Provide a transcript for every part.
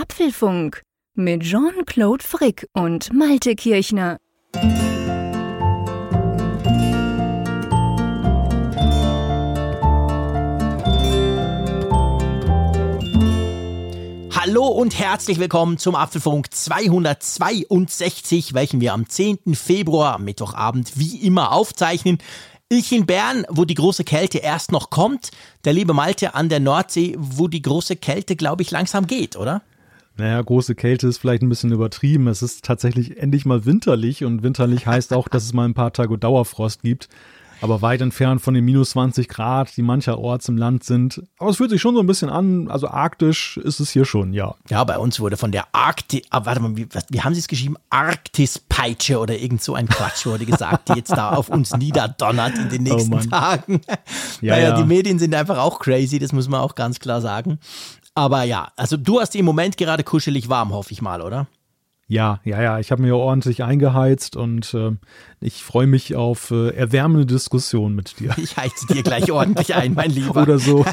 Apfelfunk mit Jean-Claude Frick und Malte Kirchner. Hallo und herzlich willkommen zum Apfelfunk 262, welchen wir am 10. Februar, Mittwochabend, wie immer aufzeichnen. Ich in Bern, wo die große Kälte erst noch kommt. Der liebe Malte an der Nordsee, wo die große Kälte, glaube ich, langsam geht, oder? Naja, große Kälte ist vielleicht ein bisschen übertrieben. Es ist tatsächlich endlich mal winterlich und winterlich heißt auch, dass es mal ein paar Tage Dauerfrost gibt aber weit entfernt von den minus 20 Grad, die mancherorts im Land sind. Aber es fühlt sich schon so ein bisschen an, also arktisch ist es hier schon, ja. Ja, bei uns wurde von der Arktis, ah, warte mal, wie, wie haben sie es geschrieben? Arktispeitsche oder irgend so ein Quatsch wurde gesagt, die jetzt da auf uns niederdonnert in den oh nächsten oh Tagen. Ja, naja, ja. die Medien sind einfach auch crazy, das muss man auch ganz klar sagen. Aber ja, also du hast im Moment gerade kuschelig warm, hoffe ich mal, oder? Ja, ja, ja, ich habe mir ordentlich eingeheizt und äh, ich freue mich auf äh, erwärmende Diskussionen mit dir. Ich heize dir gleich ordentlich ein, mein Lieber. Oder so.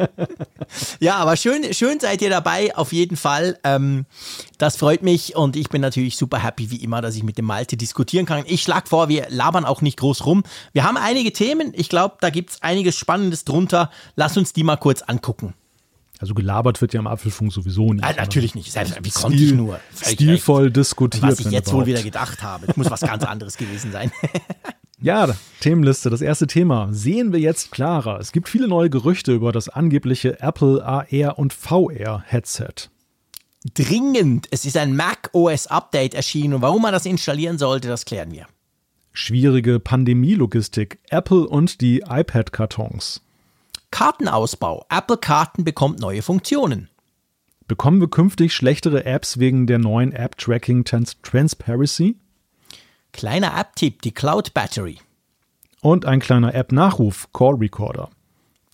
ja, aber schön, schön seid ihr dabei, auf jeden Fall. Ähm, das freut mich und ich bin natürlich super happy, wie immer, dass ich mit dem Malte diskutieren kann. Ich schlage vor, wir labern auch nicht groß rum. Wir haben einige Themen, ich glaube, da gibt es einiges Spannendes drunter. Lass uns die mal kurz angucken. Also gelabert wird ja am Apfelfunk sowieso nicht. Nein, natürlich nicht. Selbst, wie konnte ich nur? Stilvoll recht. diskutiert. Was ich jetzt wohl wieder gedacht habe. Das muss was ganz anderes gewesen sein. ja, Themenliste. Das erste Thema. Sehen wir jetzt klarer. Es gibt viele neue Gerüchte über das angebliche Apple AR und VR Headset. Dringend. Es ist ein Mac OS Update erschienen und warum man das installieren sollte, das klären wir. Schwierige Pandemie-Logistik. Apple und die iPad-Kartons. Kartenausbau. Apple Karten bekommt neue Funktionen. Bekommen wir künftig schlechtere Apps wegen der neuen App Tracking Transparency? Kleiner App-Tipp, die Cloud Battery. Und ein kleiner App-Nachruf, Call Recorder.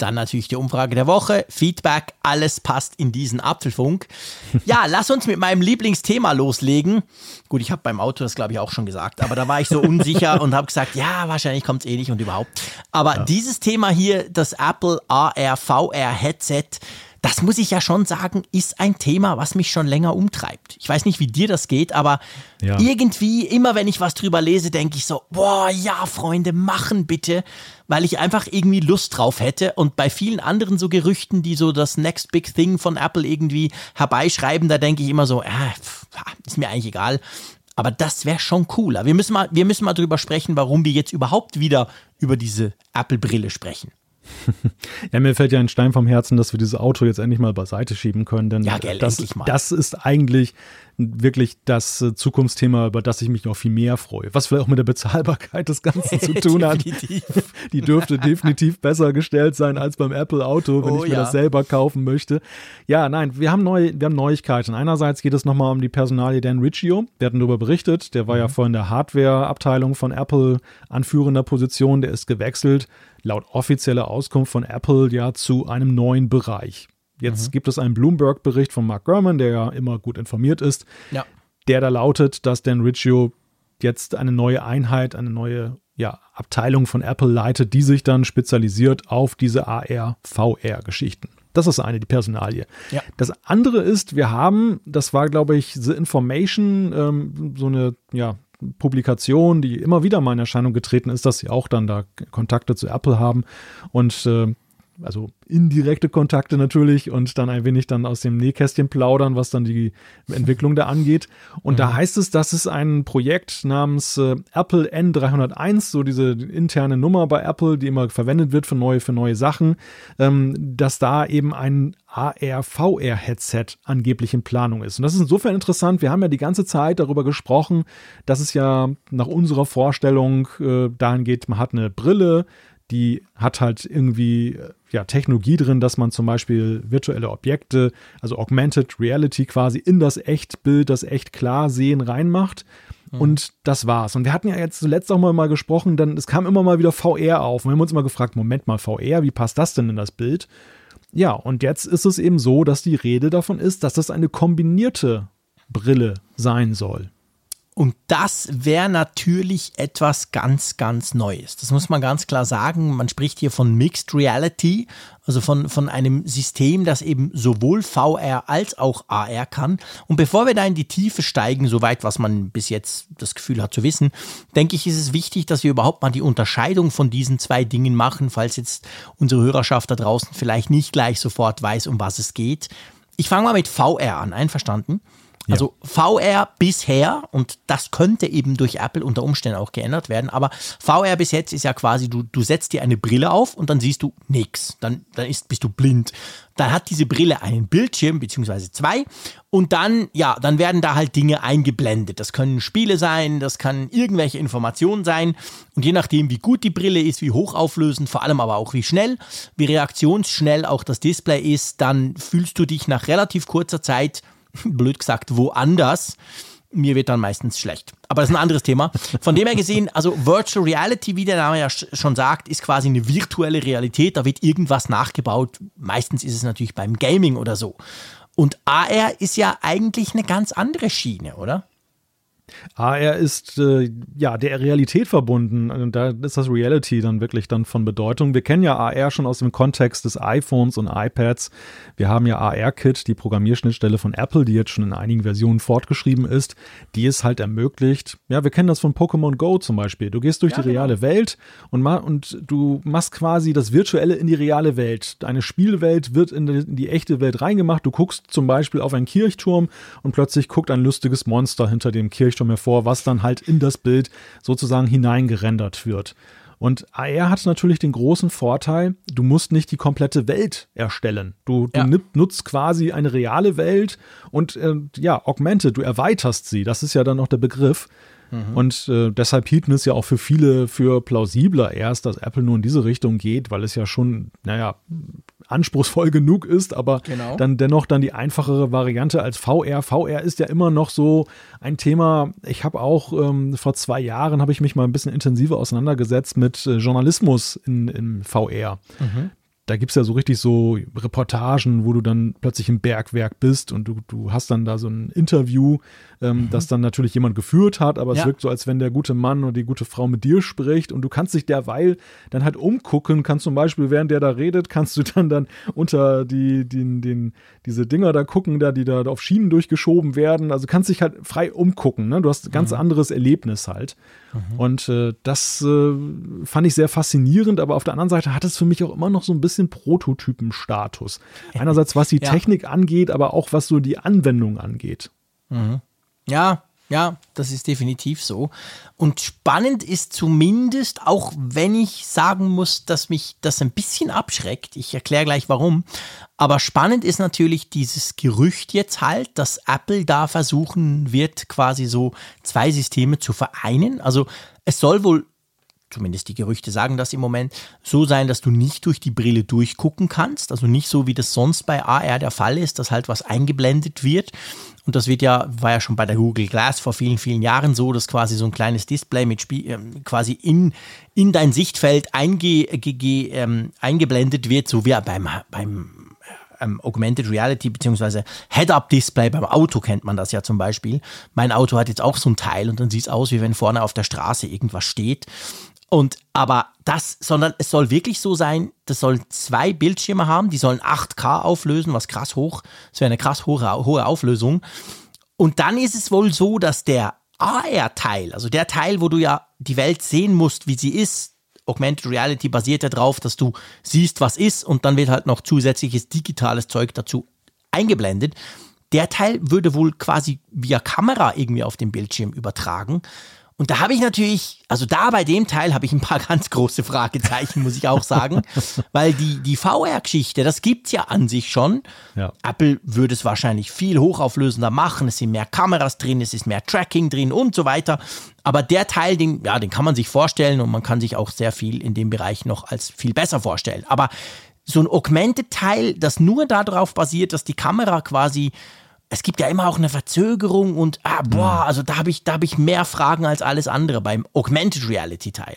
Dann natürlich die Umfrage der Woche, Feedback, alles passt in diesen Apfelfunk. Ja, lass uns mit meinem Lieblingsthema loslegen. Gut, ich habe beim Auto das glaube ich auch schon gesagt, aber da war ich so unsicher und habe gesagt, ja, wahrscheinlich kommt es eh nicht und überhaupt. Aber ja. dieses Thema hier, das Apple AR VR Headset, das muss ich ja schon sagen, ist ein Thema, was mich schon länger umtreibt. Ich weiß nicht, wie dir das geht, aber ja. irgendwie, immer wenn ich was drüber lese, denke ich so, boah, ja, Freunde, machen bitte, weil ich einfach irgendwie Lust drauf hätte. Und bei vielen anderen so Gerüchten, die so das Next Big Thing von Apple irgendwie herbeischreiben, da denke ich immer so, äh, ist mir eigentlich egal. Aber das wäre schon cooler. Wir müssen mal, wir müssen mal drüber sprechen, warum wir jetzt überhaupt wieder über diese Apple-Brille sprechen. ja, mir fällt ja ein Stein vom Herzen, dass wir dieses Auto jetzt endlich mal beiseite schieben können, denn ja, gell, das, das ist eigentlich wirklich das äh, Zukunftsthema, über das ich mich noch viel mehr freue. Was vielleicht auch mit der Bezahlbarkeit des Ganzen zu tun hat. Die dürfte definitiv besser gestellt sein als beim Apple Auto, wenn oh, ich mir ja. das selber kaufen möchte. Ja, nein, wir haben, neu, wir haben Neuigkeiten. Einerseits geht es nochmal um die Personalie Dan Riccio. Wir hatten darüber berichtet. Der war mhm. ja vorhin der Hardware-Abteilung von Apple anführender Position. Der ist gewechselt laut offizieller Auskunft von Apple ja zu einem neuen Bereich. Jetzt mhm. gibt es einen Bloomberg-Bericht von Mark Gurman, der ja immer gut informiert ist, ja. der da lautet, dass Dan Riccio jetzt eine neue Einheit, eine neue ja, Abteilung von Apple leitet, die sich dann spezialisiert auf diese AR-VR-Geschichten. Das ist eine, die Personalie. Ja. Das andere ist, wir haben, das war, glaube ich, The Information, ähm, so eine ja, Publikation, die immer wieder mal in Erscheinung getreten ist, dass sie auch dann da Kontakte zu Apple haben und äh, also indirekte Kontakte natürlich und dann ein wenig dann aus dem Nähkästchen plaudern, was dann die Entwicklung da angeht. Und mhm. da heißt es, dass es ein Projekt namens äh, Apple N301, so diese interne Nummer bei Apple, die immer verwendet wird für neue, für neue Sachen, ähm, dass da eben ein AR-VR-Headset angeblich in Planung ist. Und das ist insofern interessant. Wir haben ja die ganze Zeit darüber gesprochen, dass es ja nach unserer Vorstellung äh, dahin geht, man hat eine Brille, die hat halt irgendwie ja, Technologie drin, dass man zum Beispiel virtuelle Objekte, also Augmented Reality quasi in das Echtbild, das echt klar sehen reinmacht. Mhm. Und das war's. Und wir hatten ja jetzt zuletzt auch mal, mal gesprochen, dann es kam immer mal wieder VR auf. Und wir haben uns immer gefragt, Moment mal, VR, wie passt das denn in das Bild? Ja, und jetzt ist es eben so, dass die Rede davon ist, dass das eine kombinierte Brille sein soll. Und das wäre natürlich etwas ganz, ganz Neues. Das muss man ganz klar sagen. Man spricht hier von Mixed Reality, also von, von einem System, das eben sowohl VR als auch AR kann. Und bevor wir da in die Tiefe steigen, soweit was man bis jetzt das Gefühl hat zu wissen, denke ich, ist es wichtig, dass wir überhaupt mal die Unterscheidung von diesen zwei Dingen machen, falls jetzt unsere Hörerschaft da draußen vielleicht nicht gleich sofort weiß, um was es geht. Ich fange mal mit VR an, einverstanden? Also ja. VR bisher, und das könnte eben durch Apple unter Umständen auch geändert werden, aber VR bis jetzt ist ja quasi, du, du setzt dir eine Brille auf und dann siehst du nichts. Dann, dann ist, bist du blind. Dann hat diese Brille einen Bildschirm, beziehungsweise zwei, und dann, ja, dann werden da halt Dinge eingeblendet. Das können Spiele sein, das kann irgendwelche Informationen sein. Und je nachdem, wie gut die Brille ist, wie hochauflösend, vor allem aber auch wie schnell, wie reaktionsschnell auch das Display ist, dann fühlst du dich nach relativ kurzer Zeit blöd gesagt, woanders. Mir wird dann meistens schlecht. Aber das ist ein anderes Thema. Von dem her gesehen, also Virtual Reality, wie der Name ja schon sagt, ist quasi eine virtuelle Realität. Da wird irgendwas nachgebaut. Meistens ist es natürlich beim Gaming oder so. Und AR ist ja eigentlich eine ganz andere Schiene, oder? AR ist äh, ja der Realität verbunden. Und da ist das Reality dann wirklich dann von Bedeutung. Wir kennen ja AR schon aus dem Kontext des iPhones und iPads. Wir haben ja AR-Kit, die Programmierschnittstelle von Apple, die jetzt schon in einigen Versionen fortgeschrieben ist, die es halt ermöglicht. Ja, wir kennen das von Pokémon Go zum Beispiel. Du gehst durch ja, die genau. reale Welt und, und du machst quasi das Virtuelle in die reale Welt. Deine Spielwelt wird in die, in die echte Welt reingemacht. Du guckst zum Beispiel auf einen Kirchturm und plötzlich guckt ein lustiges Monster hinter dem Kirchturm Leuchtturm hervor, was dann halt in das Bild sozusagen hineingerendert wird. Und AR hat natürlich den großen Vorteil, du musst nicht die komplette Welt erstellen. Du, du ja. nutzt quasi eine reale Welt und äh, ja, augmented, du erweiterst sie. Das ist ja dann noch der Begriff. Mhm. Und äh, deshalb hielten es ja auch für viele für plausibler erst, dass Apple nur in diese Richtung geht, weil es ja schon, naja, anspruchsvoll genug ist, aber genau. dann dennoch dann die einfachere Variante als VR. VR ist ja immer noch so ein Thema. Ich habe auch ähm, vor zwei Jahren habe ich mich mal ein bisschen intensiver auseinandergesetzt mit äh, Journalismus in, in VR. Mhm da gibt es ja so richtig so Reportagen, wo du dann plötzlich im Bergwerk bist und du, du hast dann da so ein Interview, ähm, mhm. das dann natürlich jemand geführt hat, aber ja. es wirkt so, als wenn der gute Mann oder die gute Frau mit dir spricht und du kannst dich derweil dann halt umgucken, kannst zum Beispiel, während der da redet, kannst du dann dann unter die, die, den, diese Dinger da gucken, da, die da auf Schienen durchgeschoben werden, also kannst dich halt frei umgucken, ne? du hast ein ganz mhm. anderes Erlebnis halt. Mhm. Und äh, das äh, fand ich sehr faszinierend, aber auf der anderen Seite hat es für mich auch immer noch so ein bisschen Prototypenstatus. Einerseits was die ja. Technik angeht, aber auch was so die Anwendung angeht. Mhm. Ja, ja, das ist definitiv so. Und spannend ist zumindest, auch wenn ich sagen muss, dass mich das ein bisschen abschreckt, ich erkläre gleich warum, aber spannend ist natürlich dieses Gerücht jetzt halt, dass Apple da versuchen wird, quasi so zwei Systeme zu vereinen. Also es soll wohl zumindest die Gerüchte sagen das im Moment, so sein, dass du nicht durch die Brille durchgucken kannst. Also nicht so, wie das sonst bei AR der Fall ist, dass halt was eingeblendet wird. Und das wird ja, war ja schon bei der Google Glass vor vielen, vielen Jahren so, dass quasi so ein kleines Display mit Spiel, äh, quasi in, in dein Sichtfeld einge, ge, ähm, eingeblendet wird, so wie beim, beim ähm, Augmented Reality bzw. Head-Up-Display beim Auto kennt man das ja zum Beispiel. Mein Auto hat jetzt auch so ein Teil und dann sieht es aus, wie wenn vorne auf der Straße irgendwas steht. Und aber das, sondern es soll wirklich so sein, das sollen zwei Bildschirme haben, die sollen 8K auflösen, was krass hoch, das wäre eine krass hohe, hohe Auflösung. Und dann ist es wohl so, dass der AR-Teil, also der Teil, wo du ja die Welt sehen musst, wie sie ist, Augmented Reality basiert ja darauf, dass du siehst, was ist und dann wird halt noch zusätzliches digitales Zeug dazu eingeblendet. Der Teil würde wohl quasi via Kamera irgendwie auf dem Bildschirm übertragen. Und da habe ich natürlich, also da bei dem Teil habe ich ein paar ganz große Fragezeichen, muss ich auch sagen. weil die, die VR-Geschichte, das gibt es ja an sich schon. Ja. Apple würde es wahrscheinlich viel hochauflösender machen. Es sind mehr Kameras drin, es ist mehr Tracking drin und so weiter. Aber der Teil, den, ja, den kann man sich vorstellen und man kann sich auch sehr viel in dem Bereich noch als viel besser vorstellen. Aber so ein Augmented-Teil, das nur darauf basiert, dass die Kamera quasi es gibt ja immer auch eine Verzögerung und ah, boah, also da habe ich, hab ich mehr Fragen als alles andere beim Augmented Reality Teil.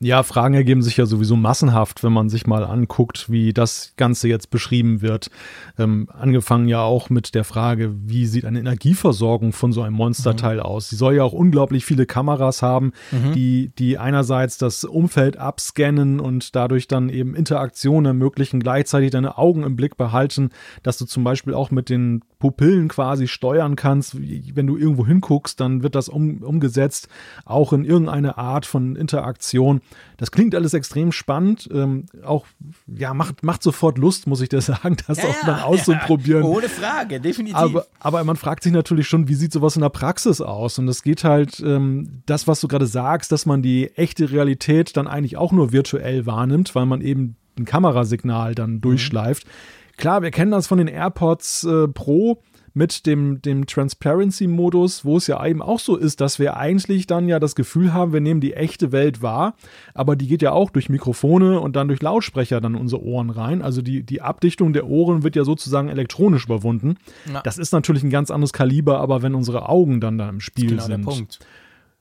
Ja, Fragen ergeben sich ja sowieso massenhaft, wenn man sich mal anguckt, wie das Ganze jetzt beschrieben wird. Ähm, angefangen ja auch mit der Frage, wie sieht eine Energieversorgung von so einem Monsterteil mhm. aus? Sie soll ja auch unglaublich viele Kameras haben, mhm. die, die einerseits das Umfeld abscannen und dadurch dann eben Interaktionen ermöglichen, gleichzeitig deine Augen im Blick behalten, dass du zum Beispiel auch mit den Pupillen quasi steuern kannst. Wenn du irgendwo hinguckst, dann wird das um, umgesetzt, auch in irgendeine Art von Interaktion. Das klingt alles extrem spannend. Ähm, auch, ja, macht, macht sofort Lust, muss ich dir sagen, das ja, auch dann auszuprobieren. Ja, ohne Frage, definitiv. Aber, aber man fragt sich natürlich schon, wie sieht sowas in der Praxis aus? Und es geht halt, ähm, das, was du gerade sagst, dass man die echte Realität dann eigentlich auch nur virtuell wahrnimmt, weil man eben ein Kamerasignal dann mhm. durchschleift. Mhm Klar, wir kennen das von den AirPods äh, Pro mit dem, dem Transparency-Modus, wo es ja eben auch so ist, dass wir eigentlich dann ja das Gefühl haben, wir nehmen die echte Welt wahr, aber die geht ja auch durch Mikrofone und dann durch Lautsprecher dann in unsere Ohren rein. Also die, die Abdichtung der Ohren wird ja sozusagen elektronisch überwunden. Ja. Das ist natürlich ein ganz anderes Kaliber, aber wenn unsere Augen dann da im Spiel genau sind. Der Punkt.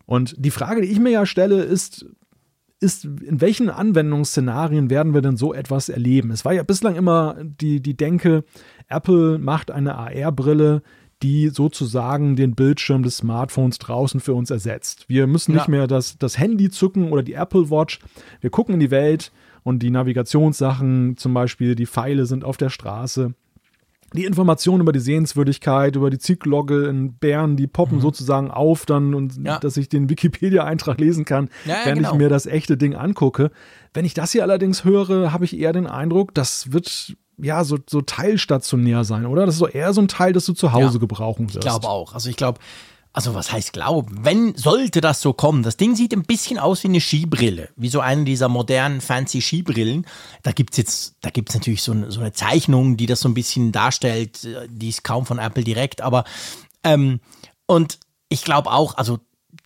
Und die Frage, die ich mir ja stelle, ist, ist, in welchen Anwendungsszenarien werden wir denn so etwas erleben? Es war ja bislang immer die, die Denke, Apple macht eine AR-Brille, die sozusagen den Bildschirm des Smartphones draußen für uns ersetzt. Wir müssen ja. nicht mehr das, das Handy zücken oder die Apple Watch. Wir gucken in die Welt und die Navigationssachen, zum Beispiel die Pfeile sind auf der Straße die Informationen über die Sehenswürdigkeit, über die Zieglogge in Bern, die poppen mhm. sozusagen auf dann und ja. dass ich den Wikipedia-Eintrag lesen kann, ja, während genau. ich mir das echte Ding angucke. Wenn ich das hier allerdings höre, habe ich eher den Eindruck, das wird ja so, so teilstationär sein, oder? Das ist so eher so ein Teil, das du zu Hause gebrauchen wirst. Ich glaube auch. Also ich glaube, also was heißt glauben? Wenn sollte das so kommen, das Ding sieht ein bisschen aus wie eine Skibrille, wie so eine dieser modernen fancy Skibrillen. Da gibt's jetzt, da gibt's natürlich so, eine, so eine Zeichnung, die das so ein bisschen darstellt. Die ist kaum von Apple direkt, aber ähm, und ich glaube auch, also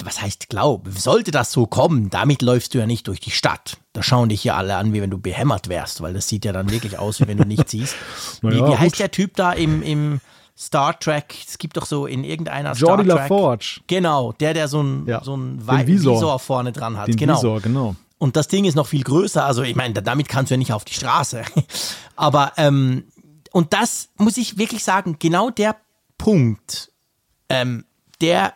was heißt glaub? Sollte das so kommen, damit läufst du ja nicht durch die Stadt. Da schauen dich ja alle an, wie wenn du behämmert wärst, weil das sieht ja dann wirklich aus, wie wenn du nichts siehst. Wie, wie heißt der Typ da im, im Star Trek, es gibt doch so in irgendeiner Jordi Star Trek. LaForge. Genau, der, der so ein, ja. so ein Visor. Visor. vorne dran hat. Den genau. Visor, genau. Und das Ding ist noch viel größer. Also, ich meine, damit kannst du ja nicht auf die Straße. Aber, ähm, und das muss ich wirklich sagen, genau der Punkt, ähm, der,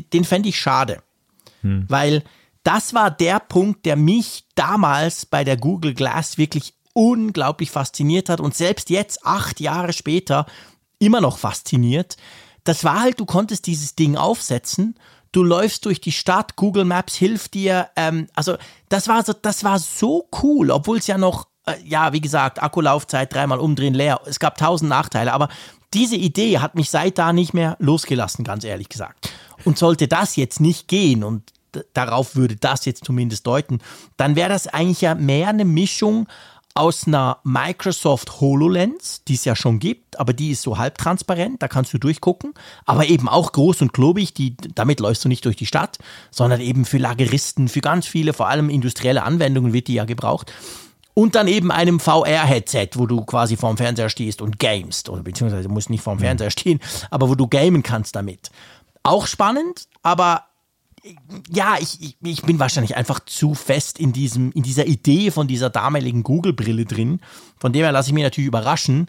den fände ich schade. Hm. Weil das war der Punkt, der mich damals bei der Google Glass wirklich unglaublich fasziniert hat. Und selbst jetzt, acht Jahre später, immer noch fasziniert. Das war halt, du konntest dieses Ding aufsetzen, du läufst durch die Stadt, Google Maps hilft dir. Ähm, also das war so, das war so cool, obwohl es ja noch, äh, ja, wie gesagt, Akkulaufzeit dreimal umdrehen leer. Es gab tausend Nachteile, aber diese Idee hat mich seit da nicht mehr losgelassen, ganz ehrlich gesagt. Und sollte das jetzt nicht gehen und darauf würde das jetzt zumindest deuten, dann wäre das eigentlich ja mehr eine Mischung aus einer Microsoft HoloLens, die es ja schon gibt, aber die ist so halbtransparent, da kannst du durchgucken, aber eben auch groß und klobig, die, damit läufst du nicht durch die Stadt, sondern eben für Lageristen, für ganz viele, vor allem industrielle Anwendungen wird die ja gebraucht. Und dann eben einem VR-Headset, wo du quasi vorm Fernseher stehst und gamest, oder beziehungsweise du musst nicht vorm Fernseher stehen, aber wo du gamen kannst damit. Auch spannend, aber ja, ich, ich, ich, bin wahrscheinlich einfach zu fest in, diesem, in dieser Idee von dieser damaligen Google-Brille drin. Von dem her lasse ich mich natürlich überraschen.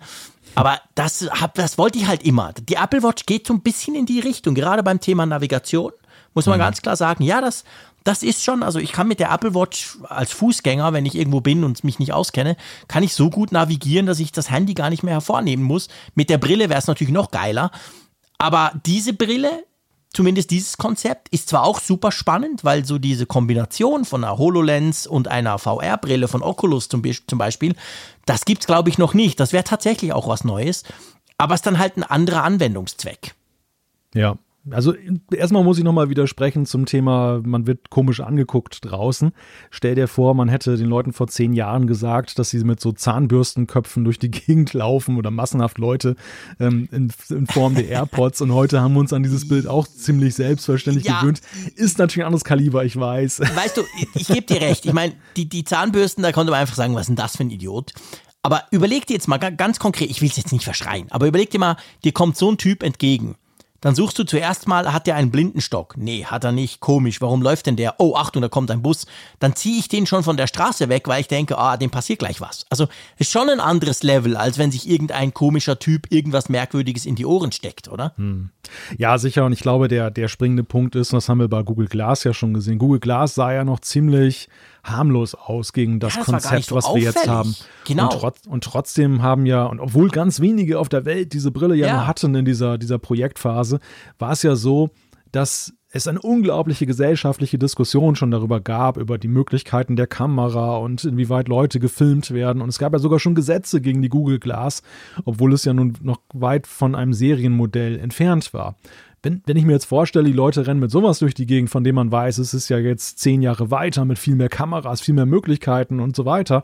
Aber das, hab, das wollte ich halt immer. Die Apple Watch geht so ein bisschen in die Richtung, gerade beim Thema Navigation. Muss man mhm. ganz klar sagen, ja, das, das ist schon, also ich kann mit der Apple Watch als Fußgänger, wenn ich irgendwo bin und mich nicht auskenne, kann ich so gut navigieren, dass ich das Handy gar nicht mehr hervornehmen muss. Mit der Brille wäre es natürlich noch geiler. Aber diese Brille zumindest dieses Konzept ist zwar auch super spannend, weil so diese Kombination von einer HoloLens und einer VR-Brille von Oculus zum, Beispiel, das gibt es glaube ich noch nicht. Das wäre tatsächlich auch was Neues, aber es ist dann halt ein anderer Anwendungszweck. Ja, also erstmal muss ich nochmal widersprechen zum Thema, man wird komisch angeguckt draußen. Stell dir vor, man hätte den Leuten vor zehn Jahren gesagt, dass sie mit so Zahnbürstenköpfen durch die Gegend laufen oder massenhaft Leute ähm, in, in, Form der AirPods und heute haben wir uns an dieses Bild auch ziemlich selbstverständlich ja. gewöhnt. Ist natürlich ein anderes Kaliber, ich weiß. Weißt du, ich, ich gebe dir recht. Ich meine, die, die Zahnbürsten, da konnte man einfach sagen, was ist denn das für ein Idiot? Aber überleg dir jetzt mal ganz konkret, ich will es jetzt nicht verschreien, aber überleg dir mal, dir kommt so ein Typ entgegen dann suchst du zuerst mal, hat der einen Blindenstock? Nee, hat er nicht. Komisch. Warum läuft denn der? Oh, Achtung, da kommt ein Bus. Dann ziehe ich den schon von der Straße weg, weil ich denke, ah, dem passiert gleich was. Also ist schon ein anderes Level, als wenn sich irgendein komischer Typ irgendwas Merkwürdiges in die Ohren steckt, oder? Hm. Ja, sicher. Und ich glaube, der, der springende Punkt ist, und das haben wir bei Google Glass ja schon gesehen. Google Glass sah ja noch ziemlich harmlos aus gegen das, ja, das Konzept, so was auffällig. wir jetzt haben. Genau. Und, trotz, und, trotzdem haben ja, und obwohl ganz wenige auf der Welt diese Brille ja, ja. hatten in dieser, dieser Projektphase, war es ja so, dass es eine unglaubliche gesellschaftliche Diskussion schon darüber gab, über die Möglichkeiten der Kamera und inwieweit Leute gefilmt werden. Und es gab ja sogar schon Gesetze gegen die Google Glass, obwohl es ja nun noch weit von einem Serienmodell entfernt war wenn, wenn ich mir jetzt vorstelle, die Leute rennen mit sowas durch die Gegend, von dem man weiß, es ist ja jetzt zehn Jahre weiter mit viel mehr Kameras, viel mehr Möglichkeiten und so weiter.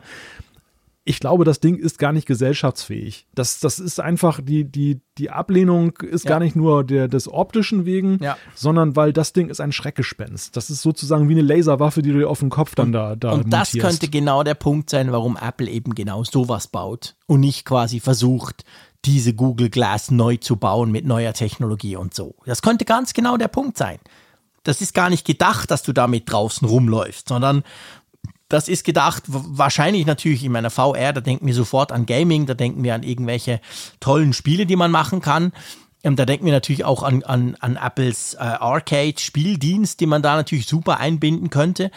Ich glaube, das Ding ist gar nicht gesellschaftsfähig. Das, das ist einfach, die, die, die Ablehnung ist ja. gar nicht nur der, des optischen wegen, ja. sondern weil das Ding ist ein Schreckgespenst. Das ist sozusagen wie eine Laserwaffe, die du dir auf den Kopf dann da, da Und das könnte genau der Punkt sein, warum Apple eben genau sowas baut und nicht quasi versucht, diese Google Glass neu zu bauen mit neuer Technologie und so. Das könnte ganz genau der Punkt sein. Das ist gar nicht gedacht, dass du damit draußen rumläufst, sondern das ist gedacht, wahrscheinlich natürlich in meiner VR, da denken wir sofort an Gaming, da denken wir an irgendwelche tollen Spiele, die man machen kann. Ähm, da denken wir natürlich auch an, an, an Apples äh, Arcade-Spieldienst, die man da natürlich super einbinden könnte.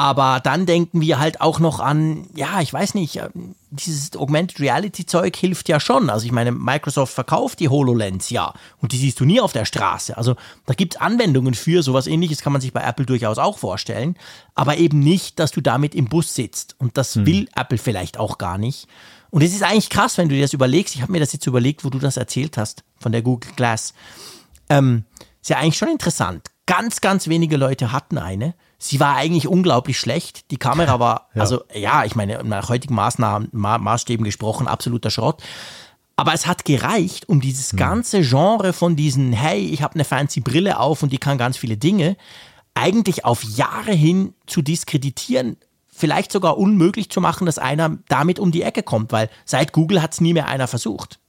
Aber dann denken wir halt auch noch an, ja, ich weiß nicht, ähm, dieses Augmented Reality Zeug hilft ja schon. Also ich meine, Microsoft verkauft die HoloLens ja und die siehst du nie auf der Straße. Also da gibt es Anwendungen für, sowas ähnliches kann man sich bei Apple durchaus auch vorstellen, aber eben nicht, dass du damit im Bus sitzt. Und das hm. will Apple vielleicht auch gar nicht. Und es ist eigentlich krass, wenn du dir das überlegst. Ich habe mir das jetzt überlegt, wo du das erzählt hast von der Google Glass. Ähm, ist ja eigentlich schon interessant. Ganz, ganz wenige Leute hatten eine. Sie war eigentlich unglaublich schlecht. Die Kamera war, ja. also ja, ich meine, nach heutigen Maßnahmen, Ma Maßstäben gesprochen, absoluter Schrott. Aber es hat gereicht, um dieses hm. ganze Genre von diesen, hey, ich habe eine fancy Brille auf und die kann ganz viele Dinge, eigentlich auf Jahre hin zu diskreditieren. Vielleicht sogar unmöglich zu machen, dass einer damit um die Ecke kommt, weil seit Google hat es nie mehr einer versucht.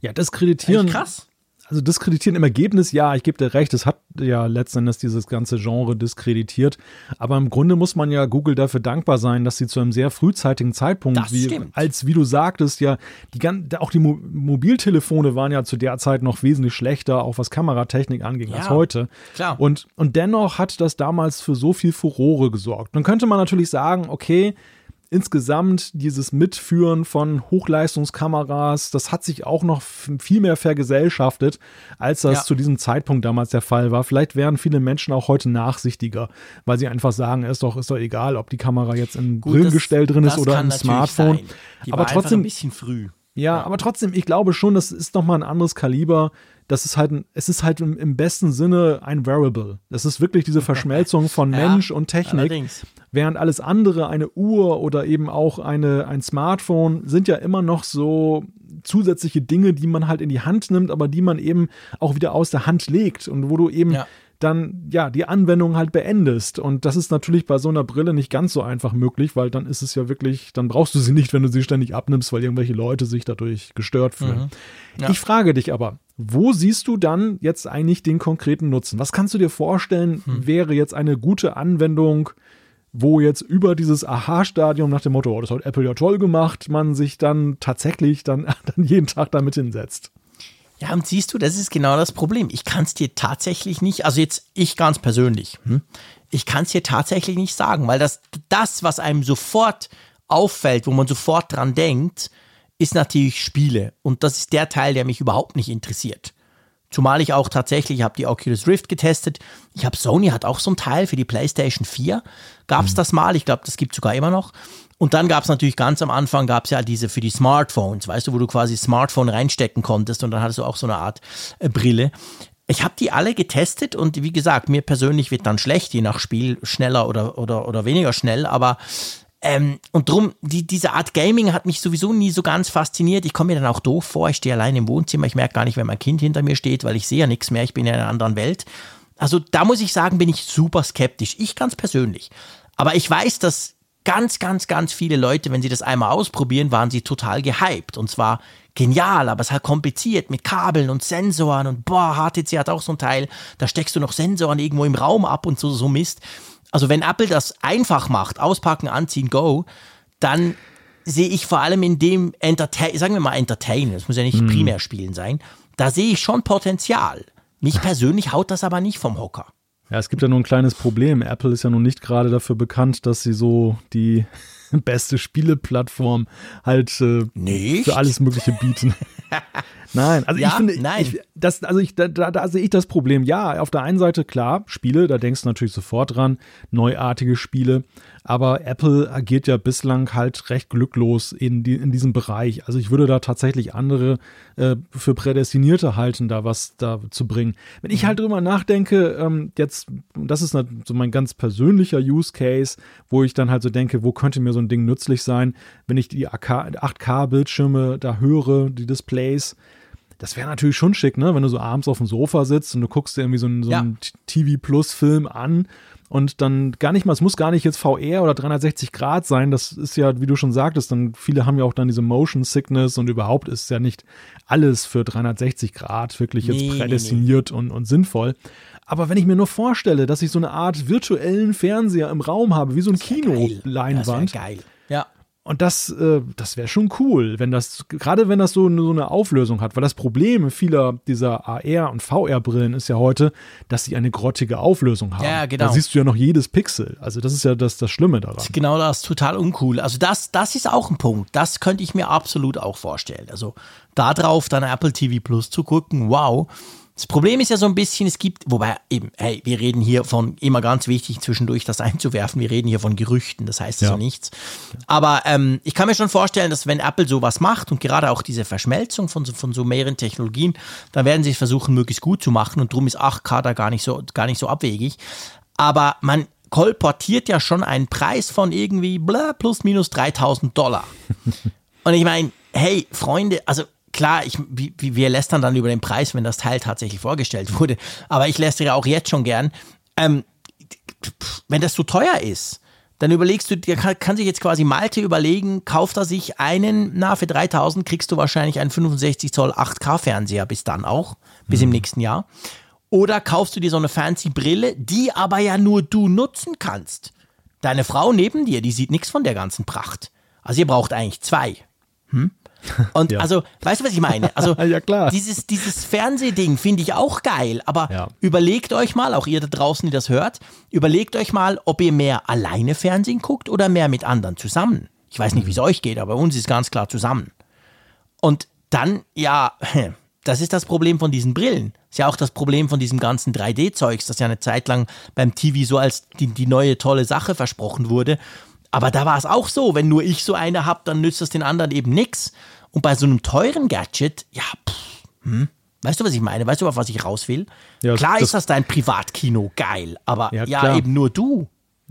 Ja, diskreditieren. Krass also diskreditieren im Ergebnis, ja, ich gebe dir recht, es hat ja letztendlich dieses ganze Genre diskreditiert. Aber im Grunde muss man ja Google dafür dankbar sein, dass sie zu einem sehr frühzeitigen Zeitpunkt, wie, als wie du sagtest, ja, die, auch die Mo Mobiltelefone waren ja zu der Zeit noch wesentlich schlechter, auch was Kameratechnik anging, ja, als heute. Klar. Und, und dennoch hat das damals für so viel Furore gesorgt. Dann könnte man natürlich sagen, okay, insgesamt dieses Mitführen von Hochleistungskameras, das hat sich auch noch viel mehr vergesellschaftet, als das ja. zu diesem Zeitpunkt damals der Fall war. Vielleicht wären viele Menschen auch heute nachsichtiger, weil sie einfach sagen, ist doch, ist doch egal, ob die Kamera jetzt im Brillengestell drin ist oder im Smartphone. Aber trotzdem ein bisschen früh. Ja, ja, aber trotzdem, ich glaube schon, das ist nochmal ein anderes Kaliber das ist halt, es ist halt im, im, besten Sinne ein Wearable. Das ist wirklich diese Verschmelzung von ja, Mensch und Technik. Allerdings. Während alles andere, eine Uhr oder eben auch eine, ein Smartphone, sind ja immer noch so zusätzliche Dinge, die man halt in die Hand nimmt, aber die man eben auch wieder aus der Hand legt und wo du eben ja dann ja die Anwendung halt beendest. Und das ist natürlich bei so einer Brille nicht ganz so einfach möglich, weil dann ist es ja wirklich, dann brauchst du sie nicht, wenn du sie ständig abnimmst, weil irgendwelche Leute sich dadurch gestört fühlen. Mhm. Ja. Ich frage dich aber, wo siehst du dann jetzt eigentlich den konkreten Nutzen? Was kannst du dir vorstellen, hm. wäre jetzt eine gute Anwendung, wo jetzt über dieses Aha-Stadium nach dem Motto, oh, das hat Apple ja toll gemacht, man sich dann tatsächlich dann, dann jeden Tag damit hinsetzt? Ja, und siehst du, das ist genau das Problem. Ich kann es dir tatsächlich nicht, also jetzt ich ganz persönlich, hm, ich kann es dir tatsächlich nicht sagen, weil das, das, was einem sofort auffällt, wo man sofort dran denkt, ist natürlich Spiele. Und das ist der Teil, der mich überhaupt nicht interessiert. Zumal ich auch tatsächlich, ich habe die Oculus Rift getestet. Ich habe Sony hat auch so ein Teil für die PlayStation 4. Gab es mhm. das mal? Ich glaube, das gibt es sogar immer noch. Und dann gab es natürlich ganz am Anfang gab es ja diese für die Smartphones, weißt du, wo du quasi Smartphone reinstecken konntest und dann hattest du auch so eine Art äh, Brille. Ich habe die alle getestet und wie gesagt, mir persönlich wird dann schlecht, je nach Spiel schneller oder, oder, oder weniger schnell, aber ähm, und drum, die, diese Art Gaming hat mich sowieso nie so ganz fasziniert. Ich komme mir dann auch doof vor, ich stehe allein im Wohnzimmer, ich merke gar nicht, wenn mein Kind hinter mir steht, weil ich sehe ja nichts mehr, ich bin in einer anderen Welt. Also da muss ich sagen, bin ich super skeptisch. Ich ganz persönlich. Aber ich weiß, dass ganz, ganz, ganz viele Leute, wenn sie das einmal ausprobieren, waren sie total gehypt. Und zwar genial, aber es ist halt kompliziert mit Kabeln und Sensoren und boah, HTC hat auch so ein Teil, da steckst du noch Sensoren irgendwo im Raum ab und so, so Mist. Also wenn Apple das einfach macht, auspacken, anziehen, go, dann sehe ich vor allem in dem Entertain, sagen wir mal Entertainen, das muss ja nicht mhm. primär spielen sein, da sehe ich schon Potenzial. Mich persönlich haut das aber nicht vom Hocker. Ja, es gibt ja nur ein kleines Problem. Apple ist ja nun nicht gerade dafür bekannt, dass sie so die beste Spieleplattform halt äh, für alles Mögliche bieten. Nein, also ja, ich finde, nein. Ich, das, also ich, da, da, sehe ich das Problem. Ja, auf der einen Seite klar, Spiele, da denkst du natürlich sofort dran, neuartige Spiele. Aber Apple agiert ja bislang halt recht glücklos in, die, in diesem Bereich. Also ich würde da tatsächlich andere äh, für Prädestinierte halten, da was da zu bringen. Wenn ich mhm. halt drüber nachdenke, ähm, jetzt, das ist so mein ganz persönlicher Use Case, wo ich dann halt so denke, wo könnte mir so ein Ding nützlich sein, wenn ich die 8K-Bildschirme da höre, die Displays das wäre natürlich schon schick, ne? Wenn du so abends auf dem Sofa sitzt und du guckst dir irgendwie so einen, so einen ja. TV Plus Film an und dann gar nicht mal, es muss gar nicht jetzt VR oder 360 Grad sein. Das ist ja, wie du schon sagtest, dann viele haben ja auch dann diese Motion Sickness und überhaupt ist ja nicht alles für 360 Grad wirklich jetzt nee, prädestiniert nee, nee. Und, und sinnvoll. Aber wenn ich mir nur vorstelle, dass ich so eine Art virtuellen Fernseher im Raum habe, wie so ein Kino-Leinwand. Geil. Ja. Und das, äh, das wäre schon cool, wenn das, gerade wenn das so, so eine Auflösung hat, weil das Problem vieler dieser AR- und VR-Brillen ist ja heute, dass sie eine grottige Auflösung haben. Ja, genau. Da siehst du ja noch jedes Pixel. Also das ist ja das, das Schlimme daran. Genau das, total uncool. Also das, das ist auch ein Punkt. Das könnte ich mir absolut auch vorstellen. Also da drauf dann Apple TV Plus zu gucken, wow das Problem ist ja so ein bisschen, es gibt, wobei eben, hey, wir reden hier von, immer ganz wichtig zwischendurch das einzuwerfen, wir reden hier von Gerüchten, das heißt ja. so nichts. Aber ähm, ich kann mir schon vorstellen, dass wenn Apple sowas macht und gerade auch diese Verschmelzung von, von so mehreren Technologien, dann werden sie es versuchen, möglichst gut zu machen und darum ist 8K da gar nicht so, gar nicht so abwegig. Aber man kolportiert ja schon einen Preis von irgendwie bla, plus minus 3000 Dollar. und ich meine, hey, Freunde, also klar, ich, wir lästern dann über den Preis, wenn das Teil tatsächlich vorgestellt wurde. Aber ich lästere auch jetzt schon gern. Ähm, wenn das zu teuer ist, dann überlegst du, der kann, kann, sich jetzt quasi Malte überlegen, kauft er sich einen, na, für 3000 kriegst du wahrscheinlich einen 65 Zoll 8K Fernseher bis dann auch, bis mhm. im nächsten Jahr. Oder kaufst du dir so eine fancy Brille, die aber ja nur du nutzen kannst. Deine Frau neben dir, die sieht nichts von der ganzen Pracht. Also ihr braucht eigentlich zwei. Hm? Und ja. also, weißt du, was ich meine? Also, ja, klar. Dieses, dieses Fernsehding finde ich auch geil, aber ja. überlegt euch mal, auch ihr da draußen, die das hört, überlegt euch mal, ob ihr mehr alleine Fernsehen guckt oder mehr mit anderen zusammen. Ich weiß nicht, wie es mhm. euch geht, aber bei uns ist ganz klar zusammen. Und dann, ja, das ist das Problem von diesen Brillen. Ist ja auch das Problem von diesem ganzen 3D-Zeugs, das ja eine Zeit lang beim TV so als die, die neue tolle Sache versprochen wurde. Aber da war es auch so, wenn nur ich so eine habe, dann nützt das den anderen eben nichts. Und bei so einem teuren Gadget, ja, pff, hm, weißt du, was ich meine? Weißt du, auf was ich raus will? Ja, klar das, ist das dein Privatkino geil, aber ja, ja eben nur du.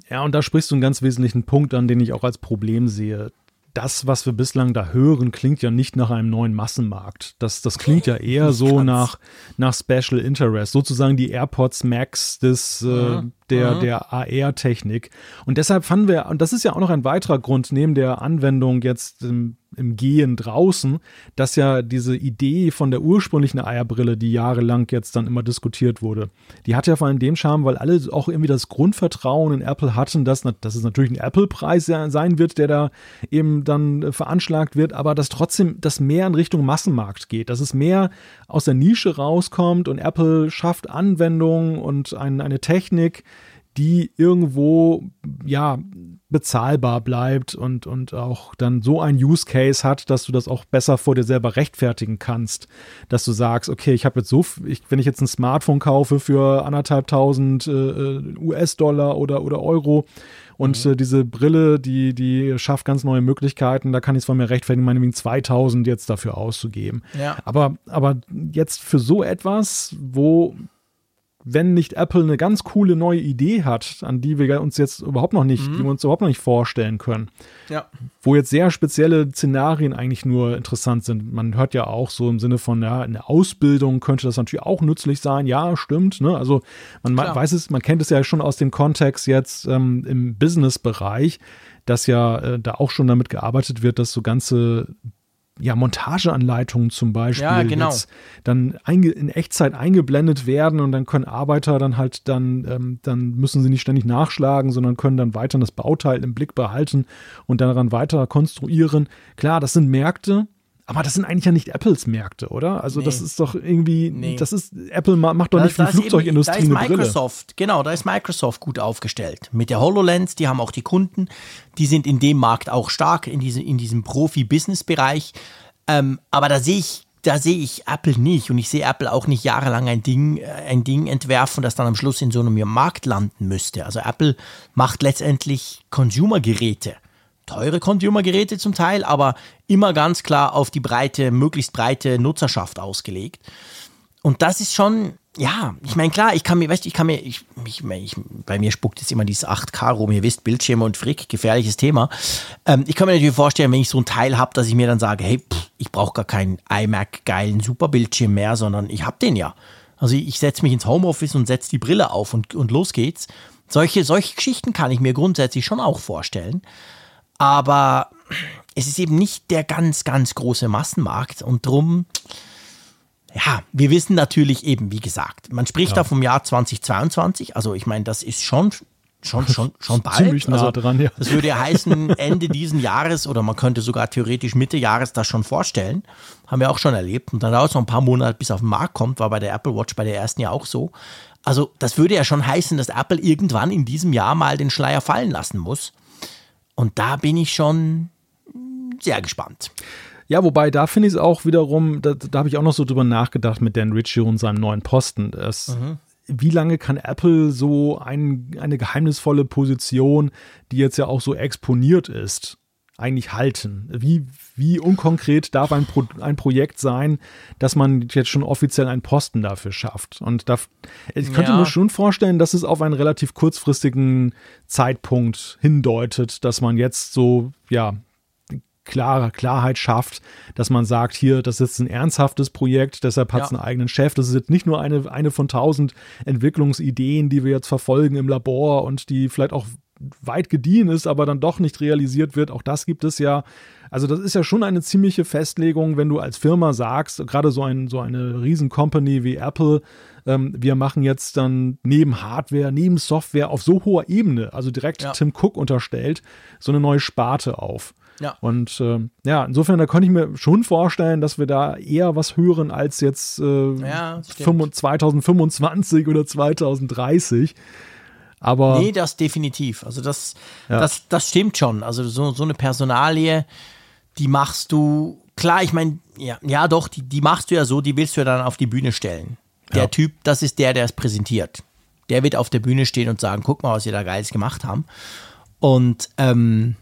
Ja, und da sprichst du einen ganz wesentlichen Punkt an, den ich auch als Problem sehe das, was wir bislang da hören, klingt ja nicht nach einem neuen Massenmarkt. Das, das klingt ja eher so nach, nach Special Interest, sozusagen die AirPods Max des, äh, der, der AR-Technik. Und deshalb fanden wir, und das ist ja auch noch ein weiterer Grund, neben der Anwendung jetzt im im Gehen draußen, dass ja diese Idee von der ursprünglichen Eierbrille, die jahrelang jetzt dann immer diskutiert wurde, die hat ja vor allem dem Charme, weil alle auch irgendwie das Grundvertrauen in Apple hatten, dass, dass es natürlich ein Apple-Preis sein wird, der da eben dann veranschlagt wird, aber dass trotzdem das mehr in Richtung Massenmarkt geht, dass es mehr aus der Nische rauskommt und Apple schafft Anwendungen und ein, eine Technik, die irgendwo ja bezahlbar bleibt und, und auch dann so ein Use Case hat, dass du das auch besser vor dir selber rechtfertigen kannst. Dass du sagst, okay, ich habe jetzt so, ich, wenn ich jetzt ein Smartphone kaufe für anderthalbtausend äh, äh US-Dollar oder, oder Euro und mhm. äh, diese Brille, die, die schafft ganz neue Möglichkeiten, da kann ich es von mir rechtfertigen, meinetwegen 2000 jetzt dafür auszugeben. Ja. Aber, aber jetzt für so etwas, wo wenn nicht Apple eine ganz coole neue Idee hat, an die wir uns jetzt überhaupt noch nicht, mhm. die wir uns überhaupt noch nicht vorstellen können. Ja. Wo jetzt sehr spezielle Szenarien eigentlich nur interessant sind. Man hört ja auch so im Sinne von, ja, in der Ausbildung könnte das natürlich auch nützlich sein. Ja, stimmt. Ne? Also man Klar. weiß es, man kennt es ja schon aus dem Kontext jetzt ähm, im Business-Bereich, dass ja äh, da auch schon damit gearbeitet wird, dass so ganze ja, Montageanleitungen zum Beispiel ja, genau. jetzt dann in Echtzeit eingeblendet werden und dann können Arbeiter dann halt dann, ähm, dann müssen sie nicht ständig nachschlagen, sondern können dann weiter das Bauteil im Blick behalten und daran weiter konstruieren. Klar, das sind Märkte, aber das sind eigentlich ja nicht Apples Märkte, oder? Also nee. das ist doch irgendwie, nee. das ist, Apple macht doch da, nicht für die Flugzeugindustrie eben, da ist Microsoft, Brille. Genau, da ist Microsoft gut aufgestellt. Mit der HoloLens, die haben auch die Kunden, die sind in dem Markt auch stark, in, diese, in diesem Profi-Business-Bereich. Ähm, aber da sehe ich da sehe ich Apple nicht und ich sehe Apple auch nicht jahrelang ein Ding, äh, ein Ding entwerfen, das dann am Schluss in so einem Markt landen müsste. Also Apple macht letztendlich Consumer-Geräte teure Consumer-Geräte zum Teil, aber immer ganz klar auf die breite, möglichst breite Nutzerschaft ausgelegt. Und das ist schon, ja, ich meine, klar, ich kann mir, weißt du, ich kann mir, ich, ich, ich, bei mir spuckt jetzt immer dieses 8K rum, ihr wisst, Bildschirme und Frick, gefährliches Thema. Ähm, ich kann mir natürlich vorstellen, wenn ich so ein Teil habe, dass ich mir dann sage, hey, pff, ich brauche gar keinen iMac geilen Superbildschirm mehr, sondern ich habe den ja. Also ich setze mich ins Homeoffice und setze die Brille auf und, und los geht's. Solche, solche Geschichten kann ich mir grundsätzlich schon auch vorstellen. Aber es ist eben nicht der ganz, ganz große Massenmarkt und drum, ja, wir wissen natürlich eben, wie gesagt, man spricht ja. da vom Jahr 2022, also ich meine, das ist schon schon, schon, schon bald. Ziemlich nah also, dran, ja. Das würde ja heißen, Ende diesen Jahres oder man könnte sogar theoretisch Mitte Jahres das schon vorstellen. Haben wir auch schon erlebt. Und dann dauert es noch ein paar Monate, bis auf den Markt kommt, war bei der Apple Watch bei der ersten ja auch so. Also, das würde ja schon heißen, dass Apple irgendwann in diesem Jahr mal den Schleier fallen lassen muss. Und da bin ich schon sehr gespannt. Ja, wobei da finde ich es auch wiederum, da, da habe ich auch noch so drüber nachgedacht mit Dan Ritchie und seinem neuen Posten. Das, mhm. Wie lange kann Apple so ein, eine geheimnisvolle Position, die jetzt ja auch so exponiert ist, eigentlich halten? Wie, wie unkonkret darf ein, Pro, ein Projekt sein, dass man jetzt schon offiziell einen Posten dafür schafft? Und da, ich könnte ja. mir schon vorstellen, dass es auf einen relativ kurzfristigen Zeitpunkt hindeutet, dass man jetzt so, ja, klare Klarheit schafft, dass man sagt, hier, das ist ein ernsthaftes Projekt, deshalb hat es ja. einen eigenen Chef. Das ist jetzt nicht nur eine, eine von tausend Entwicklungsideen, die wir jetzt verfolgen im Labor und die vielleicht auch weit gediehen ist, aber dann doch nicht realisiert wird. Auch das gibt es ja. Also das ist ja schon eine ziemliche Festlegung, wenn du als Firma sagst, gerade so, ein, so eine Riesen-Company wie Apple, ähm, wir machen jetzt dann neben Hardware, neben Software auf so hoher Ebene, also direkt ja. Tim Cook unterstellt, so eine neue Sparte auf. Ja. Und äh, ja, insofern, da könnte ich mir schon vorstellen, dass wir da eher was hören als jetzt äh, ja, 2025 oder 2030. Aber nee, das definitiv. Also das, ja. das, das stimmt schon. Also so, so eine Personalie, die machst du, klar, ich meine, ja, ja doch, die, die machst du ja so, die willst du ja dann auf die Bühne stellen. Der ja. Typ, das ist der, der es präsentiert. Der wird auf der Bühne stehen und sagen, guck mal, was wir da Geiles gemacht haben. Und ähm,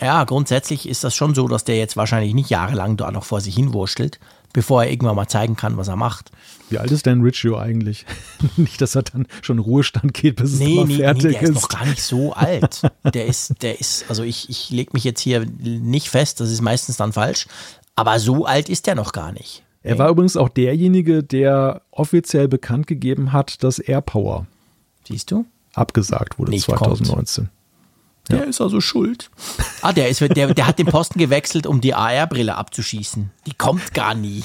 ja, grundsätzlich ist das schon so, dass der jetzt wahrscheinlich nicht jahrelang da noch vor sich hinwurschtelt, bevor er irgendwann mal zeigen kann, was er macht. Wie alt ist Dan Riccio eigentlich? nicht, dass er dann schon Ruhestand geht, bis nee, es nee, fertig nee, der ist. ist noch gar nicht so alt. Der ist, der ist, also ich, ich lege mich jetzt hier nicht fest, das ist meistens dann falsch, aber so alt ist der noch gar nicht. Er war übrigens auch derjenige, der offiziell bekannt gegeben hat, dass AirPower Siehst du? abgesagt wurde nicht 2019. Kommt. Der ja. ist also schuld. Ah, der, ist, der, der hat den Posten gewechselt, um die AR-Brille abzuschießen. Die kommt gar nie.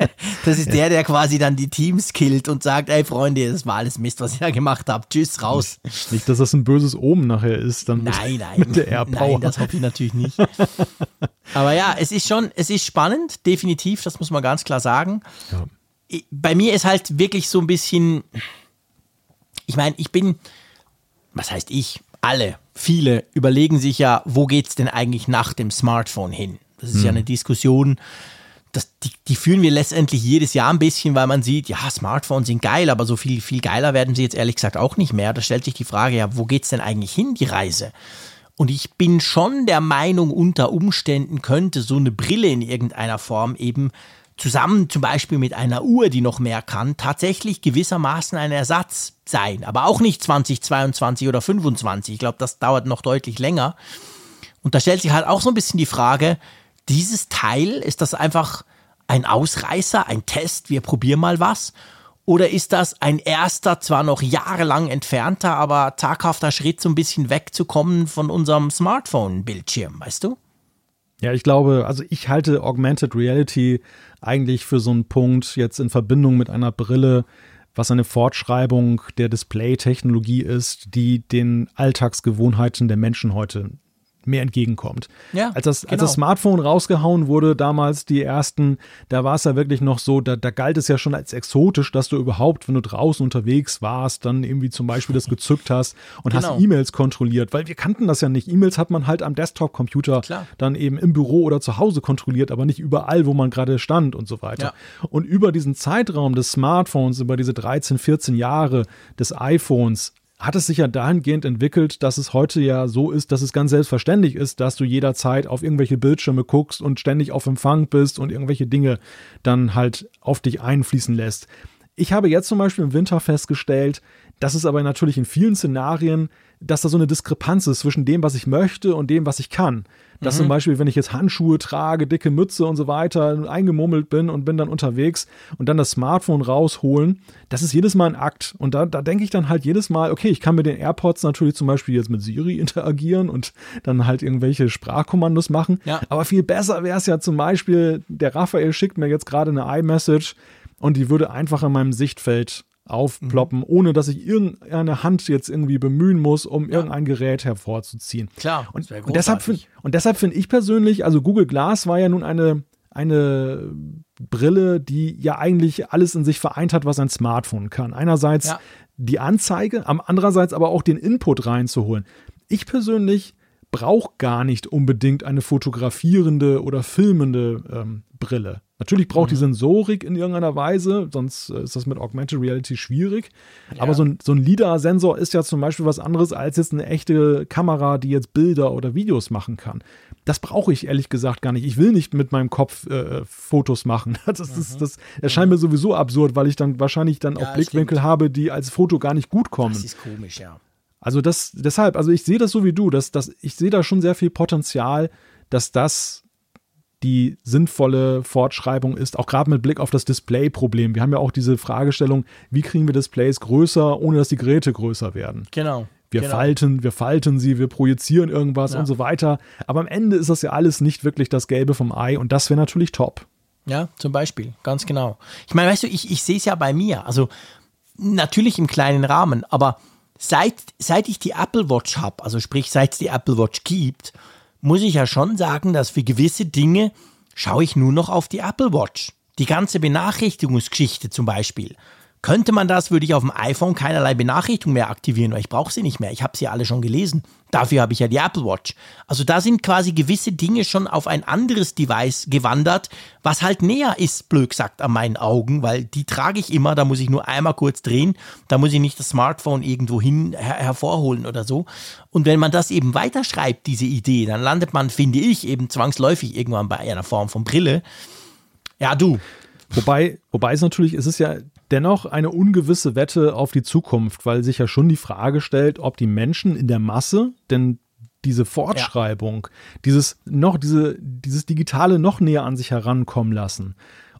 Das ist der, der quasi dann die Teams killt und sagt, ey Freunde, das war alles Mist, was ich da gemacht habe. Tschüss, raus. Nicht, dass das ein böses Omen nachher ist. Dann nein, nein. Der Airpower. Nein, das hoffe ich natürlich nicht. Aber ja, es ist schon, es ist spannend, definitiv, das muss man ganz klar sagen. Ja. Bei mir ist halt wirklich so ein bisschen, ich meine, ich bin, was heißt ich? Alle, viele überlegen sich ja, wo geht es denn eigentlich nach dem Smartphone hin? Das ist hm. ja eine Diskussion, das, die, die, führen wir letztendlich jedes Jahr ein bisschen, weil man sieht, ja, Smartphones sind geil, aber so viel, viel geiler werden sie jetzt ehrlich gesagt auch nicht mehr. Da stellt sich die Frage, ja, wo geht es denn eigentlich hin, die Reise? Und ich bin schon der Meinung, unter Umständen könnte so eine Brille in irgendeiner Form eben zusammen zum Beispiel mit einer Uhr, die noch mehr kann, tatsächlich gewissermaßen ein Ersatz sein. Aber auch nicht 2022 oder 2025. Ich glaube, das dauert noch deutlich länger. Und da stellt sich halt auch so ein bisschen die Frage, dieses Teil, ist das einfach ein Ausreißer, ein Test, wir probieren mal was? Oder ist das ein erster, zwar noch jahrelang entfernter, aber taghafter Schritt, so ein bisschen wegzukommen von unserem Smartphone-Bildschirm, weißt du? Ja, ich glaube, also ich halte Augmented Reality eigentlich für so einen Punkt jetzt in Verbindung mit einer Brille, was eine Fortschreibung der Display-Technologie ist, die den Alltagsgewohnheiten der Menschen heute mehr entgegenkommt. Ja, als, das, genau. als das Smartphone rausgehauen wurde, damals die ersten, da war es ja wirklich noch so, da, da galt es ja schon als exotisch, dass du überhaupt, wenn du draußen unterwegs warst, dann irgendwie zum Beispiel das gezückt hast und genau. hast E-Mails kontrolliert, weil wir kannten das ja nicht. E-Mails hat man halt am Desktop-Computer dann eben im Büro oder zu Hause kontrolliert, aber nicht überall, wo man gerade stand und so weiter. Ja. Und über diesen Zeitraum des Smartphones, über diese 13, 14 Jahre des iPhones, hat es sich ja dahingehend entwickelt, dass es heute ja so ist, dass es ganz selbstverständlich ist, dass du jederzeit auf irgendwelche Bildschirme guckst und ständig auf Empfang bist und irgendwelche Dinge dann halt auf dich einfließen lässt. Ich habe jetzt zum Beispiel im Winter festgestellt, dass es aber natürlich in vielen Szenarien, dass da so eine Diskrepanz ist zwischen dem, was ich möchte und dem, was ich kann. Dass mhm. zum Beispiel, wenn ich jetzt Handschuhe trage, dicke Mütze und so weiter, eingemummelt bin und bin dann unterwegs und dann das Smartphone rausholen, das ist jedes Mal ein Akt. Und da, da denke ich dann halt jedes Mal, okay, ich kann mit den AirPods natürlich zum Beispiel jetzt mit Siri interagieren und dann halt irgendwelche Sprachkommandos machen. Ja. Aber viel besser wäre es ja zum Beispiel, der Raphael schickt mir jetzt gerade eine iMessage und die würde einfach in meinem Sichtfeld aufploppen, mhm. ohne dass ich irgendeine Hand jetzt irgendwie bemühen muss, um ja. irgendein Gerät hervorzuziehen. Klar. Und, und deshalb finde find ich persönlich, also Google Glass war ja nun eine, eine Brille, die ja eigentlich alles in sich vereint hat, was ein Smartphone kann. Einerseits ja. die Anzeige, andererseits aber auch den Input reinzuholen. Ich persönlich brauche gar nicht unbedingt eine fotografierende oder filmende ähm, Brille. Natürlich braucht mhm. die Sensorik in irgendeiner Weise, sonst äh, ist das mit Augmented Reality schwierig. Ja. Aber so ein, so ein LIDAR-Sensor ist ja zum Beispiel was anderes als jetzt eine echte Kamera, die jetzt Bilder oder Videos machen kann. Das brauche ich ehrlich gesagt gar nicht. Ich will nicht mit meinem Kopf äh, Fotos machen. Das, mhm. ist, das erscheint mir sowieso absurd, weil ich dann wahrscheinlich dann ja, auch Blickwinkel stimmt. habe, die als Foto gar nicht gut kommen. Das ist komisch, ja. Also das, deshalb, also ich sehe das so wie du, dass, dass ich sehe da schon sehr viel Potenzial, dass das die sinnvolle Fortschreibung ist, auch gerade mit Blick auf das Display-Problem. Wir haben ja auch diese Fragestellung, wie kriegen wir Displays größer, ohne dass die Geräte größer werden. Genau. Wir genau. falten, wir falten sie, wir projizieren irgendwas ja. und so weiter. Aber am Ende ist das ja alles nicht wirklich das Gelbe vom Ei und das wäre natürlich top. Ja, zum Beispiel, ganz genau. Ich meine, weißt du, ich, ich sehe es ja bei mir, also natürlich im kleinen Rahmen, aber seit, seit ich die Apple Watch habe, also sprich, seit es die Apple Watch gibt muss ich ja schon sagen, dass für gewisse Dinge schaue ich nur noch auf die Apple Watch. Die ganze Benachrichtigungsgeschichte zum Beispiel. Könnte man das, würde ich auf dem iPhone keinerlei Benachrichtigung mehr aktivieren, weil ich brauche sie nicht mehr. Ich habe sie alle schon gelesen. Dafür habe ich ja die Apple Watch. Also da sind quasi gewisse Dinge schon auf ein anderes Device gewandert, was halt näher ist, blöd gesagt, an meinen Augen, weil die trage ich immer, da muss ich nur einmal kurz drehen, da muss ich nicht das Smartphone irgendwo hin her hervorholen oder so. Und wenn man das eben weiterschreibt, diese Idee, dann landet man, finde ich, eben zwangsläufig irgendwann bei einer Form von Brille. Ja, du. Wobei, wobei es natürlich, es ist ja dennoch eine ungewisse Wette auf die Zukunft, weil sich ja schon die Frage stellt, ob die Menschen in der Masse denn diese Fortschreibung, ja. dieses noch, diese, dieses Digitale noch näher an sich herankommen lassen.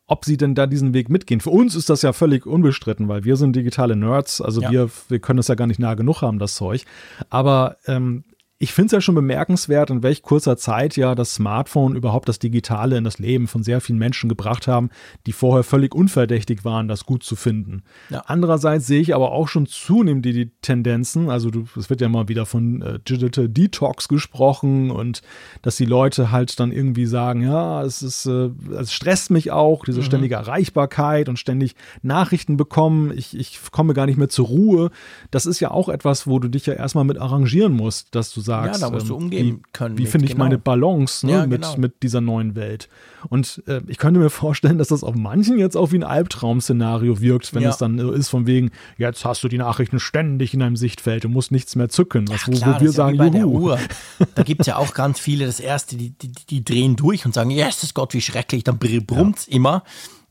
Ob sie denn da diesen Weg mitgehen. Für uns ist das ja völlig unbestritten, weil wir sind digitale Nerds, also ja. wir, wir können das ja gar nicht nah genug haben, das Zeug. Aber ähm, ich finde es ja schon bemerkenswert, in welch kurzer Zeit ja das Smartphone überhaupt das Digitale in das Leben von sehr vielen Menschen gebracht haben, die vorher völlig unverdächtig waren, das gut zu finden. Ja. Andererseits sehe ich aber auch schon zunehmend die, die Tendenzen, also es wird ja mal wieder von äh, Digital Detox gesprochen und dass die Leute halt dann irgendwie sagen, ja, es ist, äh, es stresst mich auch, diese mhm. ständige Erreichbarkeit und ständig Nachrichten bekommen, ich, ich komme gar nicht mehr zur Ruhe. Das ist ja auch etwas, wo du dich ja erstmal mit arrangieren musst, dass du sagst. Ja, da musst du ähm, umgehen wie, können. Wie finde ich genau. meine Balance ne, Ja, mit, genau. mit dieser neuen Welt? Und äh, ich könnte mir vorstellen, dass das auf manchen jetzt auch wie ein Albtraum-Szenario wirkt, wenn Ja. es dann so ist von wegen, jetzt hast du die Nachrichten ständig in deinem Sichtfeld, du musst nichts mehr zücken. Was, wo, klar, wo das wir ja sagen, bei der. Uhr. Da gibt es ja auch ganz viele, das erste, die, die, die drehen durch und sagen, yes, Gott, wie schrecklich, dann brummt es immer.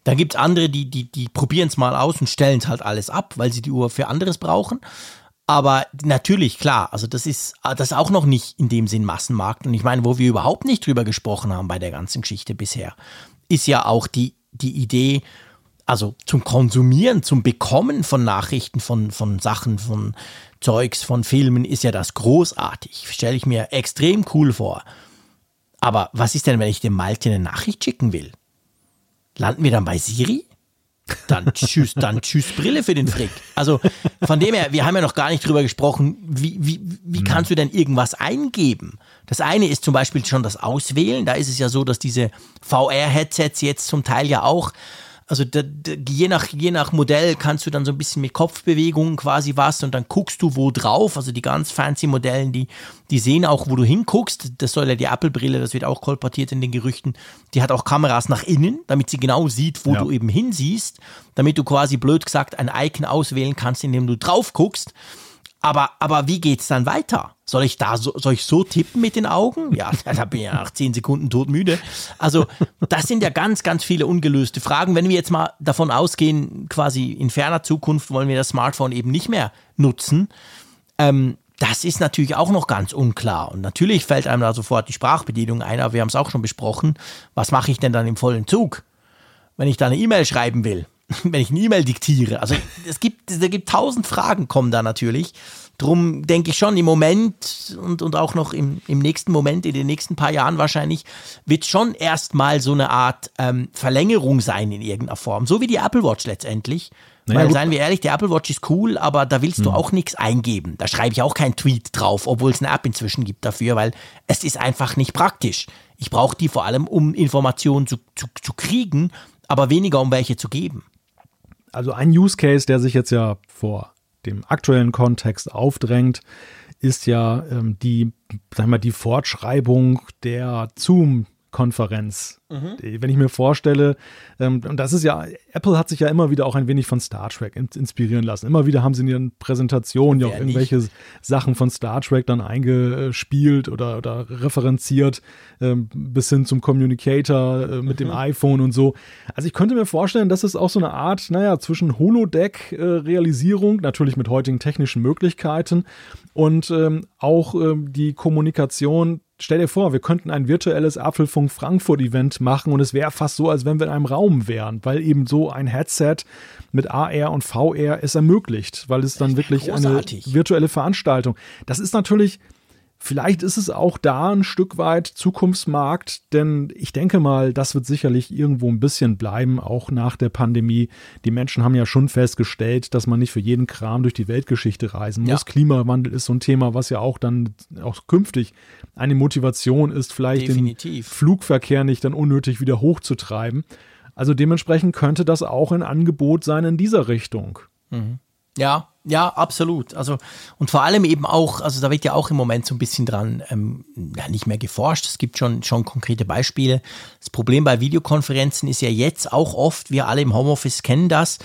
Da gibt es andere, die, die, die probieren es mal aus und stellen es halt alles ab, weil sie die Uhr für anderes brauchen. Aber natürlich, klar, also das ist, das ist auch noch nicht in dem Sinn Massenmarkt. Und ich meine, wo wir überhaupt nicht drüber gesprochen haben bei der ganzen Geschichte bisher, ist ja auch die, die Idee, also zum Konsumieren, zum Bekommen von Nachrichten, von, von Sachen, von Zeugs, von Filmen, ist ja das großartig. Stelle ich mir extrem cool vor. Aber was ist denn, wenn ich dem Malte eine Nachricht schicken will? Landen wir dann bei Siri? Dann tschüss, dann tschüss Brille für den Frick. Also von dem her, wir haben ja noch gar nicht drüber gesprochen, wie, wie, wie kannst du denn irgendwas eingeben? Das eine ist zum Beispiel schon das Auswählen. Da ist es ja so, dass diese VR-Headsets jetzt zum Teil ja auch, also da, da, je, nach, je nach Modell kannst du dann so ein bisschen mit Kopfbewegungen quasi was und dann guckst du wo drauf. Also die ganz fancy Modellen, die, die sehen auch, wo du hinguckst. Das soll ja die Apple-Brille, das wird auch kolportiert in den Gerüchten. Die hat auch Kameras nach innen, damit sie genau sieht, wo Ja. du eben hinsiehst, damit du quasi blöd gesagt ein Icon auswählen kannst, indem du drauf guckst. Aber, aber wie geht's dann weiter? Soll ich da so, soll ich so tippen mit den Augen? Ja, da bin ich ja nach zehn Sekunden todmüde. Also, das sind ja ganz, ganz viele ungelöste Fragen. Wenn wir jetzt mal davon ausgehen, quasi in ferner Zukunft wollen wir das Smartphone eben nicht mehr nutzen, ähm, das ist natürlich auch noch ganz unklar. Und natürlich fällt einem da sofort die Sprachbedienung ein, aber wir haben es auch schon besprochen. Was mache ich denn dann im vollen Zug? wenn ich da eine E-Mail schreiben will, wenn ich eine E-Mail diktiere. Also es gibt, es gibt tausend Fragen kommen da natürlich. Drum denke ich schon im Moment und, und auch noch im, im nächsten Moment, in den nächsten paar Jahren wahrscheinlich, wird schon erstmal so eine Art ähm, Verlängerung sein in irgendeiner Form. So wie die Apple Watch letztendlich. Naja, Weil, gut. seien wir ehrlich, die Apple Watch ist cool, aber da willst du auch nichts eingeben. Da schreibe ich auch keinen Tweet drauf, obwohl es eine App inzwischen gibt dafür, weil es ist einfach nicht praktisch. Ich brauche die vor allem, um Informationen zu, zu, zu kriegen, aber weniger, um welche zu geben. Also ein Use Case, der sich jetzt ja vor dem aktuellen Kontext aufdrängt, ist ja ähm, die, sag mal, die Fortschreibung der Zoom-Konferenz. Wenn ich mir vorstelle, ähm, und das ist ja, Apple hat sich ja immer wieder auch ein wenig von Star Trek in, inspirieren lassen. Immer wieder haben sie in ihren Präsentationen ja auch irgendwelche Sachen von Star Trek dann eingespielt oder, oder referenziert, ähm, bis hin zum Communicator äh, mit dem iPhone und so. Also ich könnte mir vorstellen, dass es auch so eine Art, naja, zwischen Holodeck-Realisierung, natürlich mit heutigen technischen Möglichkeiten und ähm, auch die Kommunikation. Stell dir vor, wir könnten ein virtuelles Apfelfunk Frankfurt-Event machen und es wäre fast so, als wenn wir in einem Raum wären, weil eben so ein Headset mit AR und VR es ermöglicht, weil es dann wirklich großartig. eine virtuelle Veranstaltung. Das ist natürlich Vielleicht ist es auch da ein Stück weit Zukunftsmarkt, denn ich denke mal, das wird sicherlich irgendwo ein bisschen bleiben, auch nach der Pandemie. Die Menschen haben ja schon festgestellt, dass man nicht für jeden Kram durch die Weltgeschichte reisen muss. Ja. Klimawandel ist so ein Thema, was ja auch dann auch künftig eine Motivation ist, vielleicht Definitiv. den Flugverkehr nicht dann unnötig wieder hochzutreiben. Also dementsprechend könnte das auch ein Angebot sein in dieser Richtung. Ja, ja, absolut. Also, und vor allem eben auch, also da wird ja auch im Moment so ein bisschen dran, ähm, ja, nicht mehr geforscht. Es gibt schon, schon konkrete Beispiele. Das Problem bei Videokonferenzen ist ja jetzt auch oft, wir alle im Homeoffice kennen das.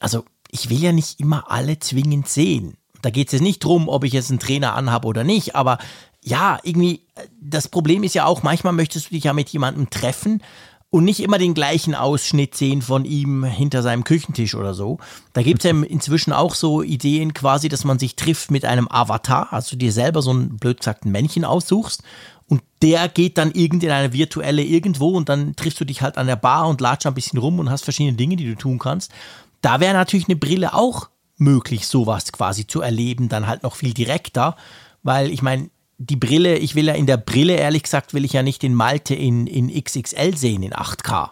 Also, ich will ja nicht immer alle zwingend sehen. Da geht es jetzt nicht drum, ob ich jetzt einen Trainer anhabe oder nicht, aber ja, irgendwie, äh, das Problem ist ja auch, manchmal möchtest du dich ja mit jemandem treffen und nicht immer den gleichen Ausschnitt sehen von ihm hinter seinem Küchentisch oder so. Da gibt es ja inzwischen auch so Ideen quasi, dass man sich trifft mit einem Avatar, also dir selber so ein blöd gesagt ein Männchen aussuchst und der geht dann irgend in eine virtuelle irgendwo und dann triffst du dich halt an der Bar und latscht ein bisschen rum und hast verschiedene Dinge, die du tun kannst. Da wäre natürlich eine Brille auch möglich, sowas quasi zu erleben, dann halt noch viel direkter, weil ich meine, die Brille, ich will ja in der Brille, ehrlich gesagt, will ich ja nicht den Malte in, in XXL sehen, in 8K,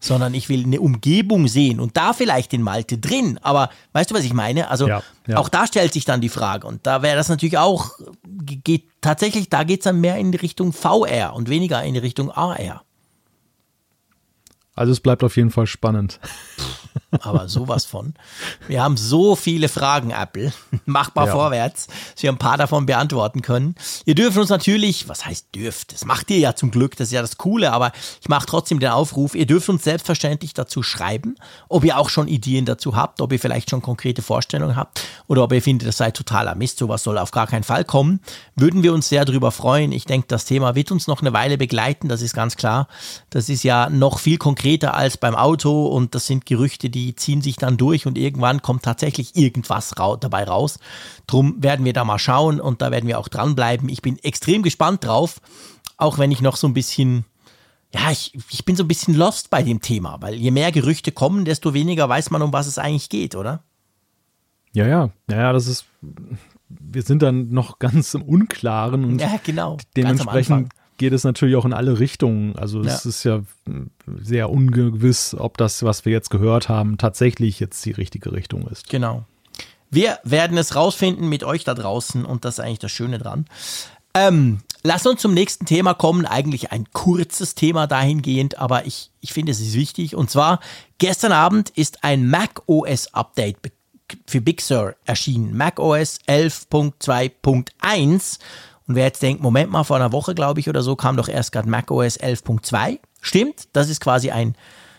sondern ich will eine Umgebung sehen und da vielleicht den Malte drin. Aber weißt du, was ich meine? Also Ja, ja. auch da stellt sich dann die Frage und da wäre das natürlich auch, geht tatsächlich, da geht es dann mehr in die Richtung VR und weniger in die Richtung AR. Also es bleibt auf jeden Fall spannend. Aber sowas von. Wir haben so viele Fragen, Apple. Macht mal ja. vorwärts, dass wir ein paar davon beantworten können. Ihr dürft uns natürlich, was heißt dürft? Das macht ihr ja zum Glück, das ist ja das Coole, aber ich mache trotzdem den Aufruf. Ihr dürft uns selbstverständlich dazu schreiben, ob ihr auch schon Ideen dazu habt, ob ihr vielleicht schon konkrete Vorstellungen habt oder ob ihr findet, das sei totaler Mist, sowas soll auf gar keinen Fall kommen. Würden wir uns sehr darüber freuen. Ich denke, das Thema wird uns noch eine Weile begleiten, das ist ganz klar. Das ist ja noch viel konkreter als beim Auto und das sind Gerüchte, die die ziehen sich dann durch und irgendwann kommt tatsächlich irgendwas ra dabei raus. Drum werden wir da mal schauen und da werden wir auch dranbleiben. Ich bin extrem gespannt drauf, auch wenn ich noch so ein bisschen, ja, ich, ich bin so ein bisschen lost bei dem Thema, weil je mehr Gerüchte kommen, desto weniger weiß man, um was es eigentlich geht, oder? Ja, ja, ja, das ist, wir sind dann noch ganz im Unklaren und ja, genau, dementsprechend geht es natürlich auch in alle Richtungen. Also es ja. ist ja sehr ungewiss, ob das, was wir jetzt gehört haben, tatsächlich jetzt die richtige Richtung ist. Genau. Wir werden es rausfinden mit euch da draußen und das ist eigentlich das Schöne dran. Ähm, lass uns zum nächsten Thema kommen. Eigentlich ein kurzes Thema dahingehend, aber ich, ich finde, es ist wichtig. Und zwar, gestern Abend ist ein Mac OS Update für Big Sur erschienen. Mac OS 11.2.1 und wer jetzt denkt, Moment mal, vor einer Woche, glaube ich, oder so, kam doch erst gerade macOS 11.2. Stimmt, das ist quasi ein,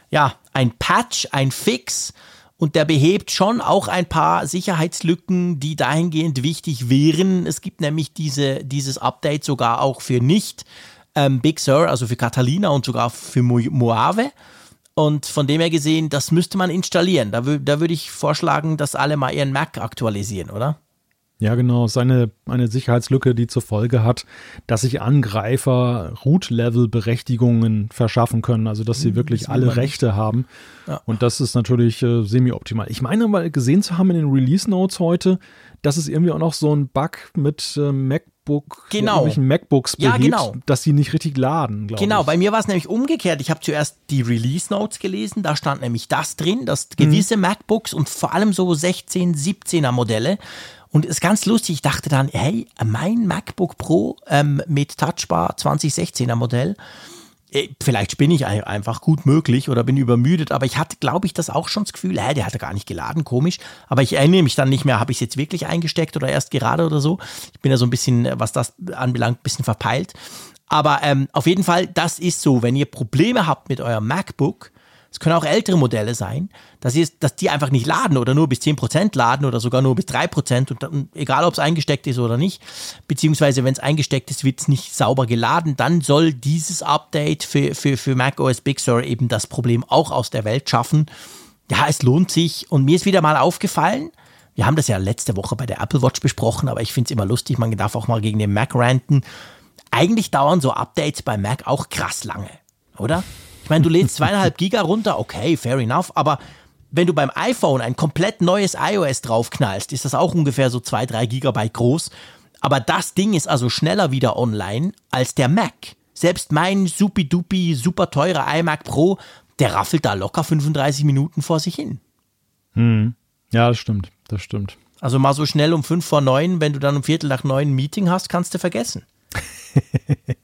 ja, ein Patch, ein Fix. Und der behebt schon auch ein paar Sicherheitslücken, die dahingehend wichtig wären. Es gibt nämlich diese, dieses Update sogar auch für nicht ähm, Big Sur, also für Catalina und sogar für Mo Moave. Und von dem her gesehen, das müsste man installieren. Da, da würde ich vorschlagen, dass alle mal ihren Mac aktualisieren, oder? Ja, genau. Seine eine Sicherheitslücke, die zur Folge hat, dass sich Angreifer Root-Level-Berechtigungen verschaffen können, also dass sie hm, wirklich alle Rechte haben. Ja. Und das ist natürlich äh, semi-optimal. Ich meine mal gesehen zu haben in den Release-Notes heute, dass es irgendwie auch noch so ein Bug mit äh, MacBook, genau. Ja, MacBooks behebt, ja, genau. dass sie nicht richtig laden, Genau, ich. bei mir war es nämlich umgekehrt. Ich habe zuerst die Release Notes gelesen, da stand nämlich das drin, dass gewisse mhm. MacBooks und vor allem so 16, 17er Modelle und es ist ganz lustig, ich dachte dann, hey, mein MacBook Pro ähm, mit Touchbar 2016er Modell, vielleicht bin ich einfach gut möglich oder bin übermüdet, aber ich hatte, glaube ich, das auch schon das Gefühl, hä, der hatte gar nicht geladen, komisch. Aber ich erinnere mich dann nicht mehr, habe ich es jetzt wirklich eingesteckt oder erst gerade oder so. Ich bin ja so ein bisschen, was das anbelangt, ein bisschen verpeilt. Aber ähm, auf jeden Fall, das ist so, wenn ihr Probleme habt mit eurem MacBook, es können auch ältere Modelle sein, dass, ihr, dass die einfach nicht laden oder nur bis 10% laden oder sogar nur bis 3% und dann, egal ob es eingesteckt ist oder nicht, beziehungsweise wenn es eingesteckt ist, wird es nicht sauber geladen, dann soll dieses Update für, für, für Mac OS Big Sur eben das Problem auch aus der Welt schaffen. Ja, es lohnt sich und mir ist wieder mal aufgefallen, wir haben das ja letzte Woche bei der Apple Watch besprochen, aber ich finde es immer lustig, man darf auch mal gegen den Mac ranten. Eigentlich dauern so Updates bei Mac auch krass lange, oder? Ich meine, du lädst zweieinhalb Giga runter, okay, fair enough, aber wenn du beim iPhone ein komplett neues iOS draufknallst, ist das auch ungefähr so zwei, drei Gigabyte groß. Aber das Ding ist also schneller wieder online als der Mac. Selbst mein supi-dupi, super teurer iMac Pro, der raffelt da locker 35 Minuten vor sich hin. Hm. Ja, das stimmt, das stimmt. Also mal so schnell um fünf vor neun, wenn du dann um Viertel nach neun ein Meeting hast, kannst du vergessen.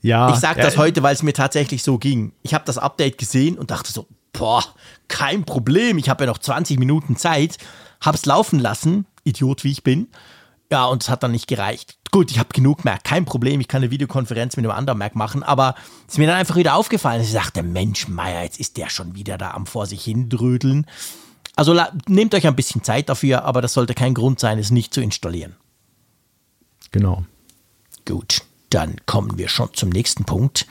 Ja. Ich sage das heute, weil es mir tatsächlich so ging. Ich habe das Update gesehen und dachte so, boah, kein Problem. Ich habe ja noch 20 Minuten Zeit. Hab's laufen lassen, Idiot wie ich bin. Ja, und es hat dann nicht gereicht. Gut, ich habe genug Mac, kein Problem. Ich kann eine Videokonferenz mit einem anderen Mac machen, aber es ist mir dann einfach wieder aufgefallen. Ich dachte, Mensch, Meier, jetzt ist der schon wieder da am vor sich hin drödeln. Also nehmt euch ein bisschen Zeit dafür, aber das sollte kein Grund sein, es nicht zu installieren. Genau. Gut. Dann kommen wir schon zum nächsten Punkt.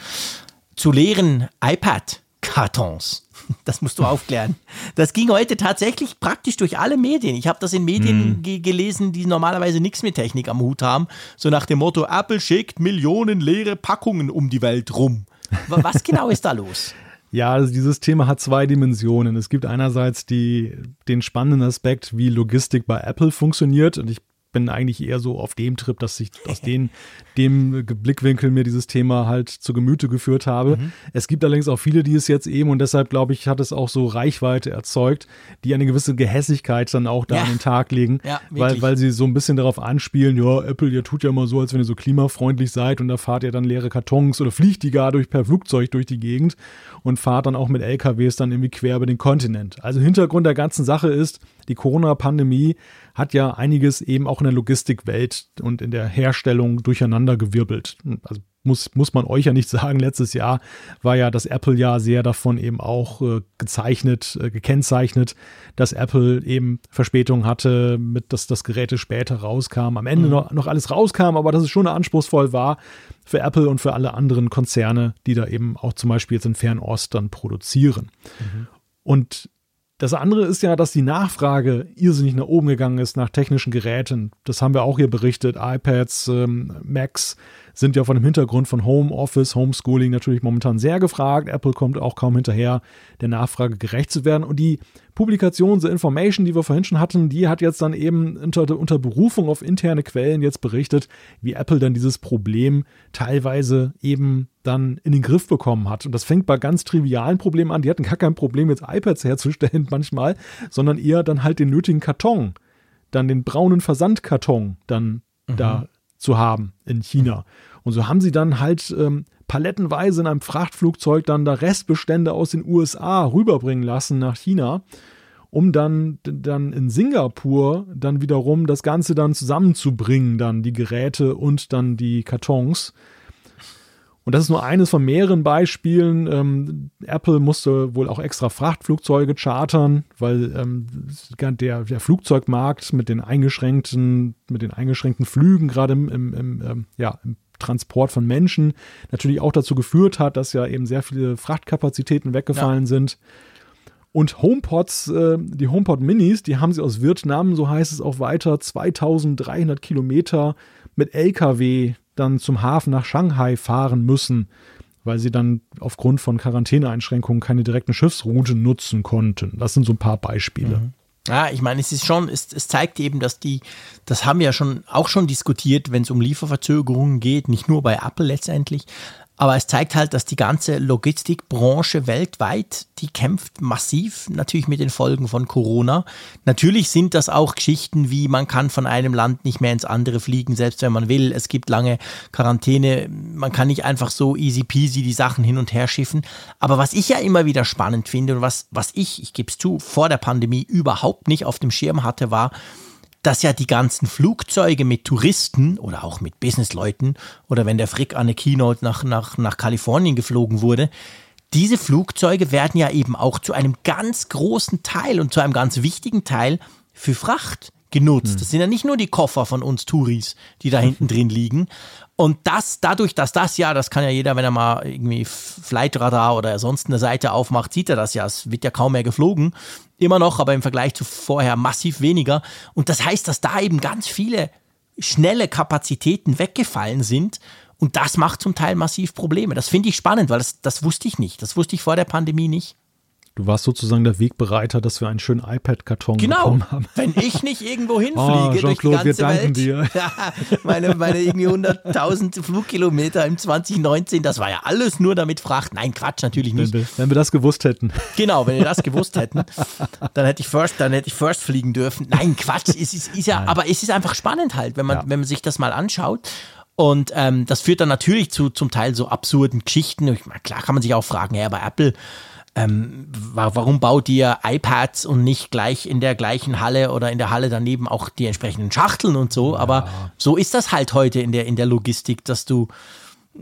Zu leeren iPad-Kartons. Das musst du aufklären. Das ging heute tatsächlich praktisch durch alle Medien. Ich habe das in Medien mm. gelesen, die normalerweise nichts mit Technik am Hut haben. So nach dem Motto, Apple schickt Millionen leere Packungen um die Welt rum. Was genau ist da los? Ja, also dieses Thema hat zwei Dimensionen. Es gibt einerseits die, den spannenden Aspekt, wie Logistik bei Apple funktioniert. Und ich bin eigentlich eher so auf dem Trip, dass ich aus den, dem Blickwinkel mir dieses Thema halt zu Gemüte geführt habe. Mhm. Es gibt allerdings auch viele, die es jetzt eben und deshalb glaube ich, hat es auch so Reichweite erzeugt, die eine gewisse Gehässigkeit dann auch da ja. an den Tag legen, ja, weil, weil sie so ein bisschen darauf anspielen, ja, Apple, ihr tut ja immer so, als wenn ihr so klimafreundlich seid und da fahrt ihr dann leere Kartons oder fliegt die gar durch per Flugzeug durch die Gegend und fahrt dann auch mit LKWs dann irgendwie quer über den Kontinent. Also Hintergrund der ganzen Sache ist, die Corona-Pandemie hat ja einiges eben auch in der Logistikwelt und in der Herstellung durcheinandergewirbelt. Also muss, muss man euch ja nicht sagen, letztes Jahr war ja das Apple-Jahr sehr davon eben auch äh, gezeichnet, äh, gekennzeichnet, dass Apple eben Verspätung hatte, mit dass das Geräte später rauskam, am Ende mhm. noch, noch alles rauskam, aber dass es schon anspruchsvoll war für Apple und für alle anderen Konzerne, die da eben auch zum Beispiel jetzt in Fernost dann produzieren. Mhm. Und das andere ist ja, dass die Nachfrage irrsinnig nach oben gegangen ist nach technischen Geräten. Das haben wir auch hier berichtet. iPads, ähm, Macs sind ja von dem Hintergrund von Home Office, Homeschooling natürlich momentan sehr gefragt. Apple kommt auch kaum hinterher, der Nachfrage gerecht zu werden. Und die Publikation, The Information, die wir vorhin schon hatten, die hat jetzt dann eben unter, unter Berufung auf interne Quellen jetzt berichtet, wie Apple dann dieses Problem teilweise eben dann in den Griff bekommen hat. Und das fängt bei ganz trivialen Problemen an. Die hatten gar kein Problem, jetzt iPads herzustellen manchmal, sondern eher dann halt den nötigen Karton, dann den braunen Versandkarton dann mhm. da zu haben in China. Und so haben sie dann halt ähm, palettenweise in einem Frachtflugzeug dann da Restbestände aus den USA rüberbringen lassen nach China, um dann, dann in Singapur dann wiederum das Ganze dann zusammenzubringen, dann die Geräte und dann die Kartons. Und das ist nur eines von mehreren Beispielen. Ähm, Apple musste wohl auch extra Frachtflugzeuge chartern, weil ähm, der, der, Flugzeugmarkt mit den eingeschränkten, mit den eingeschränkten Flügen, gerade im, im, im, ähm, ja, im Transport von Menschen, natürlich auch dazu geführt hat, dass ja eben sehr viele Frachtkapazitäten weggefallen ja. sind. Und HomePods, äh, die HomePod Minis, die haben sie aus Vietnam, so heißt es auch weiter, 2300 Kilometer mit LKW dann zum Hafen nach Shanghai fahren müssen, weil sie dann aufgrund von Quarantäneeinschränkungen keine direkten Schiffsroute nutzen konnten. Das sind so ein paar Beispiele. Mhm. Ja, ich meine, es ist schon, es, es zeigt eben, dass die, das haben wir ja schon auch schon diskutiert, wenn es um Lieferverzögerungen geht, nicht nur bei Apple letztendlich, aber es zeigt halt, dass die ganze Logistikbranche weltweit, die kämpft massiv natürlich mit den Folgen von Corona. Natürlich sind das auch Geschichten wie man kann von einem Land nicht mehr ins andere fliegen, selbst wenn man will. Es gibt lange Quarantäne. Man kann nicht einfach so easy peasy die Sachen hin und her schiffen. Aber was ich ja immer wieder spannend finde und was, was ich, ich gebe es zu, vor der Pandemie überhaupt nicht auf dem Schirm hatte, war, dass ja die ganzen Flugzeuge mit Touristen oder auch mit Businessleuten oder wenn der Frick an eine Keynote nach, nach, nach Kalifornien geflogen wurde, diese Flugzeuge werden ja eben auch zu einem ganz großen Teil und zu einem ganz wichtigen Teil für Fracht genutzt. Hm. Das sind ja nicht nur die Koffer von uns Touris, die da hinten drin liegen. Und das, dadurch, dass das ja, das kann ja jeder, wenn er mal irgendwie Flightradar oder sonst eine Seite aufmacht, sieht er das ja. Es wird ja kaum mehr geflogen. Immer noch, aber im Vergleich zu vorher massiv weniger. Und das heißt, dass da eben ganz viele schnelle Kapazitäten weggefallen sind. Und das macht zum Teil massiv Probleme. Das finde ich spannend, weil das, das wusste ich nicht. Das wusste ich vor der Pandemie nicht. Du warst sozusagen der Wegbereiter, dass wir einen schönen iPad-Karton genau. bekommen haben. Wenn ich nicht irgendwo hinfliege oh, durch die ganze wir danken Welt, dir. meine, meine irgendwie 100.000 Flugkilometer im 2019, das war ja alles nur damit Fracht. Nein, Quatsch, natürlich nicht. Wenn wir, wenn wir das gewusst hätten. Genau, wenn wir das gewusst hätten, dann hätte ich First, dann hätte ich First fliegen dürfen. Nein, Quatsch, es ist, ist ja, Nein. aber es ist einfach spannend halt, wenn man, ja. wenn man sich das mal anschaut. Und ähm, das führt dann natürlich zu zum Teil so absurden Geschichten. Ich meine, klar kann man sich auch fragen, ja, bei Apple ähm, warum baut ihr iPads und nicht gleich in der gleichen Halle oder in der Halle daneben auch die entsprechenden Schachteln und so? Ja. Aber so ist das halt heute in der, in der Logistik, dass du,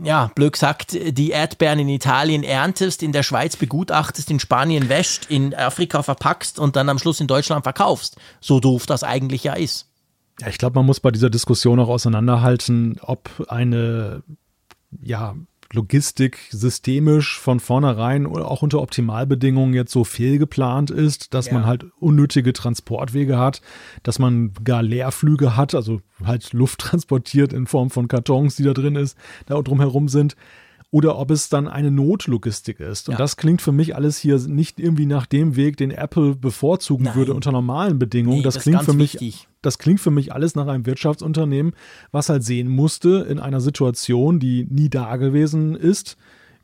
ja, blöd gesagt, die Erdbeeren in Italien erntest, in der Schweiz begutachtest, in Spanien wäscht, in Afrika verpackst und dann am Schluss in Deutschland verkaufst. So doof das eigentlich ja ist. Ja, ich glaube, man muss bei dieser Diskussion auch auseinanderhalten, ob eine ja, Logistik systemisch von vornherein oder auch unter Optimalbedingungen jetzt so fehlgeplant ist, dass ja. man halt unnötige Transportwege hat, dass man gar Leerflüge hat, also halt Luft transportiert in Form von Kartons, die da drin ist, da drumherum sind oder ob es dann eine Notlogistik ist. Und ja. das klingt für mich alles hier nicht irgendwie nach dem Weg, den Apple bevorzugen Nein. würde unter normalen Bedingungen. Nee, das, das klingt für mich, das klingt für mich alles nach einem Wirtschaftsunternehmen, was halt sehen musste in einer Situation, die nie da gewesen ist,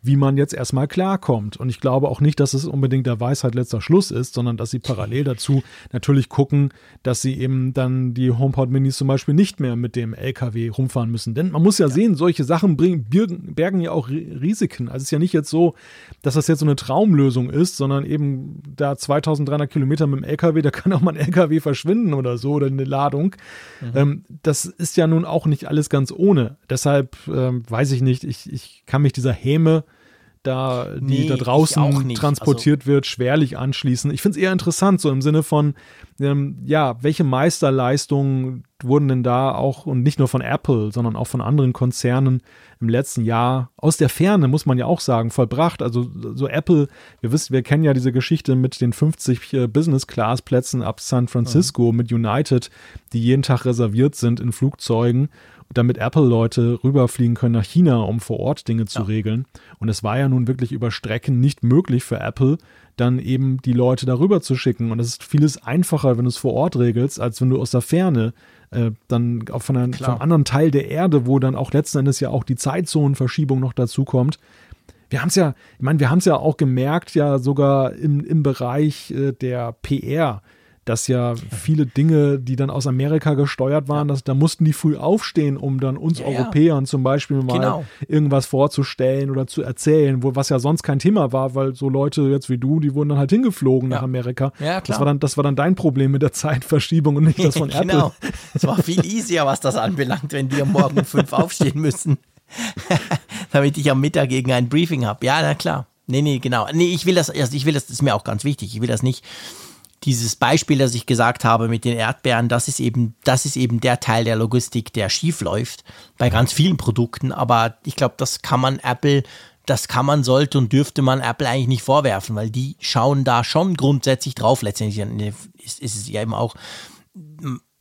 wie man jetzt erstmal klarkommt. Und ich glaube auch nicht, dass es unbedingt der Weisheit letzter Schluss ist, sondern dass sie parallel dazu natürlich gucken, dass sie eben dann die HomePod Minis zum Beispiel nicht mehr mit dem LKW rumfahren müssen. Denn man muss ja, ja. sehen, solche Sachen bringen, bergen, bergen ja auch Risiken. Also es ist ja nicht jetzt so, dass das jetzt so eine Traumlösung ist, sondern eben da 2300 Kilometer mit dem LKW, da kann auch mal ein LKW verschwinden oder so oder eine Ladung. Mhm. Ähm, das ist ja nun auch nicht alles ganz ohne. Deshalb ähm, weiß ich nicht, ich, ich kann mich dieser Häme da, die nee, da draußen transportiert also, wird, schwerlich anschließen. Ich finde es eher interessant, so im Sinne von, ähm, ja, welche Meisterleistungen wurden denn da auch und nicht nur von Apple, sondern auch von anderen Konzernen im letzten Jahr aus der Ferne, muss man ja auch sagen, vollbracht. Also so Apple, wir wissen, wir kennen ja diese Geschichte mit den 50 äh, Business-Class-Plätzen ab San Francisco mhm. mit United, die jeden Tag reserviert sind in Flugzeugen damit Apple-Leute rüberfliegen können nach China, um vor Ort Dinge zu ja. regeln. Und es war ja nun wirklich über Strecken nicht möglich für Apple, dann eben die Leute darüber zu schicken. Und es ist vieles einfacher, wenn du es vor Ort regelst, als wenn du aus der Ferne äh, dann auch von einem, vom anderen Teil der Erde, wo dann auch letzten Endes ja auch die Zeitzonenverschiebung noch dazu kommt. Wir haben es ja, ich meine, wir haben es ja auch gemerkt, ja sogar im, im Bereich äh, der PR dass ja viele Dinge, die dann aus Amerika gesteuert waren, dass, da mussten die früh aufstehen, um dann uns ja, Europäern zum Beispiel mal genau. irgendwas vorzustellen oder zu erzählen, wo, was ja sonst kein Thema war, weil so Leute jetzt wie du, die wurden dann halt hingeflogen ja. nach Amerika. Ja, klar. Das war, dann, das war dann dein Problem mit der Zeitverschiebung und nicht das von Apple. Genau. Es war viel easier, was das anbelangt, wenn die am Morgen um fünf aufstehen müssen. Damit ich am Mittag gegen ein Briefing habe. Ja, na klar. Nee, nee, genau. Nee, ich will das, also ich will das, das ist mir auch ganz wichtig. Ich will das nicht dieses Beispiel, das ich gesagt habe mit den Erdbeeren, das ist eben, das ist eben der Teil der Logistik, der schief läuft bei ganz vielen Produkten. Aber ich glaube, das kann man Apple, das kann man, sollte und dürfte man Apple eigentlich nicht vorwerfen, weil die schauen da schon grundsätzlich drauf. Letztendlich ist, ist es ja eben auch,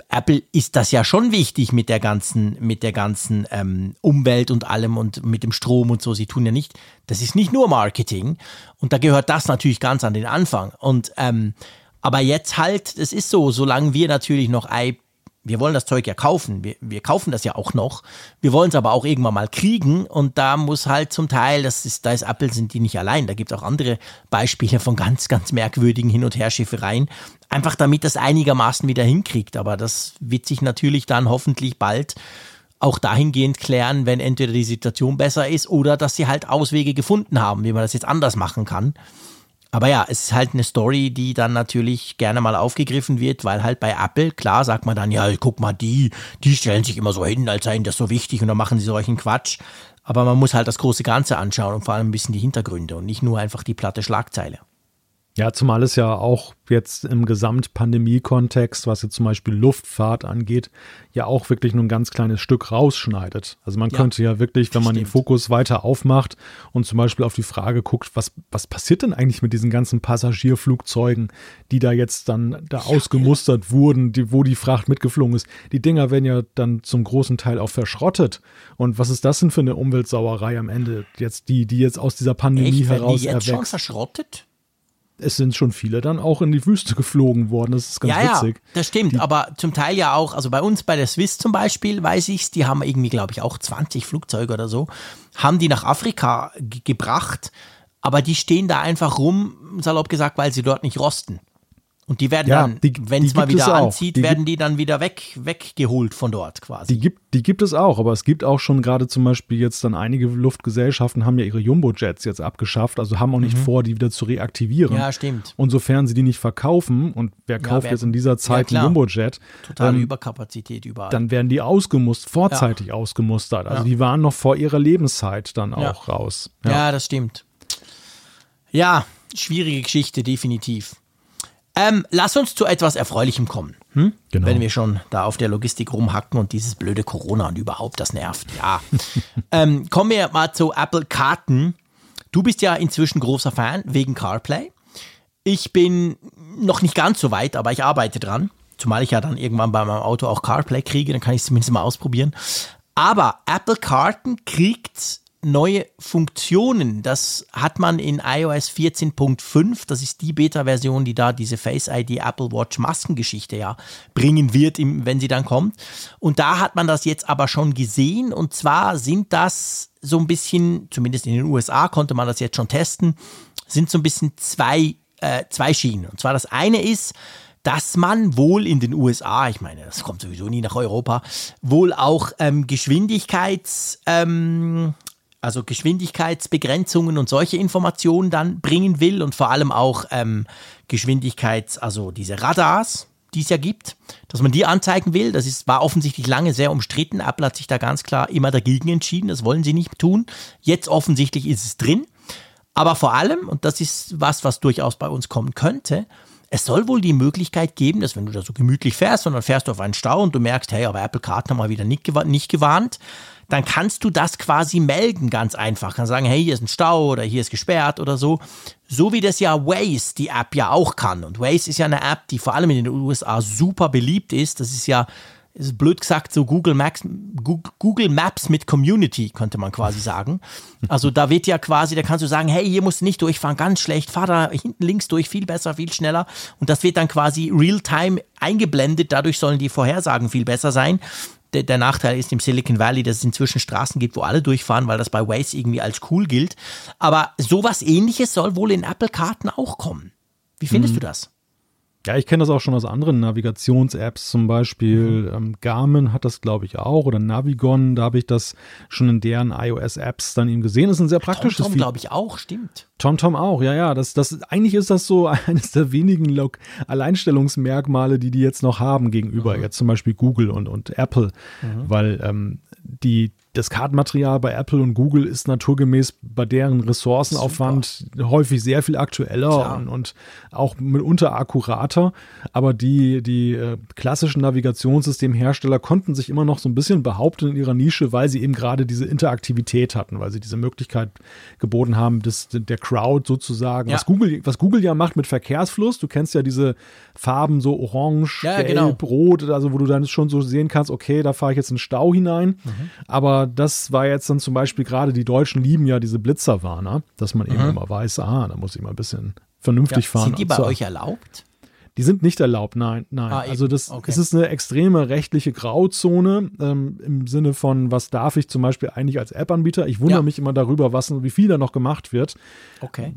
Apple ist das ja schon wichtig mit der ganzen, mit der ganzen ähm, Umwelt und allem und mit dem Strom und so. Sie tun ja nicht, das ist nicht nur Marketing und da gehört das natürlich ganz an den Anfang. Und ähm, aber jetzt halt, es ist so, solange wir natürlich noch Ei, wir wollen das Zeug ja kaufen, wir, wir kaufen das ja auch noch, wir wollen es aber auch irgendwann mal kriegen. Und da muss halt zum Teil, das ist, da ist Apple, sind die nicht allein, da gibt es auch andere Beispiele von ganz, ganz merkwürdigen Hin- und Herschiffereien, einfach damit das einigermaßen wieder hinkriegt, aber das wird sich natürlich dann hoffentlich bald auch dahingehend klären, wenn entweder die Situation besser ist oder dass sie halt Auswege gefunden haben, wie man das jetzt anders machen kann. Aber ja, es ist halt eine Story, die dann natürlich gerne mal aufgegriffen wird, weil halt bei Apple, klar, sagt man dann, ja, guck mal, die, die stellen sich immer so hin, als seien das so wichtig und dann machen sie solchen Quatsch. Aber man muss halt das große Ganze anschauen und vor allem ein bisschen die Hintergründe und nicht nur einfach die platte Schlagzeile. Ja, zumal es ja auch jetzt im Gesamtpandemie-Kontext, was jetzt zum Beispiel Luftfahrt angeht, ja auch wirklich nur ein ganz kleines Stück rausschneidet. Also man ja, könnte ja wirklich, wenn man stimmt. den Fokus weiter aufmacht und zum Beispiel auf die Frage guckt, was, was passiert denn eigentlich mit diesen ganzen Passagierflugzeugen, die da jetzt dann da ausgemustert wurden, die, wo die Fracht mitgeflogen ist. Die Dinger werden ja dann zum großen Teil auch verschrottet. Und was ist das denn für eine Umweltsauerei am Ende? Jetzt die, die jetzt aus dieser Pandemie Echt? heraus Werden die jetzt erwächst. schon verschrottet? Es sind schon viele dann auch in die Wüste geflogen worden. Das ist ganz ja, witzig. Ja, das stimmt. Die, aber zum Teil ja auch, also bei uns bei der Swiss zum Beispiel, weiß ich's, die haben irgendwie, glaube ich, auch 20 Flugzeuge oder so, haben die nach Afrika gebracht. Aber die stehen da einfach rum, salopp gesagt, weil sie dort nicht rosten. Und die werden ja, dann, wenn es mal wieder anzieht, die werden die dann wieder weg, weggeholt von dort quasi. Die gibt, die gibt es auch, aber es gibt auch schon gerade zum Beispiel jetzt dann einige Luftgesellschaften haben ja ihre Jumbo-Jets jetzt abgeschafft, also haben auch nicht mhm. vor, die wieder zu reaktivieren. Ja, stimmt. Und sofern sie die nicht verkaufen, und wer ja, kauft wer, jetzt in dieser Zeit ja, einen Jumbo-Jet? Totale ähm, Überkapazität überall. Dann werden die ausgemustert, vorzeitig ja. ausgemustert. Also die waren noch vor ihrer Lebenszeit dann auch raus. Ja. das stimmt. Ja, schwierige Geschichte, definitiv. Ähm, lass uns zu etwas Erfreulichem kommen. Hm? Genau. Wenn wir schon da auf der Logistik rumhacken und dieses blöde Corona und überhaupt, das nervt. Ja. ähm, kommen wir mal zu Apple Karten. Du bist ja inzwischen großer Fan wegen CarPlay. Ich bin noch nicht ganz so weit, aber ich arbeite dran. Zumal ich ja dann irgendwann bei meinem Auto auch CarPlay kriege, dann kann ich es zumindest mal ausprobieren. Aber Apple Karten kriegt neue Funktionen. Das hat man in iOS 14.5. Das ist die Beta-Version, die da diese Face ID Apple Watch Maskengeschichte ja bringen wird, wenn sie dann kommt. Und da hat man das jetzt aber schon gesehen. Und zwar sind das so ein bisschen, zumindest in den USA konnte man das jetzt schon testen, sind so ein bisschen zwei, äh, zwei Schienen. Und zwar das eine ist, dass man wohl in den USA, ich meine, das kommt sowieso nie nach Europa, wohl auch ähm, Geschwindigkeits, ähm, also Geschwindigkeitsbegrenzungen und solche Informationen dann bringen will und vor allem auch ähm, Geschwindigkeits, also diese Radars, die es ja gibt, dass man die anzeigen will. Das ist, war offensichtlich lange sehr umstritten. Apple hat sich da ganz klar immer dagegen entschieden. Das wollen sie nicht tun. Jetzt offensichtlich ist es drin. Aber vor allem, und das ist was, was durchaus bei uns kommen könnte, es soll wohl die Möglichkeit geben, dass wenn du da so gemütlich fährst und dann fährst du auf einen Stau und du merkst, hey, aber Apple Card haben wir wieder nicht, nicht gewarnt, dann kannst du das quasi melden ganz einfach. Kann sagen, hey, hier ist ein Stau oder hier ist gesperrt oder so. So wie das ja Waze, die App ja auch kann. Und Waze ist ja eine App, die vor allem in den USA super beliebt ist. Das ist ja ist blöd gesagt so Google Maps, Google Maps mit Community, könnte man quasi sagen. Also da wird ja quasi, da kannst du sagen, hey, hier musst du nicht durchfahren, ganz schlecht, fahr da hinten links durch, viel besser, viel schneller. Und das wird dann quasi real-time eingeblendet, dadurch sollen die Vorhersagen viel besser sein der, der, Nachteil ist im Silicon Valley, dass es inzwischen Straßen gibt, wo alle durchfahren, weil das bei Waze irgendwie als cool gilt. Aber sowas ähnliches soll wohl in Apple-Karten auch kommen. Wie findest mhm. du das? Ja, ich kenne das auch schon aus anderen Navigations-Apps, zum Beispiel mhm. ähm, Garmin hat das, glaube ich, auch oder Navigon, da habe ich das schon in deren iOS-Apps dann eben gesehen. Das ist ein sehr praktisches TomTom, glaube ich, auch, stimmt. TomTom auch, ja, ja. Das, das, eigentlich ist das so eines der wenigen Log Alleinstellungsmerkmale, die die jetzt noch haben gegenüber mhm. jetzt zum Beispiel Google und, und Apple, mhm. weil ähm, die, das Kartenmaterial bei Apple und Google ist naturgemäß bei deren Ressourcenaufwand Super. häufig sehr viel aktueller und, und, auch mitunter akkurater. Aber die, die äh, klassischen Navigationssystemhersteller konnten sich immer noch so ein bisschen behaupten in ihrer Nische, weil sie eben gerade diese Interaktivität hatten, weil sie diese Möglichkeit geboten haben, das, der Crowd sozusagen, ja. was, Google, was Google ja macht mit Verkehrsfluss. Du kennst ja diese Farben so orange, ja, gelb, genau. rot, also wo du dann schon so sehen kannst, okay, da fahre ich jetzt in den Stau hinein. Mhm. Aber das war jetzt dann zum Beispiel gerade, die Deutschen lieben ja diese Blitzerwarner, dass man mhm. eben immer weiß, ah, da muss ich mal ein bisschen vernünftig ja, fahren. Sind die bei so. euch erlaubt? Die sind nicht erlaubt, nein, nein. Ah, also das okay. es ist eine extreme rechtliche Grauzone ähm, im Sinne von, was darf ich zum Beispiel eigentlich als App-Anbieter? Ich wundere ja. mich immer darüber, was wie viel da noch gemacht wird. Okay.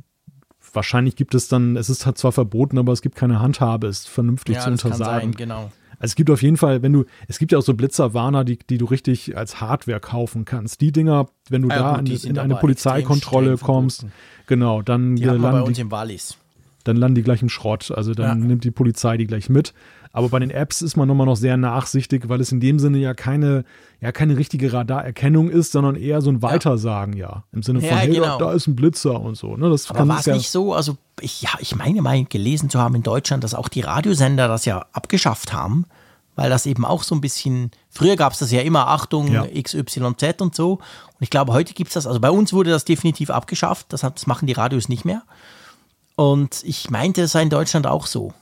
Wahrscheinlich gibt es dann, es ist halt zwar verboten, aber es gibt keine Handhabe, es vernünftig ja, zu untersagen. Das kann sein, genau. Also es gibt auf jeden Fall, wenn du, es gibt ja auch so Blitzerwarner, die, die du richtig als Hardware kaufen kannst. Die Dinger, wenn du ah, ja, da gut, in, in eine Polizeikontrolle kommst, genau, dann die haben landen bei uns die, im Wallis. Dann landen die gleich im Schrott. Also dann ja. nimmt die Polizei die gleich mit. Aber bei den Apps ist man nochmal noch sehr nachsichtig, weil es in dem Sinne ja keine, ja keine richtige Radarerkennung ist, sondern eher so ein Weitersagen, ja. ja. Im Sinne von, ja, hey, genau. da, ist ein Blitzer und so. Ne? Das Aber war es ja nicht so, also ich, ja, ich meine mal gelesen zu haben in Deutschland, dass auch die Radiosender das ja abgeschafft haben weil das eben auch so ein bisschen, früher gab es das ja immer, Achtung, ja. XYZ und so. Und ich glaube, heute gibt es das, also bei uns wurde das definitiv abgeschafft, das, hat, das machen die Radios nicht mehr. Und ich meinte, es sei in Deutschland auch so.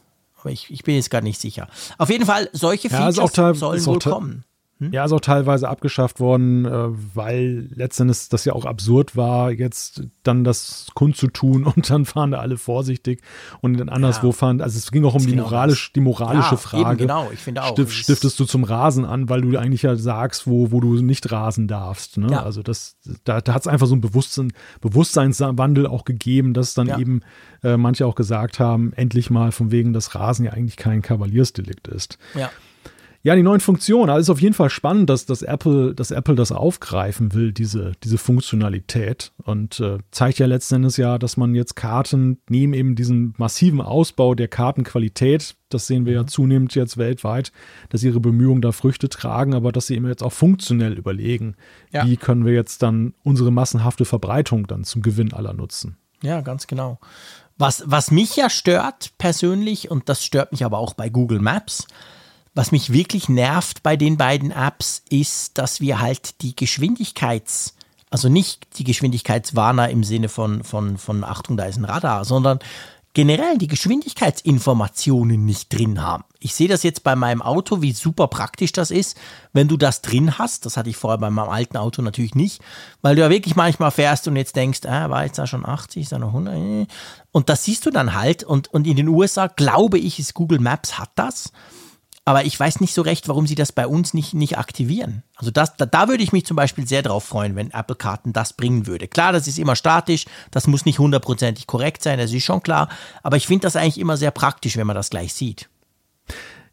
Aber ich, ich bin jetzt gar nicht sicher. Auf jeden Fall, solche Features ja, sollen wohl kommen. Hm? Ja, ist auch teilweise abgeschafft worden, äh, weil letztendlich das ja auch absurd war, jetzt dann das kundzutun und dann fahren da alle vorsichtig und dann anderswo ja. fahren. Also es ging auch um die, moralisch, die moralische ja, Frage. Eben, genau, ich finde auch. Stift, stiftest du zum Rasen an, weil du eigentlich ja sagst, wo, wo du nicht rasen darfst. Ne? Ja. Also das, da, da hat es einfach so ein Bewusstsein, Bewusstseinswandel auch gegeben, dass dann eben äh, manche auch gesagt haben, endlich mal von wegen, dass Rasen ja eigentlich kein Kavaliersdelikt ist. Ja. Ja, die neuen Funktionen. Also ist auf jeden Fall spannend, dass, dass, Apple, dass Apple das aufgreifen will, diese, diese Funktionalität. Und äh, zeigt ja letzten Endes ja, dass man jetzt Karten neben eben diesem massiven Ausbau der Kartenqualität, das sehen wir ja mhm. zunehmend jetzt weltweit, dass ihre Bemühungen da Früchte tragen, aber dass sie eben jetzt auch funktionell überlegen, ja. wie können wir jetzt dann unsere massenhafte Verbreitung dann zum Gewinn aller nutzen. Ja, ganz genau. Was, was mich ja stört persönlich, und das stört mich aber auch bei Google Maps, was mich wirklich nervt bei den beiden Apps ist, dass wir halt die Geschwindigkeits, also nicht die Geschwindigkeitswarner im Sinne von, von, von Achtung, da ist ein Radar, sondern generell die Geschwindigkeitsinformationen nicht drin haben. Ich sehe das jetzt bei meinem Auto, wie super praktisch das ist, wenn du das drin hast. Das hatte ich vorher bei meinem alten Auto natürlich nicht, weil du ja wirklich manchmal fährst und jetzt denkst, ah, war jetzt da schon 80, ist da noch 100? Und das siehst du dann halt. Und, und in den USA, glaube ich, ist Google Maps hat das. Aber ich weiß nicht so recht, warum sie das bei uns nicht, nicht aktivieren. Also das, da, da würde ich mich zum Beispiel sehr drauf freuen, wenn Apple Karten das bringen würde. Klar, das ist immer statisch, das muss nicht hundertprozentig korrekt sein, das ist schon klar. Aber ich finde das eigentlich immer sehr praktisch, wenn man das gleich sieht.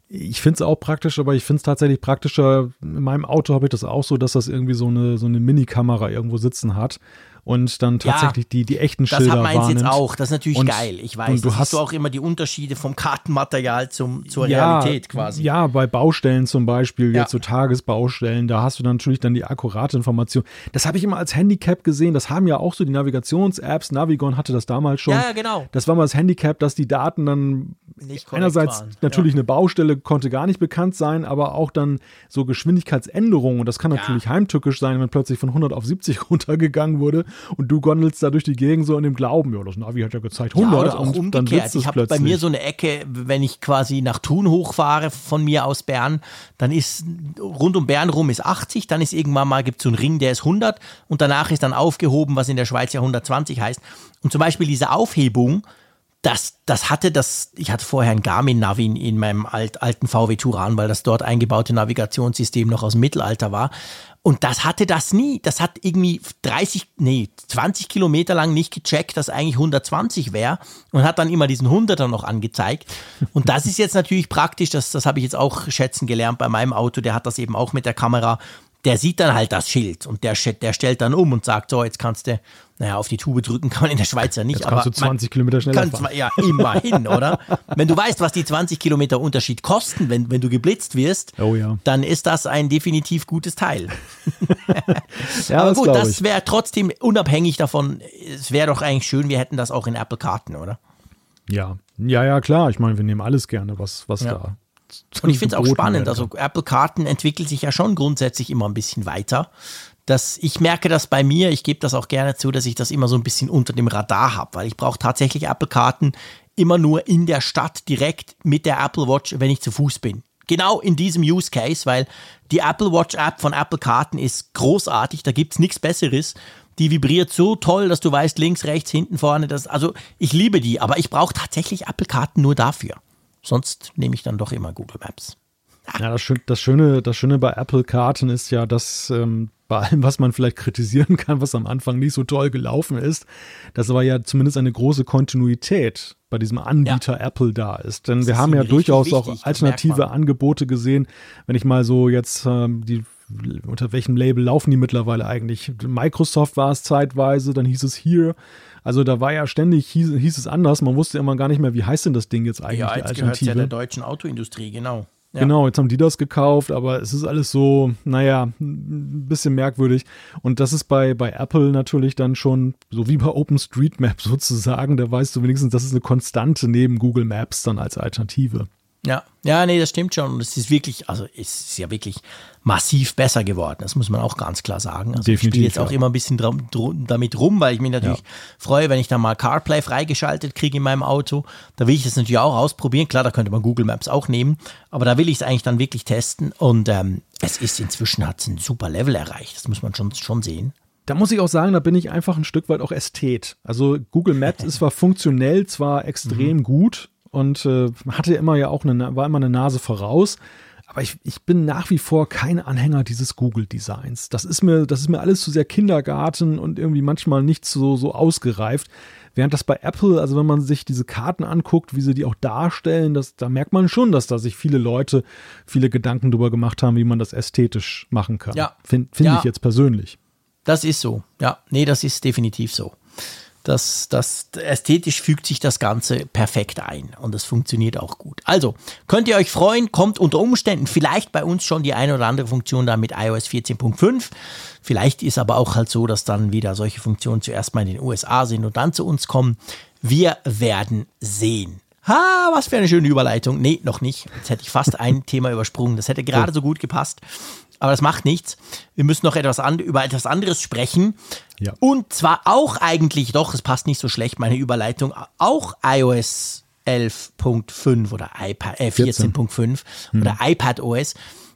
Ich finde es auch praktisch, aber ich finde es tatsächlich praktischer. In meinem Auto habe ich das auch so, dass das irgendwie so eine, so eine Mini-Kamera irgendwo sitzen hat und dann tatsächlich ja, die, die echten Schilder Das hat meins jetzt auch, das ist natürlich und, geil, ich weiß. Und du hast du auch immer die Unterschiede vom Kartenmaterial zum, zur ja, Realität quasi. Ja, bei Baustellen zum Beispiel, ja. jetzt so Tagesbaustellen, da hast du dann natürlich dann die akkurate Information. Das habe ich immer als Handicap gesehen, das haben ja auch so die Navigations-Apps, Navigon hatte das damals schon. Ja, genau. Das war mal das Handicap, dass die Daten dann nicht einerseits waren. natürlich ja. eine Baustelle konnte gar nicht bekannt sein, aber auch dann so Geschwindigkeitsänderungen und das kann natürlich heimtückisch sein, wenn plötzlich von 100 auf 70 runtergegangen wurde und du gondelst da durch die Gegend so in dem Glauben, ja, das Navi hat ja gezeigt 100 ja, und umgekehrt. dann sitzt Ich habe bei mir so eine Ecke, wenn ich quasi nach Thun hochfahre von mir aus Bern, dann ist rund um Bern rum ist 80, dann ist irgendwann mal gibt es so einen Ring, der ist 100 und danach ist dann aufgehoben, was in der Schweiz ja 120 heißt. Und zum Beispiel diese Aufhebung, das, das hatte das, ich hatte vorher ein Garmin-Navi in meinem alt, alten VW Turan, weil das dort eingebaute Navigationssystem noch aus dem Mittelalter war. Und das hatte das nie. Das hat irgendwie 30, nee, 20 Kilometer lang nicht gecheckt, dass eigentlich 120 wäre und hat dann immer diesen 100er noch angezeigt. Und das ist jetzt natürlich praktisch, das, das habe ich jetzt auch schätzen gelernt bei meinem Auto, der hat das eben auch mit der Kamera der sieht dann halt das Schild und der, der stellt dann um und sagt, so, jetzt kannst du, naja, auf die Tube drücken kann man in der Schweiz ja nicht. Jetzt kannst aber du 20 Kilometer schneller fahren. Ja, immerhin, oder? Wenn du weißt, was die 20 Kilometer Unterschied kosten, wenn, wenn du geblitzt wirst, oh, ja. dann ist das ein definitiv gutes Teil. ja, aber gut, das, das wäre trotzdem unabhängig davon, es wäre doch eigentlich schön, wir hätten das auch in Apple Karten, oder? Ja, ja, ja, klar. Ich meine, wir nehmen alles gerne, was, was ja. da und ich finde es auch spannend. Also Apple Karten entwickelt sich ja schon grundsätzlich immer ein bisschen weiter. Das, ich merke das bei mir, ich gebe das auch gerne zu, dass ich das immer so ein bisschen unter dem Radar habe, weil ich brauche tatsächlich Apple Karten immer nur in der Stadt direkt mit der Apple Watch, wenn ich zu Fuß bin. Genau in diesem Use Case, weil die Apple Watch App von Apple Karten ist großartig, da gibt es nichts Besseres. Die vibriert so toll, dass du weißt, links, rechts, hinten, vorne. Das, also ich liebe die, aber ich brauche tatsächlich Apple Karten nur dafür. Sonst nehme ich dann doch immer Google Maps. Ja, das, das, Schöne, das Schöne bei Apple-Karten ist ja, dass ähm, bei allem, was man vielleicht kritisieren kann, was am Anfang nicht so toll gelaufen ist, dass aber ja zumindest eine große Kontinuität bei diesem Anbieter ja. Apple da ist. Denn das wir ist haben ja durchaus wichtig, auch alternative Angebote gesehen. Wenn ich mal so jetzt ähm, die unter welchem Label laufen die mittlerweile eigentlich? Microsoft war es zeitweise, dann hieß es hier. Also da war ja ständig, hieß, hieß es anders. Man wusste immer gar nicht mehr, wie heißt denn das Ding jetzt eigentlich? Ja, jetzt gehört ja der deutschen Autoindustrie, genau. Ja. Genau, jetzt haben die das gekauft, aber es ist alles so, naja, ein bisschen merkwürdig. Und das ist bei, bei Apple natürlich dann schon so wie bei OpenStreetMap sozusagen. Da weißt du wenigstens, das ist eine Konstante neben Google Maps dann als Alternative. Ja, ja, nee, das stimmt schon. Und es ist wirklich, also es ist ja wirklich massiv besser geworden. Das muss man auch ganz klar sagen. Also Definitiv, ich spiele jetzt ja. auch immer ein bisschen damit rum, weil ich mich natürlich ja. freue, wenn ich dann mal CarPlay freigeschaltet kriege in meinem Auto. Da will ich das natürlich auch ausprobieren. Klar, da könnte man Google Maps auch nehmen, aber da will ich es eigentlich dann wirklich testen. Und ähm, es ist inzwischen hat es ein super Level erreicht. Das muss man schon, schon sehen. Da muss ich auch sagen, da bin ich einfach ein Stück weit auch Ästhet. Also Google Maps ist zwar funktionell zwar extrem mhm. gut, und äh, hatte immer ja auch eine, war immer eine Nase voraus. Aber ich, ich bin nach wie vor kein Anhänger dieses Google-Designs. Das ist mir, das ist mir alles zu sehr Kindergarten und irgendwie manchmal nicht so, so ausgereift. Während das bei Apple, also wenn man sich diese Karten anguckt, wie sie die auch darstellen, das, da merkt man schon, dass da sich viele Leute viele Gedanken drüber gemacht haben, wie man das ästhetisch machen kann. Ja. Finde find ja. ich jetzt persönlich. Das ist so. Ja, nee, das ist definitiv so. Das, das, ästhetisch fügt sich das Ganze perfekt ein und es funktioniert auch gut. Also, könnt ihr euch freuen, kommt unter Umständen vielleicht bei uns schon die eine oder andere Funktion da mit iOS 14.5. Vielleicht ist aber auch halt so, dass dann wieder solche Funktionen zuerst mal in den USA sind und dann zu uns kommen. Wir werden sehen. Ha, was für eine schöne Überleitung. Nee, noch nicht. Jetzt hätte ich fast ein Thema übersprungen. Das hätte gerade so gut gepasst. aber das macht nichts. Wir müssen noch etwas über etwas anderes sprechen. Ja. Und zwar auch eigentlich, doch, es passt nicht so schlecht, meine Überleitung, auch iOS 11.5 oder iPad, äh, 14.5 hm. oder iPad OS.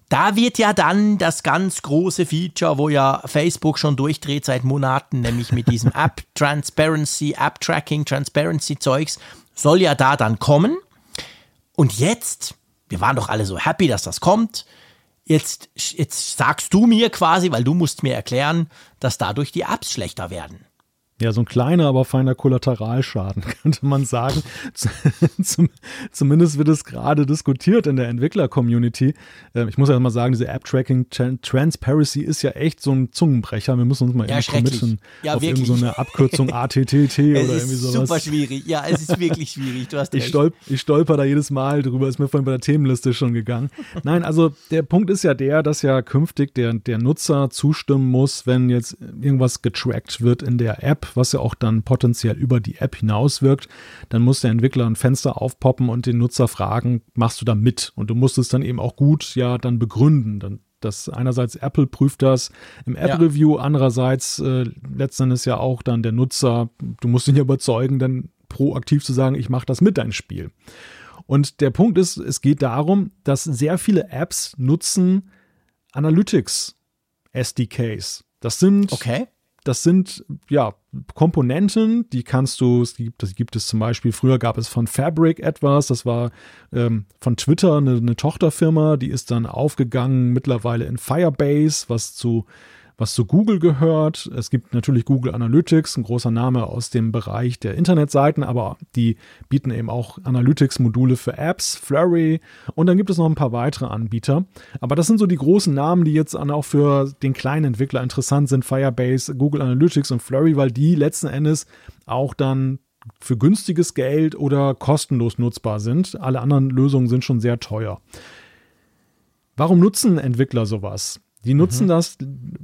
Da wird ja dann das ganz große Feature, wo ja Facebook schon durchdreht seit Monaten, nämlich mit diesem App Transparency, App Tracking, Transparency Zeugs, soll ja da dann kommen. Und jetzt, wir waren doch alle so happy, dass das kommt. Jetzt, jetzt sagst du mir quasi, weil du musst mir erklären, dass dadurch die Apps schlechter werden. Ja, so ein kleiner, aber feiner Kollateralschaden, könnte man sagen. Zum, zumindest wird es gerade diskutiert in der Entwickler-Community. Ähm, ich muss ja mal sagen, diese App-Tracking Transparency ist ja echt so ein Zungenbrecher. Wir müssen uns mal ja, committen ja, auf irgendeine so Abkürzung ATTT oder irgendwie sowas. Super schwierig. Ja, es ist wirklich schwierig. Du hast ich, stolp, ich stolper da jedes Mal drüber. Ist mir vorhin bei der Themenliste schon gegangen. Nein, also der Punkt ist ja der, dass ja künftig der, der Nutzer zustimmen muss, wenn jetzt irgendwas getrackt wird in der App was ja auch dann potenziell über die App hinauswirkt, dann muss der Entwickler ein Fenster aufpoppen und den Nutzer fragen, machst du da mit? Und du musst es dann eben auch gut ja dann begründen. Dann das einerseits Apple prüft das im App-Review, ja. andererseits äh, letztendlich ja auch dann der Nutzer, du musst ihn ja überzeugen, dann proaktiv zu sagen, ich mache das mit dein Spiel. Und der Punkt ist, es geht darum, dass sehr viele Apps nutzen Analytics SDKs. Das sind okay das sind ja Komponenten, die kannst du, es gibt, das gibt es zum Beispiel, früher gab es von Fabric etwas, das war ähm, von Twitter eine, eine Tochterfirma, die ist dann aufgegangen mittlerweile in Firebase, was zu was zu Google gehört. Es gibt natürlich Google Analytics, ein großer Name aus dem Bereich der Internetseiten, aber die bieten eben auch Analytics-Module für Apps, Flurry und dann gibt es noch ein paar weitere Anbieter. Aber das sind so die großen Namen, die jetzt auch für den kleinen Entwickler interessant sind, Firebase, Google Analytics und Flurry, weil die letzten Endes auch dann für günstiges Geld oder kostenlos nutzbar sind. Alle anderen Lösungen sind schon sehr teuer. Warum nutzen Entwickler sowas? Die nutzen mhm. das,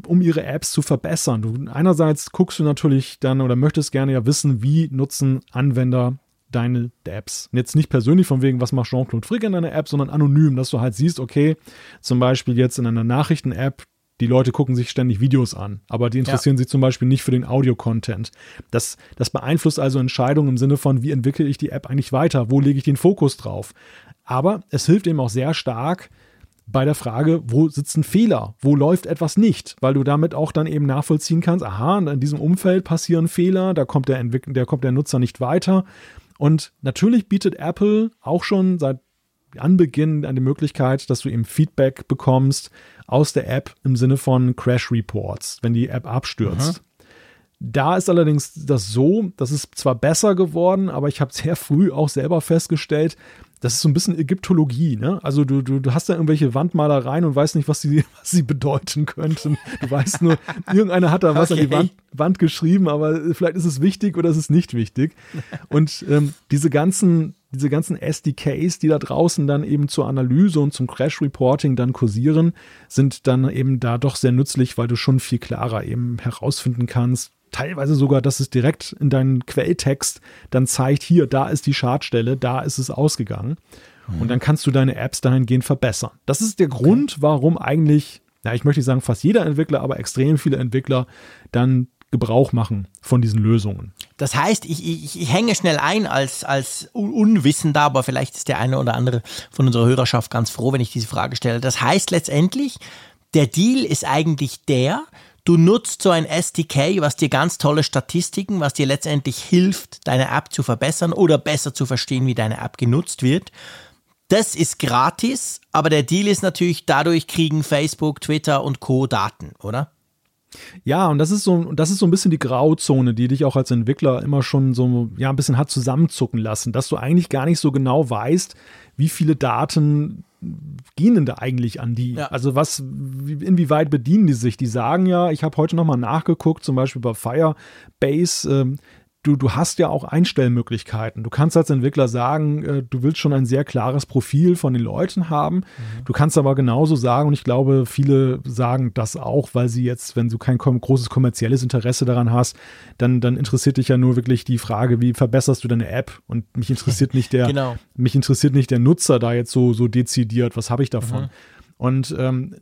um ihre Apps zu verbessern. Du, einerseits guckst du natürlich dann oder möchtest gerne ja wissen, wie nutzen Anwender deine Apps. Jetzt nicht persönlich von wegen, was macht Jean-Claude Frick in deiner App, sondern anonym, dass du halt siehst, okay, zum Beispiel jetzt in einer Nachrichten-App, die Leute gucken sich ständig Videos an, aber die interessieren ja. sich zum Beispiel nicht für den Audio-Content. Das, das beeinflusst also Entscheidungen im Sinne von, wie entwickle ich die App eigentlich weiter, wo lege ich den Fokus drauf. Aber es hilft eben auch sehr stark, bei der Frage, wo sitzt ein Fehler, wo läuft etwas nicht, weil du damit auch dann eben nachvollziehen kannst, aha, in diesem Umfeld passieren Fehler, da kommt der Entwickler, der kommt der Nutzer nicht weiter. Und natürlich bietet Apple auch schon seit Anbeginn eine Möglichkeit, dass du eben Feedback bekommst aus der App im Sinne von Crash Reports, wenn die App abstürzt. Mhm. Da ist allerdings das so, das ist zwar besser geworden, aber ich habe sehr früh auch selber festgestellt, das ist so ein bisschen Ägyptologie, ne? Also du, du, du hast da irgendwelche Wandmalereien und weißt nicht, was sie, was sie bedeuten könnten. Du weißt nur, irgendeiner hat da was okay. an die Wand, Wand geschrieben, aber vielleicht ist es wichtig oder ist es nicht wichtig. Und ähm, diese ganzen, diese ganzen SDKs, die da draußen dann eben zur Analyse und zum Crash Reporting dann kursieren, sind dann eben da doch sehr nützlich, weil du schon viel klarer eben herausfinden kannst, teilweise sogar, dass es direkt in deinen Quelltext dann zeigt, hier, da ist die Schadstelle, da ist es ausgegangen. Mhm. Und dann kannst du deine Apps dahingehend verbessern. Das ist der okay. Grund, warum eigentlich, ja, ich möchte nicht sagen fast jeder Entwickler, aber extrem viele Entwickler dann Gebrauch machen von diesen Lösungen. Das heißt, ich, ich, ich hänge schnell ein als, als Unwissender, aber vielleicht ist der eine oder andere von unserer Hörerschaft ganz froh, wenn ich diese Frage stelle. Das heißt letztendlich, der Deal ist eigentlich der, Du nutzt so ein SDK, was dir ganz tolle Statistiken, was dir letztendlich hilft, deine App zu verbessern oder besser zu verstehen, wie deine App genutzt wird. Das ist gratis, aber der Deal ist natürlich, dadurch kriegen Facebook, Twitter und Co. Daten, oder? Ja, und das ist so, das ist so ein bisschen die Grauzone, die dich auch als Entwickler immer schon so, ja, ein bisschen hat zusammenzucken lassen, dass du eigentlich gar nicht so genau weißt, wie viele Daten gehen denn da eigentlich an die? Ja. Also was, inwieweit bedienen die sich? Die sagen ja, ich habe heute nochmal nachgeguckt, zum Beispiel bei Firebase, ähm, du, du hast ja auch Einstellmöglichkeiten. Du kannst als Entwickler sagen, äh, du willst schon ein sehr klares Profil von den Leuten haben. Mhm. Du kannst aber genauso sagen, und ich glaube, viele sagen das auch, weil sie jetzt, wenn du kein großes kommerzielles Interesse daran hast, dann, dann interessiert dich ja nur wirklich die Frage, wie verbesserst du deine App? Und mich interessiert nicht der, genau. mich interessiert nicht der Nutzer da jetzt so, so dezidiert, was habe ich davon? Mhm. Und ähm,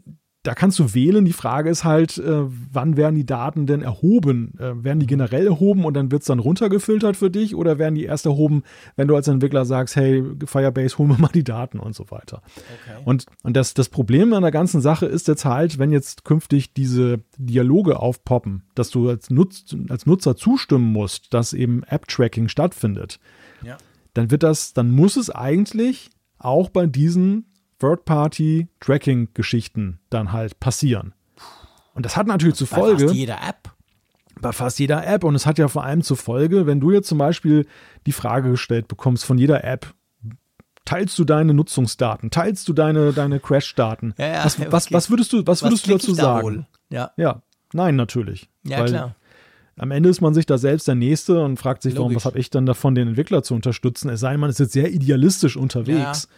da kannst du wählen. Die Frage ist halt, äh, wann werden die Daten denn erhoben? Äh, werden die generell erhoben und dann wird es dann runtergefiltert für dich oder werden die erst erhoben, wenn du als Entwickler sagst, hey, Firebase, hol mir mal die Daten und so weiter. Okay. Und, und das, das Problem an der ganzen Sache ist jetzt halt, wenn jetzt künftig diese Dialoge aufpoppen, dass du als, Nutz, als Nutzer zustimmen musst, dass eben App-Tracking stattfindet, ja. dann wird das, dann muss es eigentlich auch bei diesen Third-Party-Tracking-Geschichten dann halt passieren. Und das hat natürlich zur Folge. Bei fast jeder App. Bei fast jeder App. Und es hat ja vor allem zur Folge, wenn du jetzt zum Beispiel die Frage gestellt bekommst von jeder App, teilst du deine Nutzungsdaten, teilst du deine, deine Crash-Daten? Ja, ja, was, okay. was, was, würdest du, was, was würdest du dazu da sagen? Ja. ja, nein, natürlich. Ja, klar. Am Ende ist man sich da selbst der Nächste und fragt sich, warum, was habe ich dann davon, den Entwickler zu unterstützen? Es sei denn, man ist jetzt sehr idealistisch unterwegs. Ja.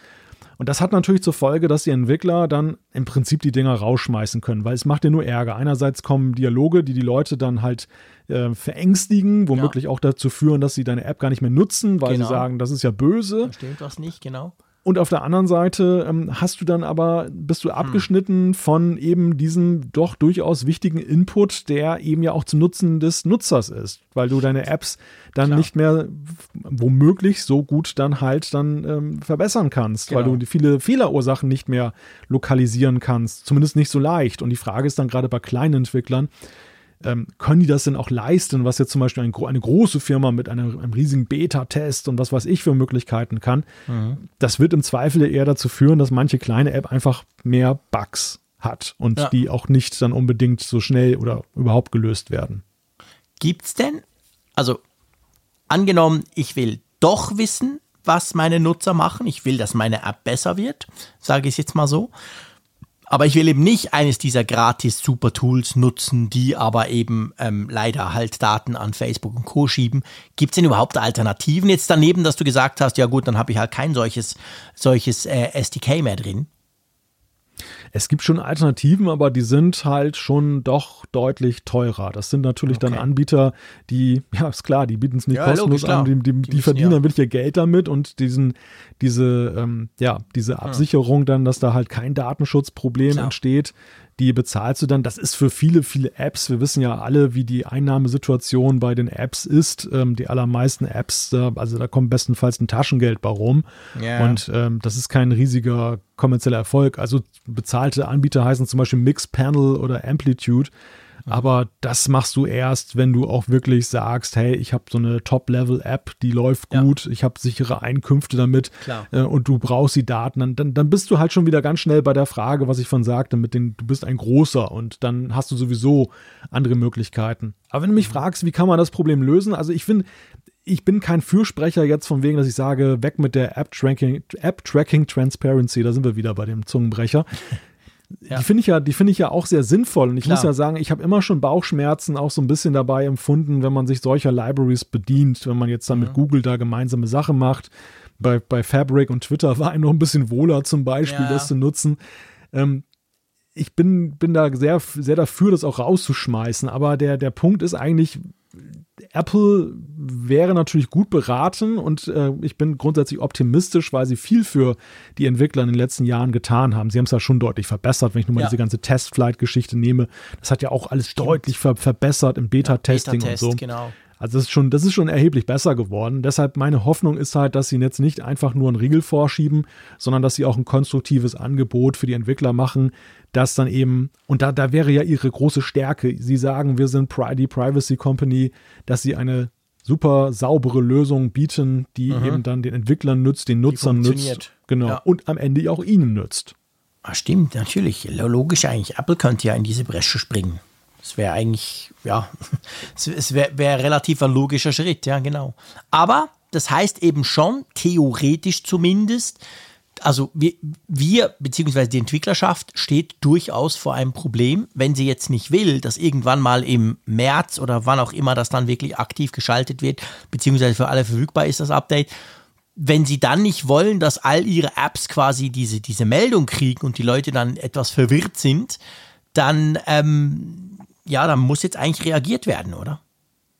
Und das hat natürlich zur Folge, dass die Entwickler dann im Prinzip die Dinger rausschmeißen können, weil es macht dir nur Ärger. Einerseits kommen Dialoge, die die Leute dann halt äh, verängstigen, womöglich ja. auch dazu führen, dass sie deine App gar nicht mehr nutzen, weil genau. sie sagen, das ist ja böse. Da stimmt was nicht, genau. Und auf der anderen Seite ähm, hast du dann aber, bist du hm. abgeschnitten hm. von eben diesem doch durchaus wichtigen Input, der eben ja auch zum Nutzen des Nutzers ist, weil du deine Apps dann Klar. nicht mehr womöglich so gut dann halt dann ähm, verbessern kannst, genau. weil du viele Fehlerursachen nicht mehr lokalisieren kannst, zumindest nicht so leicht. Und die Frage ist dann gerade bei kleinen Entwicklern, ähm, können die das denn auch leisten, was jetzt zum Beispiel ein, eine große Firma mit einem, einem riesigen Beta-Test und was weiß ich für Möglichkeiten kann? Mhm. Das wird im Zweifel eher dazu führen, dass manche kleine App einfach mehr Bugs hat und ja. die auch nicht dann unbedingt so schnell oder überhaupt gelöst werden. Gibt es denn, also angenommen, ich will doch wissen, was meine Nutzer machen, ich will, dass meine App besser wird, sage ich es jetzt mal so. Aber ich will eben nicht eines dieser gratis Super Tools nutzen, die aber eben ähm, leider halt Daten an Facebook und Co. schieben. Gibt es denn überhaupt Alternativen jetzt daneben, dass du gesagt hast, ja gut, dann habe ich halt kein solches, solches äh, SDK mehr drin? Es gibt schon Alternativen, aber die sind halt schon doch deutlich teurer. Das sind natürlich okay. dann Anbieter, die, ja, ist klar, die bieten es nicht ja, kostenlos logisch, an, die, die, die, die verdienen ja. dann wirklich ihr Geld damit und diesen, diese, ähm, ja, diese Absicherung dann, dass da halt kein Datenschutzproblem klar. entsteht, die bezahlst du dann. Das ist für viele, viele Apps. Wir wissen ja alle, wie die Einnahmesituation bei den Apps ist. Ähm, die allermeisten Apps, äh, also da kommt bestenfalls ein Taschengeld bei rum. Yeah. Und ähm, das ist kein riesiger kommerzieller Erfolg. Also bezahlte Anbieter heißen zum Beispiel Mixpanel oder Amplitude. Mhm. Aber das machst du erst, wenn du auch wirklich sagst, hey, ich habe so eine Top-Level-App, die läuft gut, ja. ich habe sichere Einkünfte damit äh, und du brauchst die Daten, dann, dann, dann bist du halt schon wieder ganz schnell bei der Frage, was ich von sagte, mit den, du bist ein großer und dann hast du sowieso andere Möglichkeiten. Aber wenn du mich mhm. fragst, wie kann man das Problem lösen, also ich finde, ich bin kein Fürsprecher jetzt von wegen, dass ich sage, weg mit der App-Tracking App -Tracking Transparency, da sind wir wieder bei dem Zungenbrecher. Ja. Die finde ich ja, die finde ich ja auch sehr sinnvoll. Und ich Klar. muss ja sagen, ich habe immer schon Bauchschmerzen auch so ein bisschen dabei empfunden, wenn man sich solcher Libraries bedient, wenn man jetzt dann mhm. mit Google da gemeinsame Sachen macht. Bei, bei Fabric und Twitter war einem noch ein bisschen wohler zum Beispiel, ja. das zu nutzen. Ähm, ich bin, bin da sehr, sehr dafür, das auch rauszuschmeißen. Aber der, der Punkt ist eigentlich, Apple wäre natürlich gut beraten und äh, ich bin grundsätzlich optimistisch, weil sie viel für die Entwickler in den letzten Jahren getan haben. Sie haben es ja schon deutlich verbessert, wenn ich nur mal ja. diese ganze Testflight-Geschichte nehme. Das hat ja auch alles Stimmt. deutlich ver verbessert im Beta-Testing ja, Beta und so. Genau. Also das ist schon, das ist schon erheblich besser geworden. Deshalb meine Hoffnung ist halt, dass sie jetzt nicht einfach nur einen Riegel vorschieben, sondern dass sie auch ein konstruktives Angebot für die Entwickler machen, das dann eben, und da, da wäre ja ihre große Stärke. Sie sagen, wir sind die Privacy Company, dass sie eine super saubere Lösung bieten, die mhm. eben dann den Entwicklern nützt, den Nutzern nützt. Genau. Ja. Und am Ende auch ihnen nützt. Ah, stimmt, natürlich. Logisch eigentlich. Apple könnte ja in diese Bresche springen. Das wäre eigentlich, ja, es wäre wär relativ ein logischer Schritt, ja, genau. Aber das heißt eben schon, theoretisch zumindest, also wir, wir beziehungsweise die Entwicklerschaft steht durchaus vor einem Problem, wenn sie jetzt nicht will, dass irgendwann mal im März oder wann auch immer das dann wirklich aktiv geschaltet wird, beziehungsweise für alle verfügbar ist das Update, wenn sie dann nicht wollen, dass all ihre Apps quasi diese, diese Meldung kriegen und die Leute dann etwas verwirrt sind, dann, ähm, ja, dann muss jetzt eigentlich reagiert werden, oder?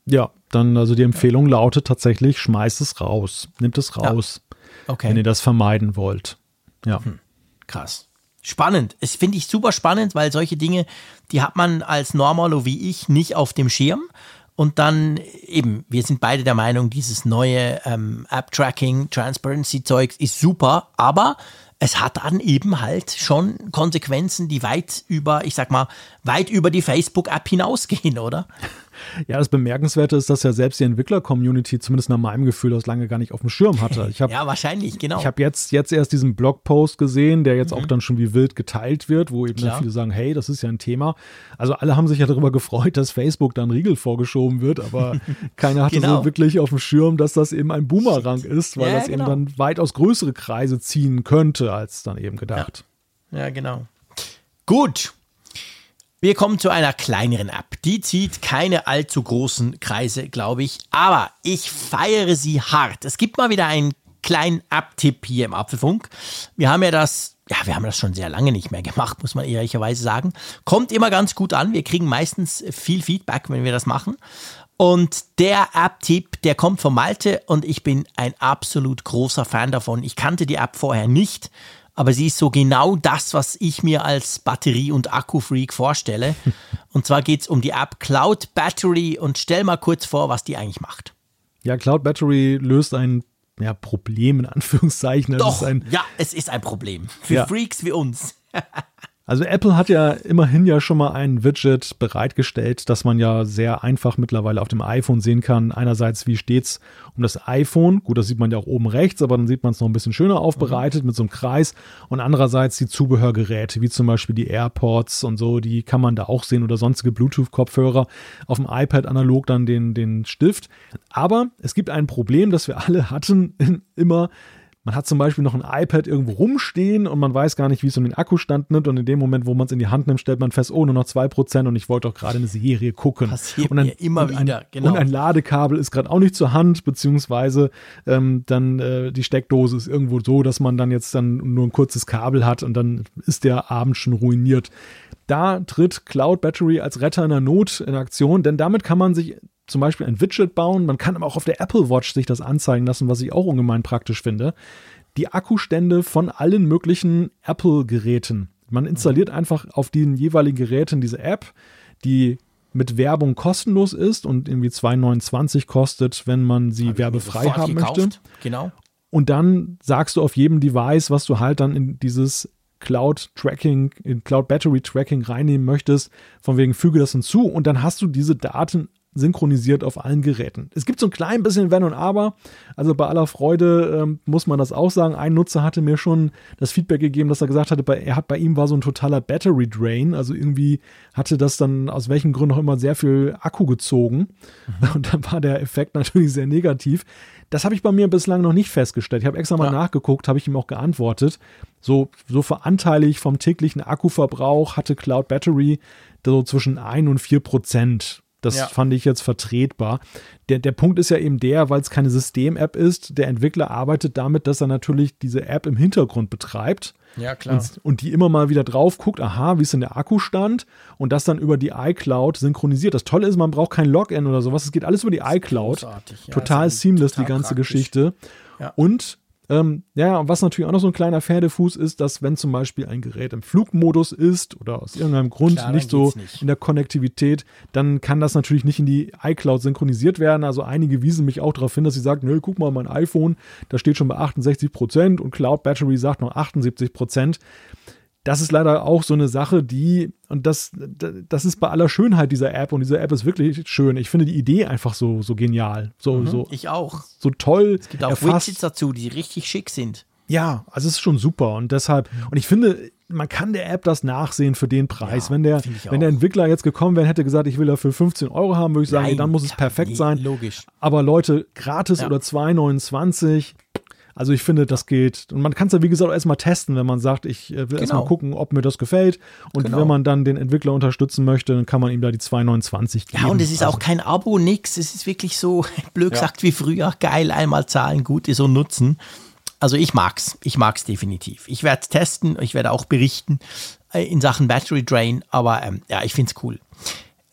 Ja, dann, also die Empfehlung lautet tatsächlich, schmeißt es raus, nimmt es raus. Ja. Okay. Wenn ihr das vermeiden wollt. Ja. Hm. Krass. Spannend. Es finde ich super spannend, weil solche Dinge, die hat man als Normalo wie ich nicht auf dem Schirm. Und dann eben, wir sind beide der Meinung, dieses neue ähm, App-Tracking, Transparency-Zeug ist super, aber es hat dann eben halt schon Konsequenzen, die weit über, ich sag mal, weit über die Facebook-App hinausgehen, oder? Ja, das Bemerkenswerte ist, dass ja selbst die Entwickler-Community, zumindest nach meinem Gefühl, das lange gar nicht auf dem Schirm hatte. Ich hab, ja, wahrscheinlich, genau. Ich habe jetzt, jetzt erst diesen Blogpost gesehen, der jetzt mhm. auch dann schon wie wild geteilt wird, wo eben viele sagen, hey, das ist ja ein Thema. Also alle haben sich ja darüber gefreut, dass Facebook dann Riegel vorgeschoben wird, aber keiner hatte genau. so wirklich auf dem Schirm, dass das eben ein Boomerang ist, weil ja, das genau. eben dann weitaus größere Kreise ziehen könnte, als dann eben gedacht. ja, ja genau. Gut, wir kommen zu einer kleineren App. Die zieht keine allzu großen Kreise, glaube ich. Aber ich feiere sie hart. Es gibt mal wieder einen kleinen App-Tipp hier im Apfelfunk. Wir haben ja das, ja, wir haben das schon sehr lange nicht mehr gemacht, muss man ehrlicherweise sagen. Kommt immer ganz gut an. Wir kriegen meistens viel Feedback, wenn wir das machen. Und der App-Tipp, der kommt von Malte und ich bin ein absolut großer Fan davon. Ich kannte die App vorher nicht aber sie ist so genau das, was ich mir als Batterie- und Akku-Freak vorstelle. und zwar geht es um die App Cloud Battery und stell mal kurz vor, was die eigentlich macht. Ja, Cloud Battery löst ein ja, Problem in Anführungszeichen. Das Doch, ja, es ist ein Problem. Für ja. Freaks wie uns. Also Apple hat ja immerhin ja schon mal ein Widget bereitgestellt, das man ja sehr einfach mittlerweile auf dem iPhone sehen kann. Einerseits, wie steht's um das iPhone? Gut, das sieht man ja auch oben rechts, aber dann sieht man es noch ein bisschen schöner aufbereitet mhm. mit so einem Kreis. Und andererseits die Zubehörgeräte, wie zum Beispiel die AirPods und so, die kann man da auch sehen oder sonstige Bluetooth-Kopfhörer. Auf dem iPad analog dann den, den Stift. Aber es gibt ein Problem, das wir alle hatten, immer man hat zum Beispiel noch ein iPad irgendwo rumstehen und man weiß gar nicht, wie es um den Akkustand nimmt. Und in dem Moment, wo man es in die Hand nimmt, stellt man fest, oh, nur noch 2% und ich wollte doch gerade eine Serie gucken. Passiert und ein, immer und wieder, genau. Und ein Ladekabel ist gerade auch nicht zur Hand, beziehungsweise ähm, dann äh, die Steckdose ist irgendwo so, dass man dann jetzt dann nur ein kurzes Kabel hat und dann ist der Abend schon ruiniert. Da tritt Cloud Battery als Retter in der Not in Aktion, denn damit kann man sich zum Beispiel ein Widget bauen. Man kann aber auch auf der Apple Watch sich das anzeigen lassen, was ich auch ungemein praktisch finde. Die Akkustände von allen möglichen Apple-Geräten. Man installiert einfach auf den jeweiligen Geräten diese App, die mit Werbung kostenlos ist und irgendwie 2,29 kostet, wenn man sie werbefrei haben gekauft. möchte. Genau. Und dann sagst du auf jedem Device, was du halt dann in dieses Cloud Tracking, in Cloud Battery Tracking reinnehmen möchtest, von wegen füge das hinzu und dann hast du diese Daten synchronisiert auf allen Geräten. Es gibt so ein klein bisschen Wenn und Aber. Also bei aller Freude ähm, muss man das auch sagen. Ein Nutzer hatte mir schon das Feedback gegeben, dass er gesagt hatte, bei, er hat bei ihm war so ein totaler Battery Drain. Also irgendwie hatte das dann aus welchen Gründen auch immer sehr viel Akku gezogen. Mhm. Und dann war der Effekt natürlich sehr negativ. Das habe ich bei mir bislang noch nicht festgestellt. Ich habe extra mal ja. nachgeguckt, habe ich ihm auch geantwortet. So, so veranteilig vom täglichen Akkuverbrauch hatte Cloud Battery so zwischen 1 und 4 Prozent das ja. fand ich jetzt vertretbar. Der, der Punkt ist ja eben der, weil es keine System-App ist, der Entwickler arbeitet damit, dass er natürlich diese App im Hintergrund betreibt. Ja, klar. Und, und, die immer mal wieder drauf guckt, aha, wie ist denn der Akkustand? Und das dann über die iCloud synchronisiert. Das Tolle ist, man braucht kein Login oder sowas. Es geht alles über die iCloud. Ja, total seamless, total die ganze praktisch. Geschichte. Ja. Und ähm, ja, und was natürlich auch noch so ein kleiner Pferdefuß ist, dass wenn zum Beispiel ein Gerät im Flugmodus ist oder aus irgendeinem Grund Klar, nicht so nicht. in der Konnektivität, dann kann das natürlich nicht in die iCloud synchronisiert werden. Also einige wiesen mich auch darauf hin, dass sie sagen, nö, guck mal, mein iPhone, da steht schon bei 68 Prozent und Cloud Battery sagt noch 78 Prozent das ist leider auch so eine Sache, die, und das, das ist bei aller Schönheit dieser App, und diese App ist wirklich schön. Ich finde die Idee einfach so, so genial. So, mhm, so, ich auch. So toll. Es gibt auch erfasst. Widgets dazu, die richtig schick sind. Ja, also es ist schon super. Und deshalb, und ich finde, man kann der App das nachsehen für den Preis. Ja, wenn, der, wenn der Entwickler jetzt gekommen wäre, hätte gesagt, ich will dafür 15 Euro haben, würde ich sagen, Nein, dann muss es perfekt nee, sein. Logisch. Aber Leute, gratis ja. oder 2,29, also ich finde, das geht. Und man kann es ja, wie gesagt, erstmal testen, wenn man sagt, ich äh, will genau. erstmal gucken, ob mir das gefällt. Und genau. wenn man dann den Entwickler unterstützen möchte, dann kann man ihm da die 2,29 geben. Ja, und es ist also. auch kein Abo, nix. Es ist wirklich so, blöd gesagt ja. wie früher, geil, einmal zahlen, gut ist und nutzen. Also ich mag's. Ich mag's definitiv. Ich werde es testen, ich werde auch berichten äh, in Sachen Battery Drain, aber ähm, ja, ich finde es cool.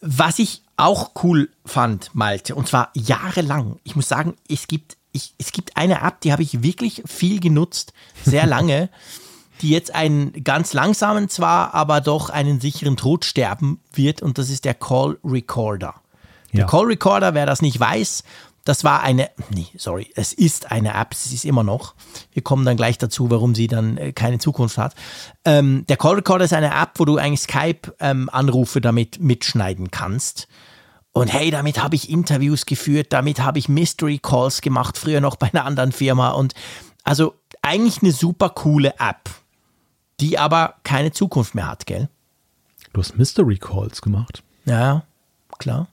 Was ich auch cool fand, Malte, und zwar jahrelang. Ich muss sagen, es gibt ich, es gibt eine App, die habe ich wirklich viel genutzt, sehr lange. die jetzt einen ganz langsamen zwar, aber doch einen sicheren Tod sterben wird und das ist der Call Recorder. Der Call Recorder, wer das nicht weiß, das war eine, nee, sorry, es ist eine App, es ist immer noch. Wir kommen dann gleich dazu, warum sie dann äh, keine Zukunft hat. Ähm, der Call Recorder ist eine App, wo du eigentlich Skype-Anrufe ähm, damit mitschneiden kannst. Und hey, damit habe ich Interviews geführt, damit habe ich Mystery Calls gemacht, früher noch bei einer anderen Firma. Und also eigentlich eine super coole App, die aber keine Zukunft mehr hat, gell? Du hast Mystery Calls gemacht. Ja, klar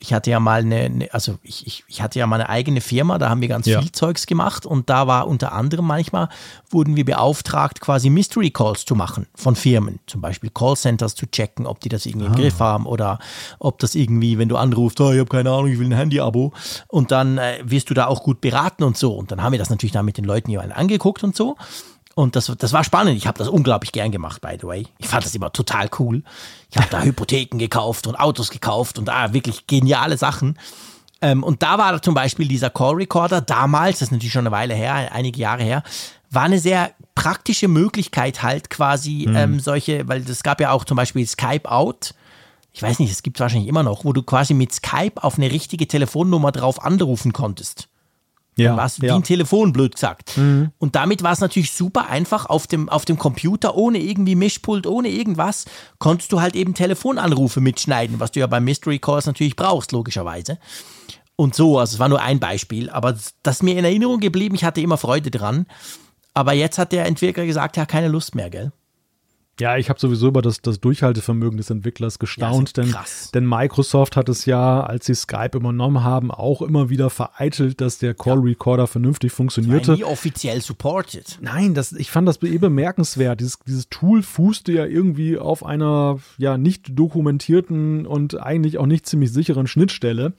ich hatte ja mal eine, also ich, ich, ich, hatte ja mal eine eigene Firma, da haben wir ganz ja. viel Zeugs gemacht und da war unter anderem manchmal, wurden wir beauftragt, quasi Mystery Calls zu machen von Firmen, zum Beispiel Callcenters zu checken, ob die das irgendwie ah. im Griff haben oder ob das irgendwie, wenn du anrufst, oh, ich habe keine Ahnung, ich will ein Handy-Abo und dann äh, wirst du da auch gut beraten und so und dann haben wir das natürlich dann mit den Leuten jeweils angeguckt und so und das, das war spannend. Ich habe das unglaublich gern gemacht, by the way. Ich fand das immer total cool. Ich habe da Hypotheken gekauft und Autos gekauft und da wirklich geniale Sachen. Ähm, und da war zum Beispiel dieser Call Recorder damals, das ist natürlich schon eine Weile her, einige Jahre her, war eine sehr praktische Möglichkeit halt quasi mhm. ähm, solche, weil es gab ja auch zum Beispiel Skype Out. Ich weiß nicht, es gibt es wahrscheinlich immer noch, wo du quasi mit Skype auf eine richtige Telefonnummer drauf anrufen konntest. Ja, war es wie ein Telefon, blöd gesagt. Mhm. Und damit war es natürlich super einfach auf dem, auf dem Computer, ohne irgendwie Mischpult, ohne irgendwas, konntest du halt eben Telefonanrufe mitschneiden, was du ja bei Mystery Calls natürlich brauchst, logischerweise. Und so, also es war nur ein Beispiel, aber das ist mir in Erinnerung geblieben, ich hatte immer Freude dran. Aber jetzt hat der Entwickler gesagt, ja, keine Lust mehr, gell? Ja, ich habe sowieso über das, das Durchhaltevermögen des Entwicklers gestaunt, ja, denn, denn Microsoft hat es ja, als sie Skype übernommen haben, auch immer wieder vereitelt, dass der Call Recorder ja. vernünftig funktionierte. Nie offiziell supported. Nein, das, ich fand das eh bemerkenswert. Dieses, dieses Tool fußte ja irgendwie auf einer ja nicht dokumentierten und eigentlich auch nicht ziemlich sicheren Schnittstelle,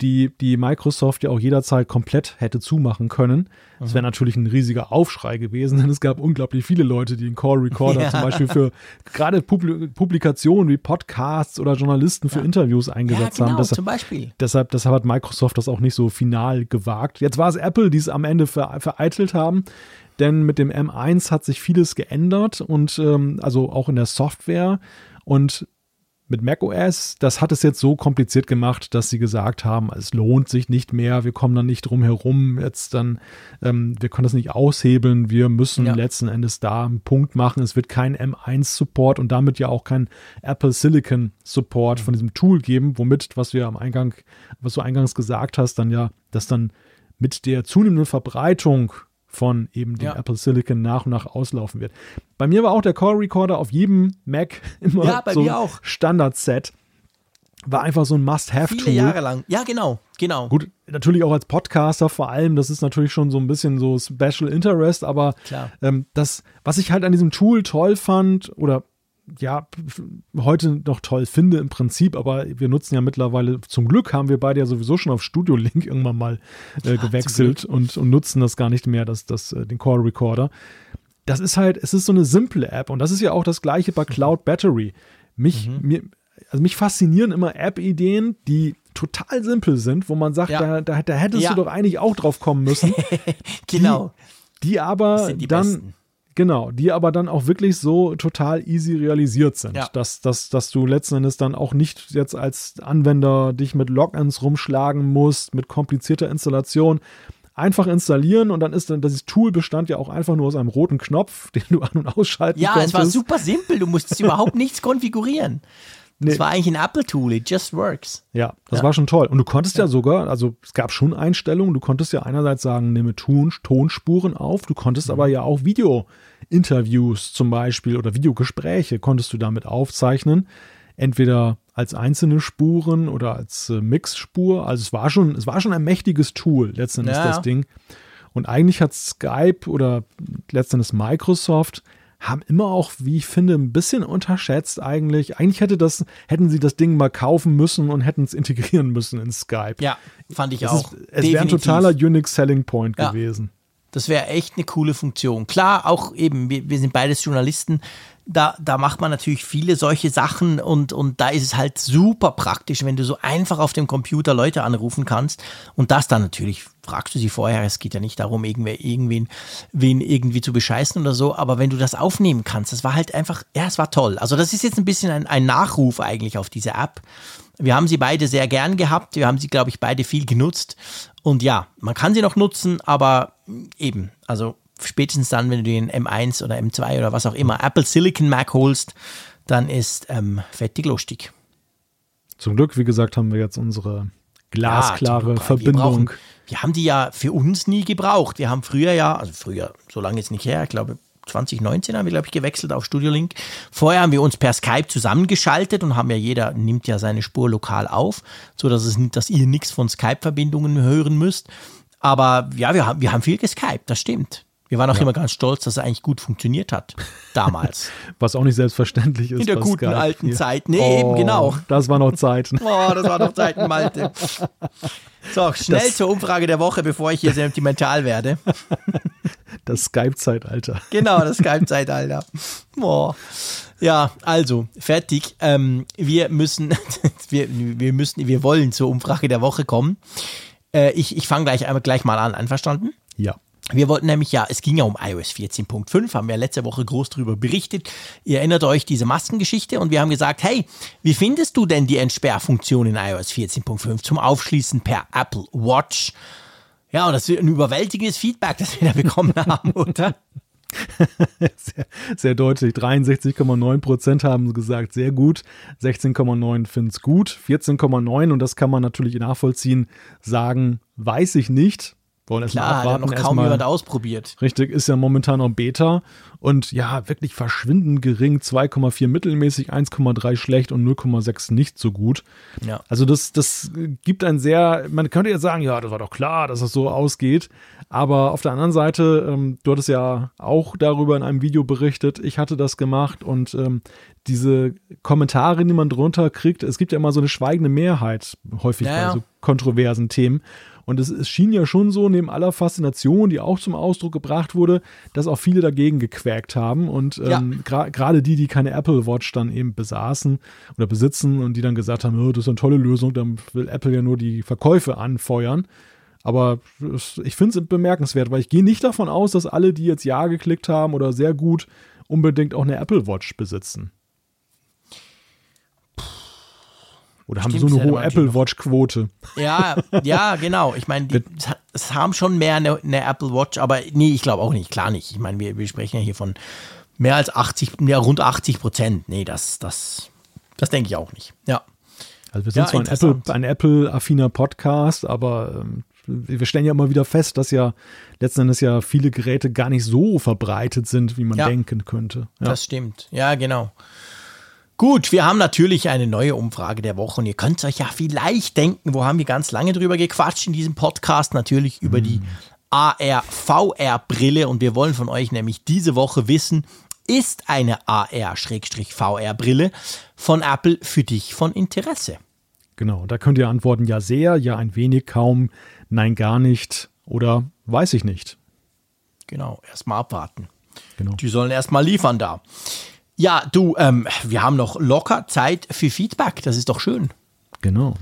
die, die Microsoft ja auch jederzeit komplett hätte zumachen können. Das wäre natürlich ein riesiger Aufschrei gewesen, denn es gab unglaublich viele Leute, die einen Call Recorder ja. zum Beispiel für gerade Publikationen wie Podcasts oder Journalisten für ja. Interviews eingesetzt ja, genau, haben. Deshalb, zum Beispiel. Deshalb, deshalb hat Microsoft das auch nicht so final gewagt. Jetzt war es Apple, die es am Ende vereitelt haben denn mit dem M1 hat sich vieles geändert und ähm, also auch in der Software und mit macOS, das hat es jetzt so kompliziert gemacht, dass sie gesagt haben, es lohnt sich nicht mehr, wir kommen dann nicht drum herum, jetzt dann, ähm, wir können das nicht aushebeln, wir müssen ja. letzten Endes da einen Punkt machen. Es wird kein M1-Support und damit ja auch kein Apple Silicon-Support mhm. von diesem Tool geben, womit, was wir am Eingang, was du eingangs gesagt hast, dann ja, dass dann mit der zunehmenden Verbreitung von eben dem ja. Apple Silicon nach und nach auslaufen wird. Bei mir war auch der Call Recorder auf jedem Mac immer ja, so ein Standard-Set. War einfach so ein Must-Have-Tool. Viele Jahre lang. Ja, genau, genau. Gut, natürlich auch als Podcaster vor allem. Das ist natürlich schon so ein bisschen so Special Interest, aber ähm, das, was ich halt an diesem Tool toll fand oder ja, heute noch toll finde im Prinzip, aber wir nutzen ja mittlerweile, zum Glück haben wir beide ja sowieso schon auf Studio Link irgendwann mal äh, gewechselt und, und nutzen das gar nicht mehr, das, das, äh, den Call Recorder. Das ist halt, es ist so eine simple App und das ist ja auch das gleiche bei Cloud Battery. Mich, mhm. mir, also mich faszinieren immer App-Ideen, die total simpel sind, wo man sagt, ja. da, da, da, hättest ja. du doch eigentlich auch drauf kommen müssen. genau. Die, die aber die dann. Besten Genau, die aber dann auch wirklich so total easy realisiert sind, ja. dass, dass, dass du letzten Endes dann auch nicht jetzt als Anwender dich mit Logins rumschlagen musst, mit komplizierter Installation. Einfach installieren und dann ist dann, das Tool bestand ja auch einfach nur aus einem roten Knopf, den du an- und ausschalten ja, konntest. Ja, es war super simpel, du musstest überhaupt nichts konfigurieren. Nee. Das war eigentlich ein Apple-Tool, it just works. Ja, das ja. war schon toll. Und du konntest ja. ja. sogar, also es gab schon Einstellungen, du konntest ja einerseits sagen, nehme Ton, Tonspuren auf, du konntest mhm. aber ja auch Video-Interviews zum Beispiel oder Videogespräche konntest du damit aufzeichnen. Entweder als einzelne Spuren oder als äh, Mixspur. Also es war schon, es war schon ein mächtiges Tool, letztendlich ja. das Ding. Und eigentlich hat Skype oder letztendlich Microsoft haben immer auch, wie ich finde, ein bisschen unterschätzt eigentlich. Eigentlich hätte das, hätten sie das Ding mal kaufen müssen und hätten es integrieren müssen in Skype. Ja, fand ich das auch. Ist, es wäre ein totaler Unix Selling Point ja. gewesen. Das wäre echt eine coole Funktion. Klar, auch eben, wir, wir sind beides Journalisten, da, da macht man natürlich viele solche Sachen und, und da ist es halt super praktisch, wenn du so einfach auf dem Computer Leute anrufen kannst und das dann natürlich, fragst du sie vorher, es geht ja nicht darum, irgendwer, irgendwen wen irgendwie zu bescheißen oder so, aber wenn du das aufnehmen kannst, das war halt einfach, ja, es war toll. Also das ist jetzt ein bisschen ein, ein Nachruf eigentlich auf diese App. Wir haben sie beide sehr gern gehabt, wir haben sie, glaube ich, beide viel genutzt und ja, man kann sie noch nutzen, aber eben, also spätestens dann, wenn du den M1 oder M2 oder was auch immer Apple Silicon Mac holst, dann ist ähm, fettig lustig. Zum Glück, wie gesagt, haben wir jetzt unsere glasklare ja, Verbindung. Wir, brauchen, wir, haben die ja für uns nie gebraucht. Wir haben früher ja, also früher, so lange jetzt nicht her, ich glaube 2019 haben wir, glaube ich, gewechselt auf Studio Link. Vorher haben wir uns per Skype zusammengeschaltet und haben ja jeder nimmt ja seine Spur lokal auf, so dass es dass ihr nichts von Skype-Verbindungen hören müsst. Aber ja, wir haben, wir haben viel geskypt, das stimmt. Wir waren auch ja. immer ganz stolz, dass es eigentlich gut funktioniert hat. Damals. Was auch nicht selbstverständlich ist. In der guten Skype alten hier. Zeit. Nee, oh, eben genau. Das war noch Zeit. Oh, das war noch Zeiten, Malte. So, schnell das, zur Umfrage der Woche, bevor ich hier sentimental werde. Das Skype-Zeitalter. Genau, das Skype-Zeitalter. Oh. Ja, also, fertig. Ähm, wir müssen, wir, wir müssen, wir wollen zur Umfrage der Woche kommen. Äh, ich ich fange gleich, gleich mal an. Einverstanden? Ja. Wir wollten nämlich ja, es ging ja um iOS 14.5, haben wir letzte Woche groß darüber berichtet. Ihr erinnert euch diese Maskengeschichte und wir haben gesagt, hey, wie findest du denn die Entsperrfunktion in iOS 14.5 zum Aufschließen per Apple Watch? Ja, und das ist ein überwältigendes Feedback, das wir da bekommen haben, oder? sehr, sehr deutlich. 63,9 Prozent haben gesagt, sehr gut. 16,9 finden es gut. 14,9 und das kann man natürlich nachvollziehen, sagen, weiß ich nicht. Wollen erst Klar, abwarten. noch kaum jemand ausprobiert. Richtig, ist ja momentan noch Beta und ja, wirklich verschwindend gering. 2,4 mittelmäßig, 1,3 schlecht und 0,6 nicht so gut. Ja. Also das, das gibt ein sehr, man könnte jetzt sagen, ja, das war doch klar, dass das so ausgeht. Aber auf der anderen Seite, ähm, du hattest ja auch darüber in einem Video berichtet, ich hatte das gemacht und ähm, diese Kommentare, die man drunter kriegt, es gibt ja immer so eine schweigende Mehrheit häufig ja, bei so kontroversen Themen. Und es, es, schien ja schon so, neben aller Faszination, die auch zum Ausdruck gebracht wurde, dass auch viele dagegen gequäkt haben. Und ähm, ja. gerade die, die keine Apple Watch dann eben besaßen oder besitzen und die dann gesagt haben, oh, das ist eine tolle Lösung, dann will Apple ja nur die Verkäufe anfeuern. Aber ich finde es bemerkenswert, weil ich gehe nicht davon aus, dass alle, die jetzt Ja geklickt haben oder sehr gut, unbedingt auch eine Apple Watch besitzen. Oder haben Stimmt, so eine hohe Apple Watch-Quote? Ja, ja, genau. Ich meine, es haben schon mehr eine, eine, Apple Watch, aber nee, ich glaube auch nicht. Klar nicht. Ich meine, wir, wir sprechen ja hier von mehr als 80, ja, rund 80 Prozent. Nee, das, das, das denke ich auch nicht. Ja. Also wir sind ja, zwar ein Apple, ein Apple-affiner Podcast, aber ähm, wir stellen ja immer wieder fest, dass ja letzten Endes ja viele Geräte gar nicht so verbreitet sind, wie man ja, denken könnte. Ja. Das stimmt. Ja, genau. Gut, wir haben natürlich eine neue Umfrage der Woche und ihr könnt euch ja vielleicht denken, wo haben wir ganz lange drüber gequatscht in diesem Podcast, natürlich über die AR-VR-Brille und wir wollen von euch nämlich diese Woche wissen, ist eine AR-VR-Brille von Apple für dich von Interesse? Genau, da könnt ihr antworten ja sehr, ja ein wenig, kaum, nein gar nicht oder weiß ich nicht. Genau, erstmal abwarten. Genau. Die sollen erstmal liefern da. Ja, du, ähm, wir haben noch locker Zeit für Feedback. Das ist doch schön. Genau.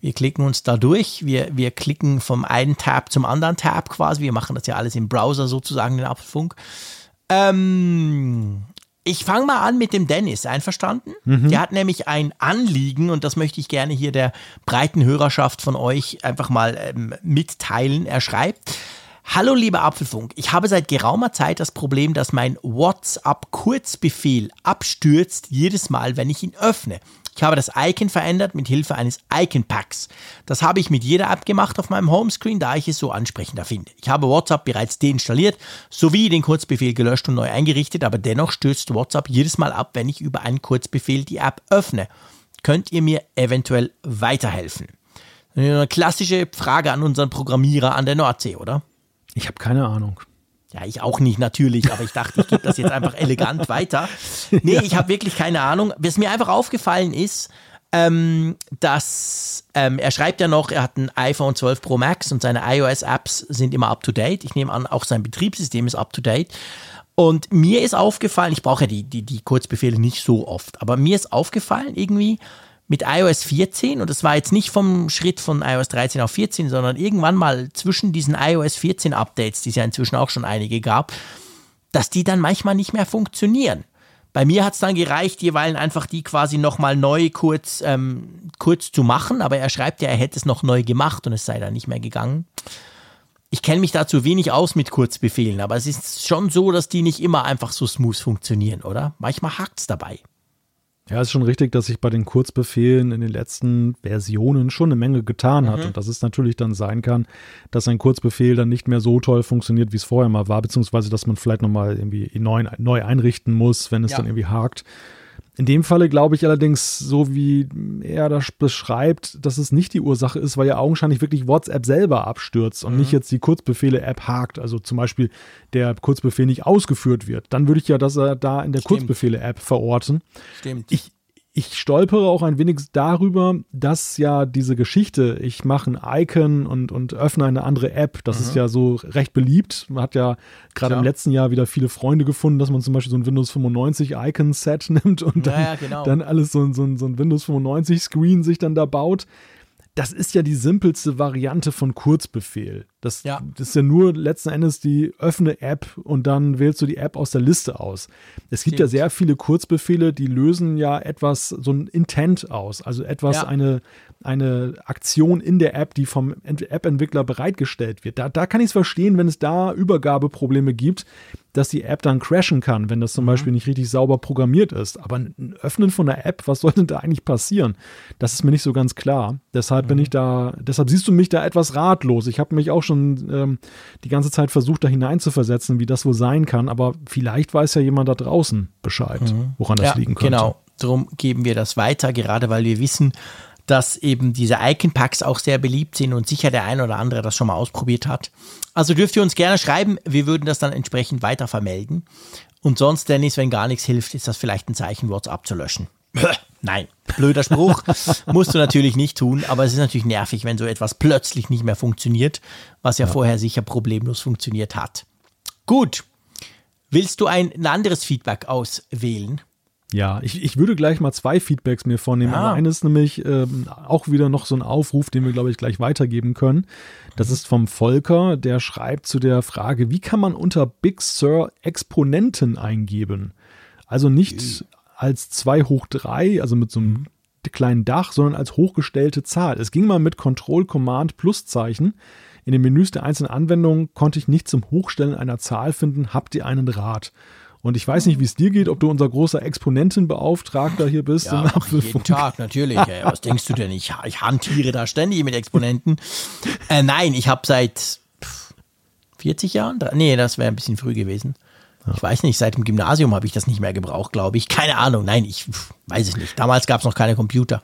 Wir klicken uns da durch. Wir, wir klicken vom einen Tab zum anderen Tab quasi. Wir machen das ja alles im Browser sozusagen, den Apfelfunk. Ähm, ich fange mal an mit dem Dennis, einverstanden? Mhm. Der hat nämlich ein Anliegen und das möchte ich gerne hier der breiten Hörerschaft von euch einfach mal ähm, mitteilen. Er schreibt, Hallo lieber Apfelfunk, ich habe seit geraumer Zeit das Problem, dass mein WhatsApp-Kurzbefehl abstürzt jedes Mal, wenn ich ihn öffne. Ich habe das Icon verändert mit Hilfe eines Icon-Packs. Das habe ich mit jeder App gemacht auf meinem Homescreen, da ich es so ansprechender finde. Ich habe WhatsApp bereits deinstalliert sowie den Kurzbefehl gelöscht und neu eingerichtet, aber dennoch stürzt WhatsApp jedes Mal ab, wenn ich über einen Kurzbefehl die App öffne. Könnt ihr mir eventuell weiterhelfen? Eine klassische Frage an unseren Programmierer an der Nordsee, oder? Ich habe keine Ahnung. Ja, ich auch nicht natürlich, aber ich dachte, ich gebe das jetzt einfach elegant weiter. Nee, ja. ich habe wirklich keine Ahnung. Was mir einfach aufgefallen ist, ähm, dass ähm, er schreibt ja noch, er hat ein iPhone 12 Pro Max und seine iOS-Apps sind immer up to date. Ich nehme an, auch sein Betriebssystem ist up to date. Und mir ist aufgefallen, ich brauche ja die, die, die Kurzbefehle nicht so oft, aber mir ist aufgefallen irgendwie mit iOS 14, und das war jetzt nicht vom Schritt von iOS 13 auf 14, sondern irgendwann mal zwischen diesen iOS 14 Updates, die es ja inzwischen auch schon einige gab, dass die dann manchmal nicht mehr funktionieren. Bei mir hat es dann gereicht, jeweils einfach die quasi nochmal neu kurz, ähm, kurz zu machen, aber er schreibt ja, er hätte es noch neu gemacht und es sei dann nicht mehr gegangen ich kenne mich dazu wenig aus mit Kurzbefehlen, aber es ist schon so, dass die nicht immer einfach so smooth funktionieren, oder? Manchmal hakt es dabei. Ja, es ist schon richtig, dass sich bei den Kurzbefehlen in den letzten Versionen schon eine Menge getan hat. Mhm. Und dass es natürlich dann sein kann, dass ein Kurzbefehl dann nicht mehr so toll funktioniert, wie es vorher mal war, beziehungsweise dass man vielleicht nochmal irgendwie neu, neu einrichten muss, wenn es ja. dann irgendwie hakt. In dem Falle glaube ich allerdings, so wie er das beschreibt, dass es nicht die Ursache ist, weil ja augenscheinlich wirklich WhatsApp selber abstürzt und mhm. nicht jetzt die Kurzbefehle-App hakt. Also zum Beispiel der Kurzbefehl nicht ausgeführt wird. Dann würde ich ja das äh, da in der Kurzbefehle-App verorten. Stimmt. Ich, ich stolpere auch ein wenig darüber, dass ja diese Geschichte, ich mache ein Icon und, und öffne eine andere App, das mhm. ist ja so recht beliebt. Man hat ja gerade im letzten Jahr wieder viele Freunde gefunden, dass man zum Beispiel so ein Windows 95 Icon-Set nimmt und dann, ja, genau. dann alles so, so, so ein Windows 95 Screen sich dann da baut das ist ja die simpelste Variante von Kurzbefehl. Das, ja. das, ist ja nur letzten Endes die öffne App und dann wählst du die App aus der Liste aus. Es gibt Stimmt. ja sehr viele Kurzbefehle, die lösen ja etwas, so ein Intent aus, also etwas, ja. eine, eine Aktion in der App, die vom App-Entwickler bereitgestellt wird. Da, da kann ich es verstehen, wenn es da Übergabeprobleme gibt, dass die App dann crashen kann, wenn das zum mhm. Beispiel nicht richtig sauber programmiert ist. Aber ein Öffnen von der App, was soll denn da eigentlich passieren? Das ist mir nicht so ganz klar. Deshalb mhm. bin ich da, deshalb siehst du mich da etwas ratlos. Ich habe mich auch schon ähm, die ganze Zeit versucht, da hineinzuversetzen, wie das wohl sein kann. Aber vielleicht weiß ja jemand da draußen Bescheid, mhm. woran das ja, liegen könnte. Genau, darum geben wir das weiter, gerade weil wir wissen, dass eben diese Icon-Packs auch sehr beliebt sind und sicher der ein oder andere das schon mal ausprobiert hat. Also dürft ihr uns gerne schreiben, wir würden das dann entsprechend weiter vermelden. Und sonst, Dennis, wenn gar nichts hilft, ist das vielleicht ein Zeichen, WhatsApp zu löschen. Nein, blöder Spruch. Musst du natürlich nicht tun, aber es ist natürlich nervig, wenn so etwas plötzlich nicht mehr funktioniert, was ja, ja. vorher sicher problemlos funktioniert hat. Gut. Willst du ein, ein anderes Feedback auswählen? Ja, ich, ich würde gleich mal zwei Feedbacks mir vornehmen. Ah. Eines nämlich ähm, auch wieder noch so ein Aufruf, den wir, glaube ich, gleich weitergeben können. Das ist vom Volker, der schreibt zu der Frage, wie kann man unter Big Sur Exponenten eingeben? Also nicht als 2 hoch 3, also mit so einem kleinen Dach, sondern als hochgestellte Zahl. Es ging mal mit Control Command Pluszeichen. In den Menüs der einzelnen Anwendungen konnte ich nicht zum Hochstellen einer Zahl finden. Habt ihr einen Rat? Und ich weiß nicht, wie es dir geht, ob du unser großer Exponentenbeauftragter hier bist. Ja, jeden Tag, natürlich. Ey, was denkst du denn? Ich, ich hantiere da ständig mit Exponenten. Äh, nein, ich habe seit 40 Jahren, nee, das wäre ein bisschen früh gewesen. Ich weiß nicht, seit dem Gymnasium habe ich das nicht mehr gebraucht, glaube ich. Keine Ahnung, nein, ich weiß es nicht. Damals gab es noch keine Computer.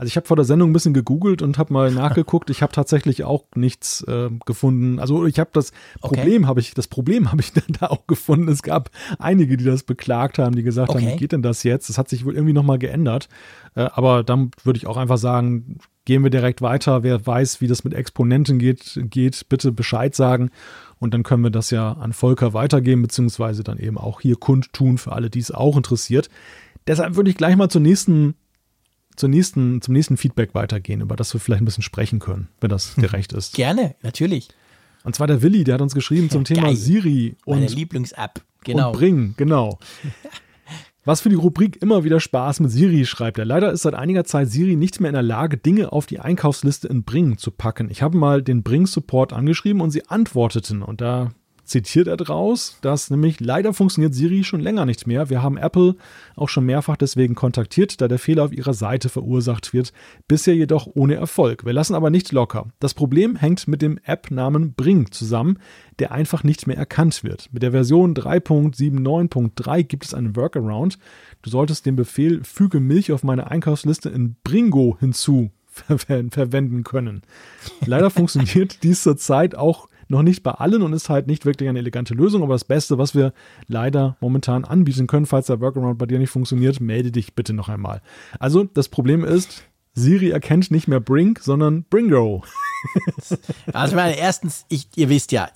Also ich habe vor der Sendung ein bisschen gegoogelt und habe mal nachgeguckt. Ich habe tatsächlich auch nichts äh, gefunden. Also ich habe das Problem okay. habe ich das Problem habe ich dann da auch gefunden. Es gab einige, die das beklagt haben, die gesagt okay. haben, wie geht denn das jetzt? Das hat sich wohl irgendwie noch mal geändert. Äh, aber dann würde ich auch einfach sagen, gehen wir direkt weiter. Wer weiß, wie das mit Exponenten geht, geht, bitte Bescheid sagen. Und dann können wir das ja an Volker weitergeben, beziehungsweise dann eben auch hier kundtun für alle, die es auch interessiert. Deshalb würde ich gleich mal zur nächsten zur nächsten, zum nächsten Feedback weitergehen, über das wir vielleicht ein bisschen sprechen können, wenn das dir recht ist. Gerne, natürlich. Und zwar der Willi, der hat uns geschrieben zum Thema Geil. Siri und Meine Lieblings-App, genau. Und Bring, genau. Was für die Rubrik immer wieder Spaß mit Siri schreibt er. Leider ist seit einiger Zeit Siri nicht mehr in der Lage, Dinge auf die Einkaufsliste in Bring zu packen. Ich habe mal den Bring Support angeschrieben und sie antworteten. Und da zitiert er draus, dass nämlich leider funktioniert Siri schon länger nicht mehr. Wir haben Apple auch schon mehrfach deswegen kontaktiert, da der Fehler auf ihrer Seite verursacht wird, bisher jedoch ohne Erfolg. Wir lassen aber nicht locker. Das Problem hängt mit dem App-Namen Bring zusammen, der einfach nicht mehr erkannt wird. Mit der Version 3.79.3 gibt es einen Workaround. Du solltest den Befehl Füge Milch auf meine Einkaufsliste in Bringo hinzu verwenden können. Leider funktioniert dies zurzeit auch noch nicht bei allen und ist halt nicht wirklich eine elegante Lösung, aber das Beste, was wir leider momentan anbieten können, falls der Workaround bei dir nicht funktioniert, melde dich bitte noch einmal. Also das Problem ist, Siri erkennt nicht mehr Bring, sondern Bringo. also meine, erstens, ich, ihr wisst ja,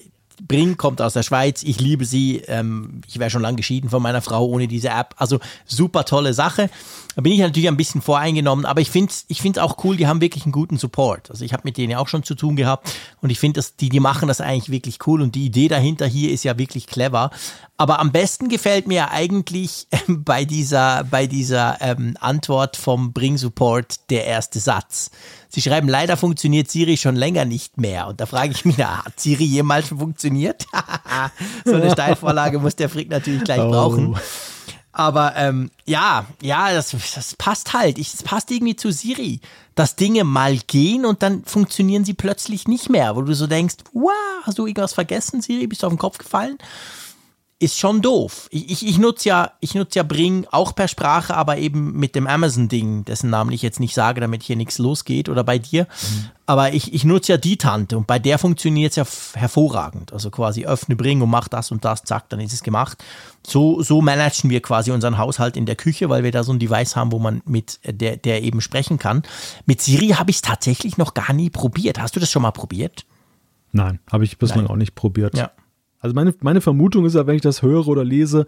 Bring kommt aus der Schweiz. Ich liebe sie. Ähm, ich wäre schon lange geschieden von meiner Frau ohne diese App. Also super tolle Sache. Da bin ich natürlich ein bisschen voreingenommen, aber ich finde es ich find's auch cool, die haben wirklich einen guten Support. Also ich habe mit denen ja auch schon zu tun gehabt und ich finde, die, die machen das eigentlich wirklich cool und die Idee dahinter hier ist ja wirklich clever. Aber am besten gefällt mir eigentlich ähm, bei dieser, bei dieser ähm, Antwort vom Bring Support der erste Satz. Sie schreiben, leider funktioniert Siri schon länger nicht mehr. Und da frage ich mich, na, hat Siri jemals funktioniert? so eine Steilvorlage muss der Frick natürlich gleich oh. brauchen. Aber ähm, ja, ja, das, das passt halt. Es passt irgendwie zu Siri, dass Dinge mal gehen und dann funktionieren sie plötzlich nicht mehr, wo du so denkst, wow, hast du irgendwas vergessen, Siri? Bist du auf den Kopf gefallen? Ist schon doof. Ich, ich, ich nutze ja, ich nutze ja Bring auch per Sprache, aber eben mit dem Amazon-Ding, dessen Namen ich jetzt nicht sage, damit hier nichts losgeht oder bei dir. Mhm. Aber ich, ich nutze ja die Tante und bei der funktioniert es ja hervorragend. Also quasi öffne Bring und mach das und das, zack, dann ist es gemacht. So, so managen wir quasi unseren Haushalt in der Küche, weil wir da so ein Device haben, wo man mit der, der eben sprechen kann. Mit Siri habe ich es tatsächlich noch gar nie probiert. Hast du das schon mal probiert? Nein, habe ich bislang Nein. auch nicht probiert. Ja. Also meine, meine Vermutung ist ja, wenn ich das höre oder lese,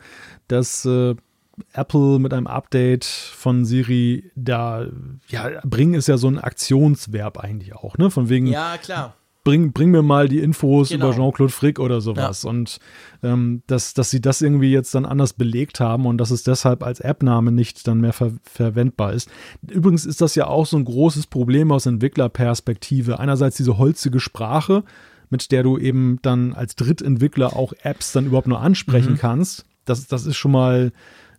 dass äh, Apple mit einem Update von Siri da, ja, bringen ist ja so ein Aktionsverb eigentlich auch, ne? Von wegen. Ja, klar. Bring, bring mir mal die Infos Genau. über Jean-Claude Frick oder sowas. Ja. Und ähm, dass, dass sie das irgendwie jetzt dann anders belegt haben und dass es deshalb als App-Name nicht dann mehr ver verwendbar ist. Übrigens ist das ja auch so ein großes Problem aus Entwicklerperspektive. Einerseits diese holzige Sprache, mit der du eben dann als Drittentwickler auch Apps dann überhaupt nur ansprechen Mhm. kannst. Das, das ist schon mal,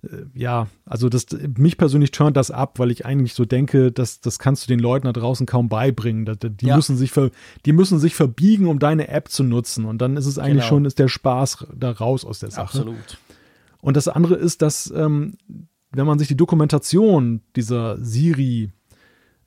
äh, ja, also das, mich persönlich turnt das ab, weil ich eigentlich so denke, dass das kannst du den Leuten da draußen kaum beibringen. Da- Die, Ja. müssen sich ver, die müssen sich verbiegen, um deine App zu nutzen. Und dann ist es eigentlich Genau. schon, ist der Spaß da raus aus der Sache. Absolut. Und das andere ist, dass, ähm, wenn man sich die Dokumentation dieser Siri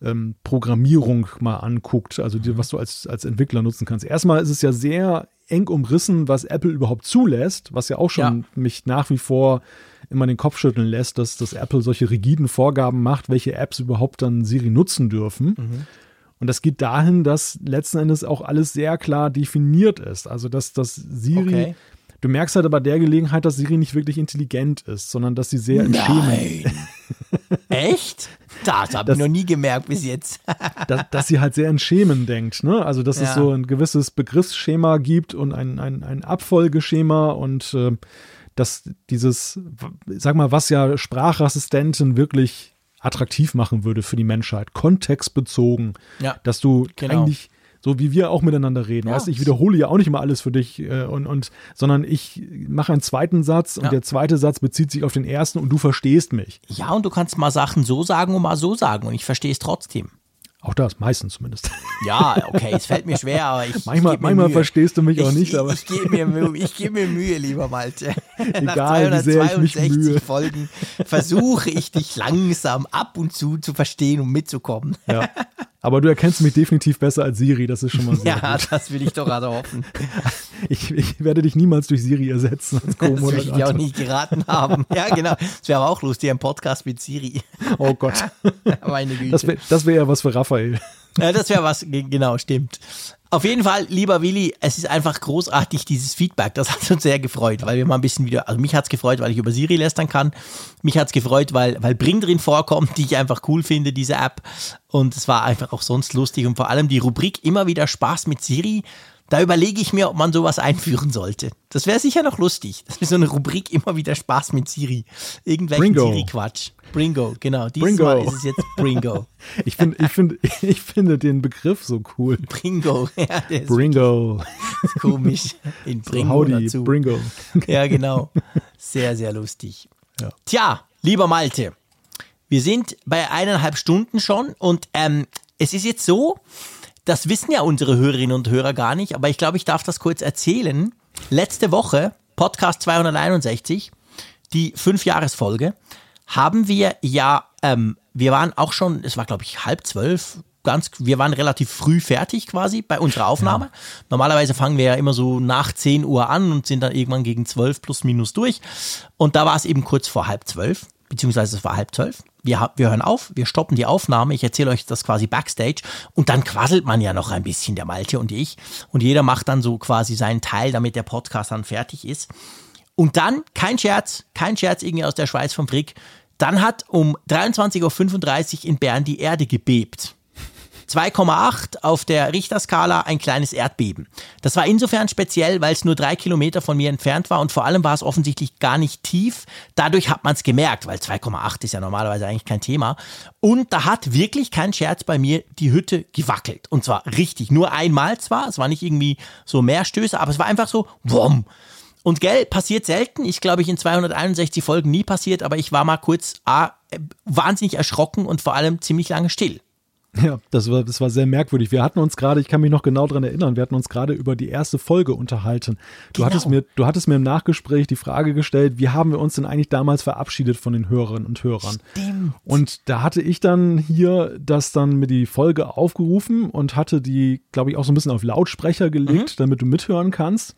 ähm, Programmierung mal anguckt, also die, was du als, als Entwickler nutzen kannst. Erstmal ist es ja sehr eng umrissen, was Apple überhaupt zulässt, was ja auch schon Ja. mich nach wie vor immer den Kopf schütteln lässt, dass, dass Apple solche rigiden Vorgaben macht, welche Apps überhaupt dann Siri nutzen dürfen. Mhm. Und das geht dahin, dass letzten Endes auch alles sehr klar definiert ist. Also, dass, dass Siri, Okay. Du merkst halt bei der Gelegenheit, dass Siri nicht wirklich intelligent ist, sondern dass sie sehr in Schemen, Nein. Echt? Das habe ich noch nie gemerkt bis jetzt. dass, dass sie halt sehr in Schemen denkt. Ne? Also, dass es Ja. so ein gewisses Begriffsschema gibt und ein, ein, ein Abfolgeschema und äh, dass dieses, sag mal, was ja Sprachassistenten wirklich attraktiv machen würde für die Menschheit, kontextbezogen, Ja. dass du Genau. eigentlich so wie wir auch miteinander reden. Ja. Weißt, ich wiederhole ja auch nicht mal alles für dich äh, und, und sondern ich mache einen zweiten Satz und Ja. der zweite Satz bezieht sich auf den ersten und du verstehst mich. Ja, und du kannst mal Sachen so sagen und mal so sagen und ich verstehe es trotzdem. Auch das, meistens zumindest. Ja, okay, es fällt mir schwer, aber ich. Manchmal, manchmal Mühe. verstehst du mich auch ich, nicht, aber Ich, ich gebe mir, Mühe- ich geb mir Mühe, lieber Malte. Nach Egal, mich 262 mühe. Folgen versuche ich dich langsam ab und zu zu verstehen und mitzukommen. Ja. Aber du erkennst mich definitiv besser als Siri, das ist schon mal sehr Ja, gut. das will ich doch gerade hoffen. Ich, ich werde dich niemals durch Siri ersetzen als Das will ich dir auch nicht geraten haben. Ja, genau. Das wäre aber auch lustig, ein Podcast mit Siri. Oh Gott, Meine Güte. das wäre wär ja was für Raphael. Ja, das wäre was, ge- genau, stimmt. Auf jeden Fall, lieber Willi, es ist einfach großartig, dieses Feedback. Das hat uns sehr gefreut, weil wir mal ein bisschen wieder, also mich hat's gefreut, weil ich über Siri lästern kann. Mich hat's gefreut, weil, weil Bring drin vorkommt, die ich einfach cool finde, diese App. Und es war einfach auch sonst lustig und vor allem die Rubrik immer wieder Spaß mit Siri. Da überlege ich mir, ob man sowas einführen sollte. Das wäre sicher noch lustig. Das ist so eine Rubrik immer wieder Spaß mit Siri. Irgendwelchen. Siri-Quatsch. Bringo, genau. Dieses Bringo. Mal ist es jetzt Bringo. Ich, find, ich, find, ich finde den Begriff so cool. Bringo. Ja, der ist Bringo. komisch. In So, Bringo howdy, dazu. Bringo. Ja, genau. Sehr, sehr lustig. Ja. Tja, lieber Malte, wir sind bei eineinhalb Stunden schon und ähm, es ist jetzt so, das wissen ja unsere Hörerinnen und Hörer gar nicht, aber ich glaube, ich darf das kurz erzählen. Letzte Woche, Podcast 261, die Fünfjahresfolge, haben wir ja, ähm, wir waren auch schon, es war glaube ich halb zwölf, ganz, wir waren relativ früh fertig quasi bei unserer Aufnahme. Ja. Normalerweise fangen wir ja immer so nach 10 Uhr an und sind dann irgendwann gegen 12 plus minus durch. Und da war es eben kurz vor halb zwölf, beziehungsweise es war halb zwölf. Wir, wir hören auf, wir stoppen die Aufnahme, ich erzähle euch das quasi backstage und dann quasselt man ja noch ein bisschen, der Malte und ich. Und jeder macht dann so quasi seinen Teil, damit der Podcast dann fertig ist. Und dann, kein Scherz, kein Scherz irgendwie aus der Schweiz vom Frick, dann hat um 23.35 Uhr in Bern die Erde gebebt. 2,8 auf der Richterskala ein kleines Erdbeben. Das war insofern speziell, weil es nur drei Kilometer von mir entfernt war und vor allem war es offensichtlich gar nicht tief. Dadurch hat man es gemerkt, weil 2,8 ist ja normalerweise eigentlich kein Thema. Und da hat wirklich kein Scherz bei mir die Hütte gewackelt. Und zwar richtig. Nur einmal zwar, es war nicht irgendwie so mehr Stöße, aber es war einfach so, wumm. Und gell, passiert selten. Ich glaube, ich in 261 Folgen nie passiert, aber ich war mal kurz A, wahnsinnig erschrocken und vor allem ziemlich lange still. Ja, das war, das war sehr merkwürdig. Wir hatten uns gerade, ich kann mich noch genau daran erinnern, wir hatten uns gerade über die erste Folge unterhalten. Du, genau. hattest mir, du hattest mir im Nachgespräch die Frage gestellt, wie haben wir uns denn eigentlich damals verabschiedet von den Hörerinnen und Hörern? Stimmt. Und da hatte ich dann hier das dann mit die Folge aufgerufen und hatte die, glaube ich, auch so ein bisschen auf Lautsprecher gelegt, mhm. damit du mithören kannst.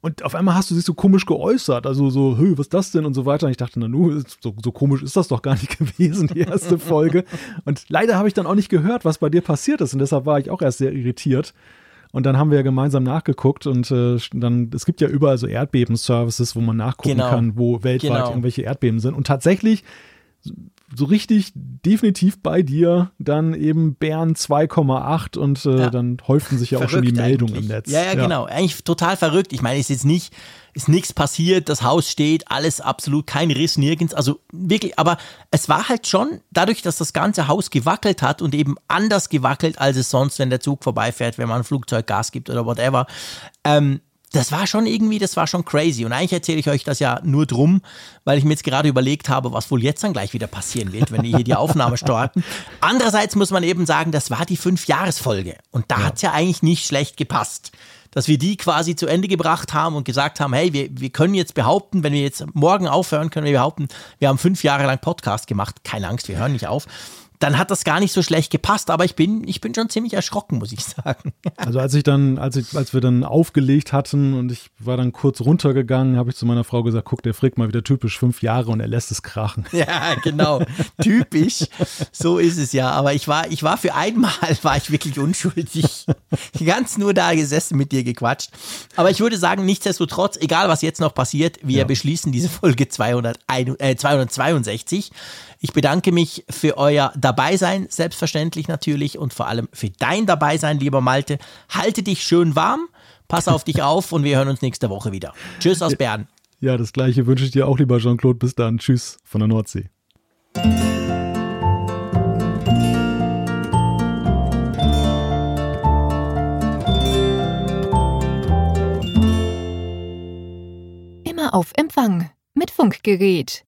Und auf einmal hast du dich so komisch geäußert, also so, Hö, was ist das denn und so weiter. Und ich dachte, na nu, so, so komisch ist das doch gar nicht gewesen, die erste Folge. Und leider habe ich dann auch nicht gehört, was bei dir passiert ist. Und deshalb war ich auch erst sehr irritiert. Und dann haben wir ja gemeinsam nachgeguckt und äh, dann, es gibt ja überall so Erdbeben-Services, wo man nachgucken genau. kann, wo weltweit genau. irgendwelche Erdbeben sind. Und tatsächlich so richtig definitiv bei dir dann eben Bern 2,8 und äh, ja. dann häuften sich ja verrückt auch schon die Meldungen im Netz. Ja, ja, ja, genau. Eigentlich total verrückt. Ich meine, es ist jetzt nicht, ist nichts passiert, das Haus steht, alles absolut, kein Riss nirgends. Also wirklich, aber es war halt schon dadurch, dass das ganze Haus gewackelt hat und eben anders gewackelt, als es sonst, wenn der Zug vorbeifährt, wenn man ein Flugzeug Gas gibt oder whatever. Ähm, das war schon irgendwie, das war schon crazy. Und eigentlich erzähle ich euch das ja nur drum, weil ich mir jetzt gerade überlegt habe, was wohl jetzt dann gleich wieder passieren wird, wenn wir hier die Aufnahme starten. Andererseits muss man eben sagen, das war die Fünf-Jahres-Folge. Und da ja. hat es ja eigentlich nicht schlecht gepasst. Dass wir die quasi zu Ende gebracht haben und gesagt haben, hey, wir, wir können jetzt behaupten, wenn wir jetzt morgen aufhören, können wir behaupten, wir haben fünf Jahre lang Podcast gemacht. Keine Angst, wir hören nicht auf dann hat das gar nicht so schlecht gepasst, aber ich bin, ich bin schon ziemlich erschrocken, muss ich sagen. Also als ich dann, als ich, als wir dann aufgelegt hatten und ich war dann kurz runtergegangen, habe ich zu meiner Frau gesagt, guck, der Frick mal wieder typisch fünf Jahre und er lässt es krachen. Ja, genau. typisch. So ist es ja. Aber ich war, ich war für einmal, war ich wirklich unschuldig. Ganz nur da gesessen mit dir gequatscht. Aber ich würde sagen, nichtsdestotrotz, egal was jetzt noch passiert, wir ja. beschließen diese Folge 200, äh, 262 ich bedanke mich für euer Dabeisein, selbstverständlich natürlich, und vor allem für dein Dabeisein, lieber Malte. Halte dich schön warm, pass auf dich auf und wir hören uns nächste Woche wieder. Tschüss aus Bern. Ja, das gleiche wünsche ich dir auch, lieber Jean-Claude. Bis dann. Tschüss von der Nordsee. Immer auf Empfang mit Funkgerät